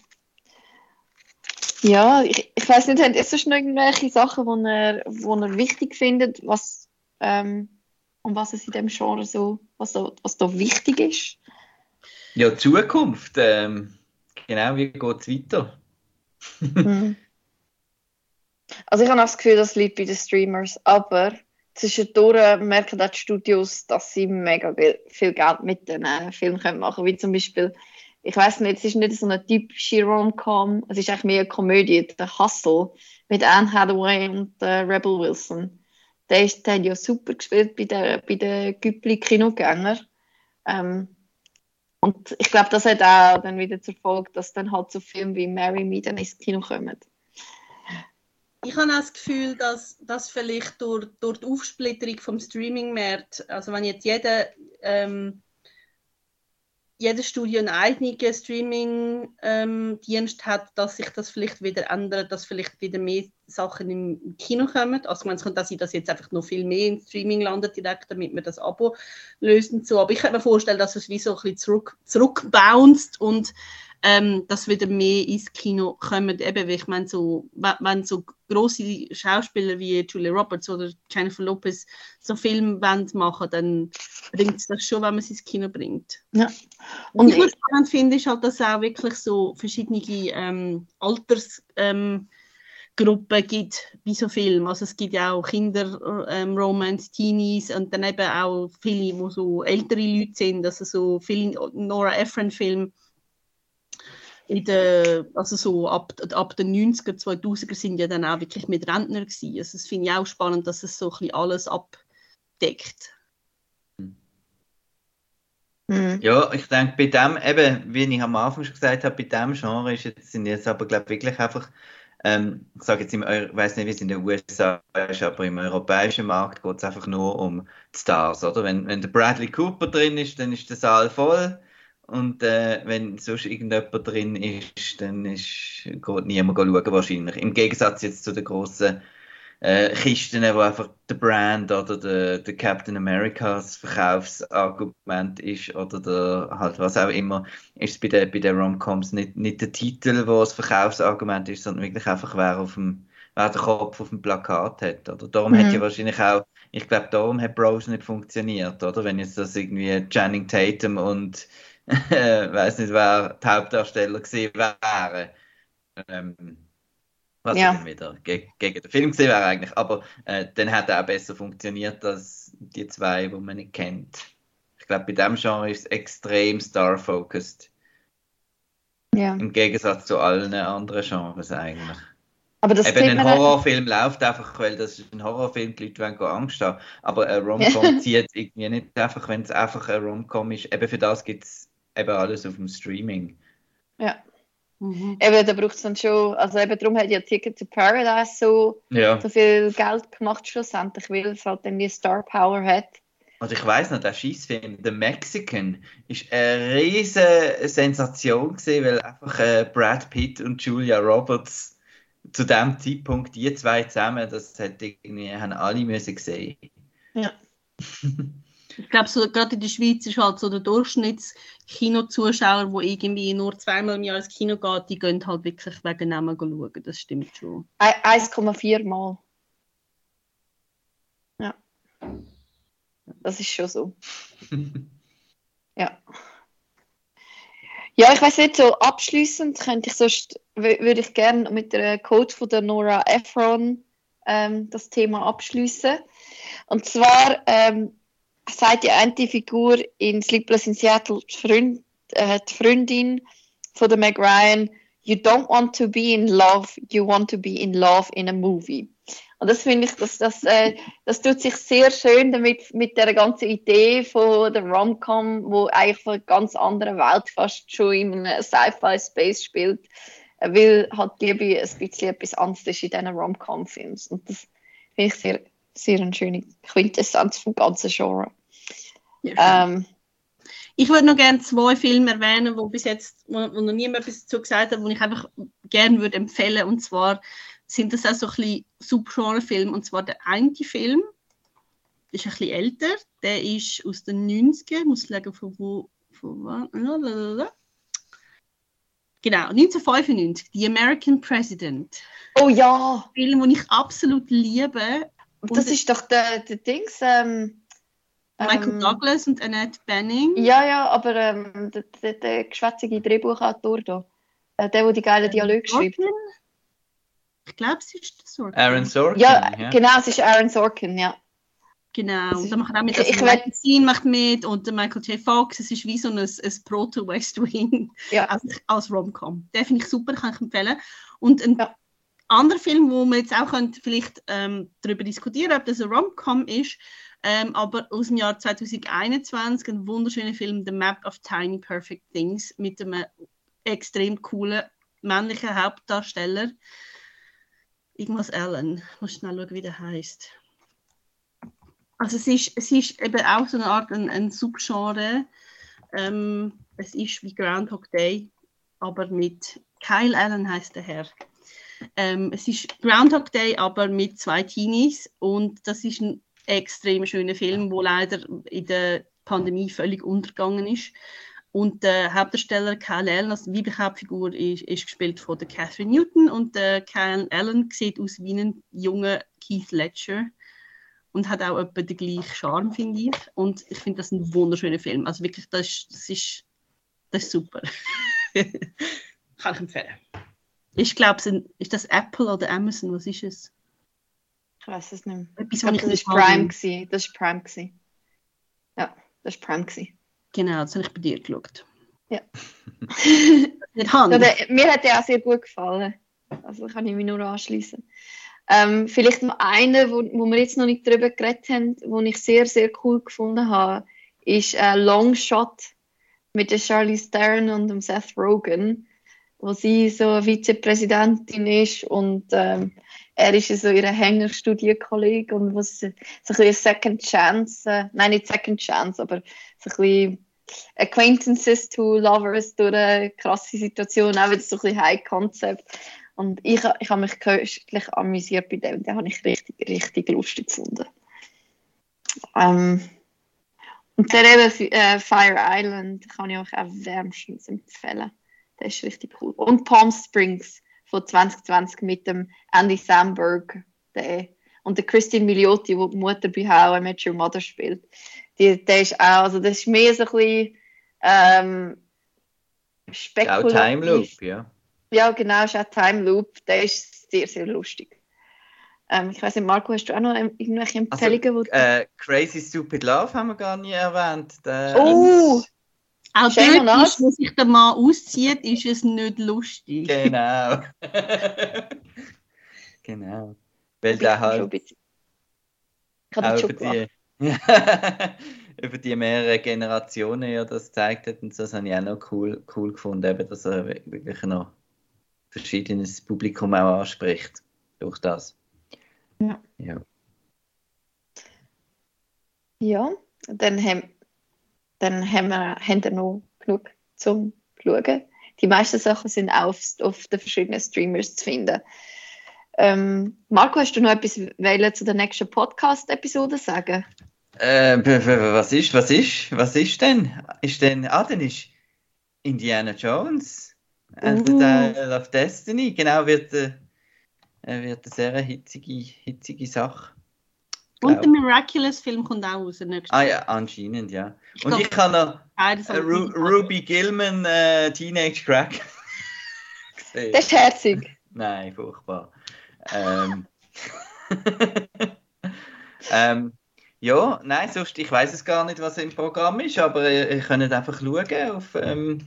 A: ja, ich, ich weiß nicht, habt ihr sonst noch irgendwelche Sachen, die ihr, wo ihr wichtig findet, was, ähm, um was es in dem Genre so, was was da wichtig ist?
B: Ja, Zukunft. Ähm, genau, wie geht es weiter?
A: hm. Also ich habe das Gefühl, das liegt bei den Streamers, aber zwischendurch merken auch die Studios, dass sie mega viel Geld mit den äh, Filmen machen können. Wie zum Beispiel, ich weiß nicht, es ist nicht so eine typische Rom-Com, es ist eigentlich mehr eine Komödie, der Hustle mit Anne Hathaway und äh, Rebel Wilson. Der, ist, der hat ja super gespielt bei den bei der Güppli-Kinogängern. Ähm, und ich glaube, das hat auch dann wieder zur Folge, dass dann halt so Filme wie Marry Me dann ins Kino kommen.
C: Ich habe das Gefühl, dass, dass vielleicht durch, durch die Aufsplitterung vom Streaming-Markt, also wenn jetzt jeder ähm, jedes Studio einen eigenen Streaming-Dienst ähm, hat, dass sich das vielleicht wieder ändert, dass vielleicht wieder mehr Sachen im Kino kommen. Also es könnte sein, dass jetzt einfach noch viel mehr im Streaming landet direkt, damit man das Abo löst und so. Aber ich könnte mir vorstellen, dass es wie so ein bisschen zurück, zurückbounced und ähm, dass wieder mehr ins Kino kommen. Eben, ich meine, so, wenn so große Schauspieler wie Julia Roberts oder Jennifer Lopez so Filme machen dann bringt es das schon, wenn man sie ins Kino bringt.
A: Ja.
C: Und was ich spannend finde, ist halt, dass es auch wirklich so verschiedene ähm, Alters... Ähm, gibt wie so Filme. Also es gibt ja auch Kinder, ähm, Romance, Teenies und dann eben auch viele, wo so ältere Leute sind, also so viele Nora Ephron-Filme in der, also so ab, ab den 90er, 2000er sind ja dann auch wirklich mit Rentner gewesen. Also das finde ich auch spannend, dass es so ein bisschen alles abdeckt.
B: Mhm. Ja, ich denke, bei dem, eben, wie ich am Anfang schon gesagt habe, bei dem Genre ist jetzt, sind jetzt aber, glaube wirklich einfach, ähm, ich sage jetzt, im, ich weiß nicht, wie es in den USA ist, aber im europäischen Markt geht es einfach nur um die Stars, oder? Wenn, wenn der Bradley Cooper drin ist, dann ist der Saal voll. Und äh, wenn sonst irgendjemand drin ist, dann ist, geht niemand schauen wahrscheinlich. Im Gegensatz jetzt zu den grossen äh, Kisten, wo einfach der Brand oder der, der Captain Americas Verkaufsargument ist oder der, halt was auch immer, ist es bei den, bei den Romcoms nicht, nicht der Titel, wo das Verkaufsargument ist, sondern wirklich einfach, wer auf dem wer den Kopf auf dem Plakat hat. Oder? Darum mhm. hat ja wahrscheinlich auch, ich glaube, darum hat Bros nicht funktioniert, oder? Wenn jetzt das irgendwie Channing Tatum und weiß nicht, wer die Hauptdarsteller gewesen wäre. Ähm, was ja. dann wieder ge gegen den Film gesehen wäre eigentlich. Aber äh, dann hat er auch besser funktioniert als die zwei, die man nicht kennt. Ich glaube, bei dem Genre ist es extrem star-focused. Ja. Im Gegensatz zu allen anderen Genres eigentlich. Aber das Eben ein Horrorfilm läuft einfach, weil das ist ein Horrorfilm, die Leute wollen Angst haben. Aber ein Romcom zieht irgendwie nicht einfach, wenn es einfach ein Romcom ist. Eben für das gibt es eben alles auf dem Streaming.
A: Ja. Mhm. Eben, da braucht es dann schon, also eben darum hat ja Ticket to Paradise so,
B: ja.
A: so viel Geld gemacht schlussendlich, weil es halt dann die Star Power hat.
B: Also ich weiß noch, der Schießfilm The Mexican ist eine riesige Sensation gewesen, weil einfach äh, Brad Pitt und Julia Roberts zu dem Zeitpunkt die zwei zusammen, das hat irgendwie haben alle müssen sehen.
A: Ja.
C: Ich glaube, so, gerade in der Schweiz ist halt so der Durchschnittskinozuschauer, der irgendwie nur zweimal im Jahr ins Kino geht, die gehen halt wirklich wegen Namen schauen. Das stimmt schon.
A: 1,4 Mal. Ja. Das ist schon so. ja. Ja, ich weiß nicht, so abschließend könnte ich sonst, würde ich gerne mit der Code von der Nora Ephron ähm, das Thema abschließen. Und zwar ähm, sagt die eine Figur in Sleepless in Seattle, die, Freund, äh, die Freundin von der Meg Ryan, you don't want to be in love, you want to be in love in a movie. Und das finde ich, das, das, äh, das tut sich sehr schön damit, mit der ganzen Idee von der Rom-Com, wo eigentlich von einer ganz anderen Welt fast schon in einem Sci-Fi-Space spielt, äh, weil halt Liebe ein bisschen etwas anderes ist in diesen Rom-Com-Films. Und das finde ich sehr sehr eine schöne Quintessenz vom ganzen Genre. Ja, ähm,
C: ich würde noch gerne zwei Filme erwähnen, wo bis jetzt wo, wo noch niemand etwas dazu gesagt hat, wo ich einfach gerne würde empfehlen. Und zwar sind das auch so ein bisschen Subgenre-Filme. Und zwar der eine Film, ist ein bisschen älter, der ist aus den 90ern, ich muss sagen, von wo, von wann, Genau, 1995, The American President.
A: Oh ja!
C: Ein Film, den ich absolut liebe.
A: Das ist doch der, der Dings. Ähm,
C: Michael ähm, Douglas und Annette Benning.
A: Ja, ja, aber ähm, der, der, der geschwätzige Drehbuchautor da. Äh, der, der die geilen Dialoge schreibt.
C: Ich glaube, es ist der
B: Sorkin. Aaron Sorkin.
A: Ja, ja, genau, es ist Aaron Sorkin, ja.
C: Genau, und dann macht auch mit das Magazin macht mit und der Michael J. Fox. Es ist wie so ein, ein Proto-West Wing
A: ja.
C: als, als Rom-Com. Den finde ich super, kann ich empfehlen. Und ein ja anderer Film, wo man jetzt auch könnte vielleicht ähm, darüber diskutieren ob das ein Rom-Com ist, Ähm, aber aus dem Jahr 2021 ein wunderschöner Film, The Map of Tiny Perfect Things, mit einem extrem coolen männlichen Hauptdarsteller. Irgendwas Allen. Ich muss schnell schauen, wie der heißt. Also es ist, es ist eben auch so eine Art ein, ein Subgenre. Ähm, es ist wie Groundhog Day, aber mit Kyle Allen heißt der Herr. Ähm, es ist Groundhog Day, aber mit zwei Teenies und das ist ein extrem schöner Film, wo leider in der Pandemie völlig untergegangen ist. Und der Hauptdarsteller Kyle Allen, also die Hauptfigur, ist, ist, gespielt von der Catherine Newton und der Kyle Allen sieht aus wie ein junger Keith Ledger und hat auch etwa den gleichen Charme, finde ich. Und ich finde das ein wunderschöner Film. Also wirklich, das das ist, das ist super. Kann ich empfehlen. Ich glaube, ist das Apple oder Amazon? Was ist es?
A: Ich weiß es nicht mehr.
C: Etwas,
A: Ich glaube,
C: was
A: das
C: nicht
A: war Prime. Gewesen. Das war Prime. Gewesen. Ja, das war Prime. Gewesen.
C: Genau, das habe ich bei dir geschaut.
A: Ja.
C: Nicht Hand.
A: Ja, der, mir hat der auch sehr gut gefallen. Also kann ich mich nur anschließen. Ähm, vielleicht noch einer, wo, wo wir jetzt noch nicht drüber geredet haben, wo ich sehr, sehr cool gefunden habe, ist äh, Long Shot mit der Charlize Theron und dem Seth Rogen, wo sie so Vizepräsidentin ist und ähm, er ist so ihr Hängerstudierkollege und sie so ein bisschen Second Chance, äh, nein nicht Second Chance, aber so ein bisschen Acquaintances to Lovers durch eine krasse Situation, auch wieder so ein bisschen High Concept. Und ich, ich habe mich köstlich amüsiert bei dem, den habe ich richtig, richtig lustig gefunden. Ähm, und der eben äh, Fire Island kann ich euch auch wärmstens empfehlen. Der ist richtig cool. Und Palm Springs von 2020 mit dem Andy Samberg der, und der Christine Milioti, die die Mutter bei How I Met Your Mother spielt. Die, der ist auch, also das ist mehr so ein bisschen ähm,
B: Auch
A: spekulativ.
B: Time Loop, ja.
A: Ja, genau, ist auch Time Loop. Der ist sehr, sehr lustig. Ähm, ich weiß nicht, Marco, hast du auch noch irgendwelche Empfehlungen? wo du-
B: Äh, Crazy Stupid Love haben wir gar nie erwähnt. Der,
A: oh,
C: Auch
A: Shame
C: dort ist, wo sich der Mann auszieht, ist es nicht lustig.
B: Genau. genau. Weil
A: ich
B: der halt
A: ich habe schon
B: die, über die mehreren Generationen ja das gezeigt hat und so, das habe ich auch noch cool, cool gefunden, eben, dass er wirklich noch verschiedenes Publikum auch anspricht durch das.
A: Ja.
B: ja.
A: Ja, dann haben, dann haben wir, haben wir noch genug zum Schauen. Die meisten Sachen sind auch auf, auf den verschiedenen Streamers zu finden. Ähm, Marco, hast du noch etwas wollen zu der nächsten Podcast-Episode sagen?
B: Äh, was ist, was ist, was ist denn? Ist denn, ah, dann ist Indiana Jones and the
A: Uh.
B: Dial of Destiny, genau, wird, äh, wird eine sehr hitzige, hitzige Sache.
C: Und der Miraculous-Film kommt auch raus. nächstes
B: Ah ja, anscheinend, ja.
C: Ich
B: Und
C: glaub,
B: ich kann noch äh, Ru Ruby Gilman äh, Teenage Crack gesehen.
A: Das ist herzig.
B: Nein, furchtbar. Ähm, ähm, ja, nein, sonst, ich weiß es gar nicht, was im Programm ist, aber ihr, ihr könnt einfach schauen auf, ähm,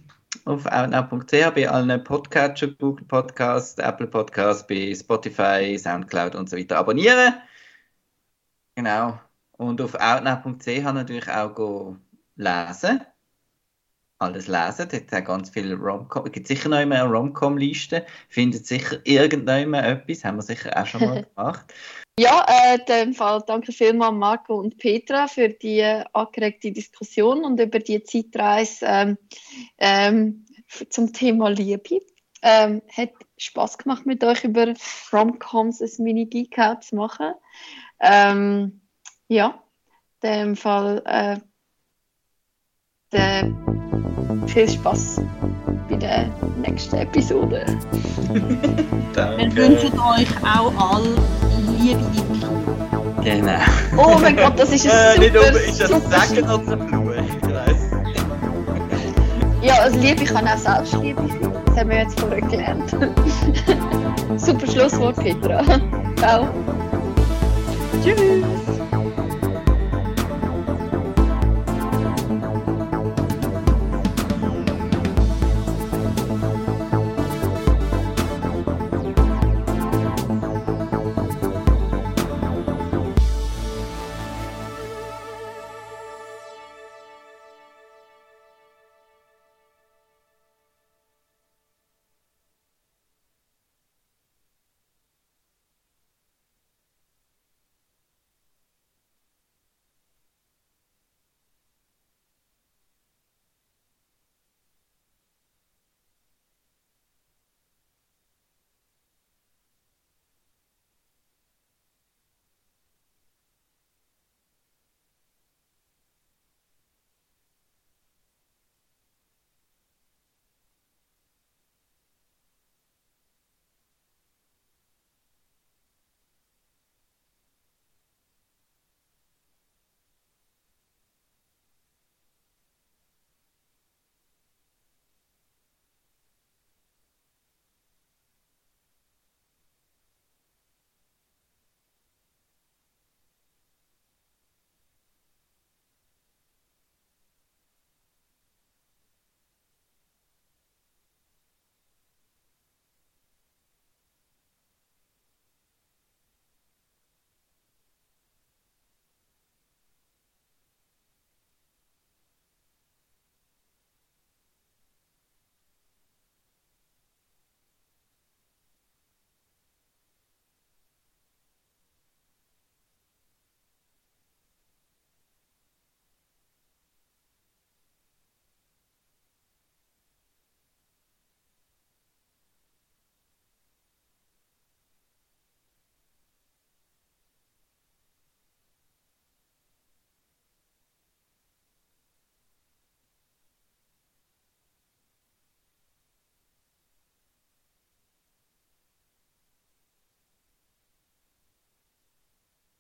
B: auf outnow.ch bei allen Podcatcher, Google Podcast, Apple Podcast, bei Spotify, Soundcloud und so weiter abonnieren. Genau. Und auf outnow.ch natürlich auch lesen. Alles lesen. Dort hat ganz viele Romcom. Es gibt sicher noch immer eine Romcom-Liste. Findet sicher irgendjemand etwas. Haben wir sicher auch schon mal gemacht.
A: Ja, äh, in dem Fall danke vielmals Marco und Petra für die angeregte Diskussion und über die Zeitreise ähm, ähm, zum Thema Liebe. Ähm, hat Spaß gemacht mit euch über Romcoms ein Mini-Geek-Out zu machen. Ähm, ja, in dem Fall äh, der, viel Spaß bei der nächsten Episode.
C: Wir wünschen euch auch alle Liebe in die
B: Genau.
A: Oh mein Gott, das ist
B: Äh,
A: ein
B: nicht
A: super,
B: oben ist das
A: super
B: Sagen oder ein Fluch? Ich weiß.
A: Ja, also Liebe kann auch Selbstliebe sein. Das haben wir jetzt vorher gelernt. Super Schlusswort, Petra. Ciao.
C: Tschüss!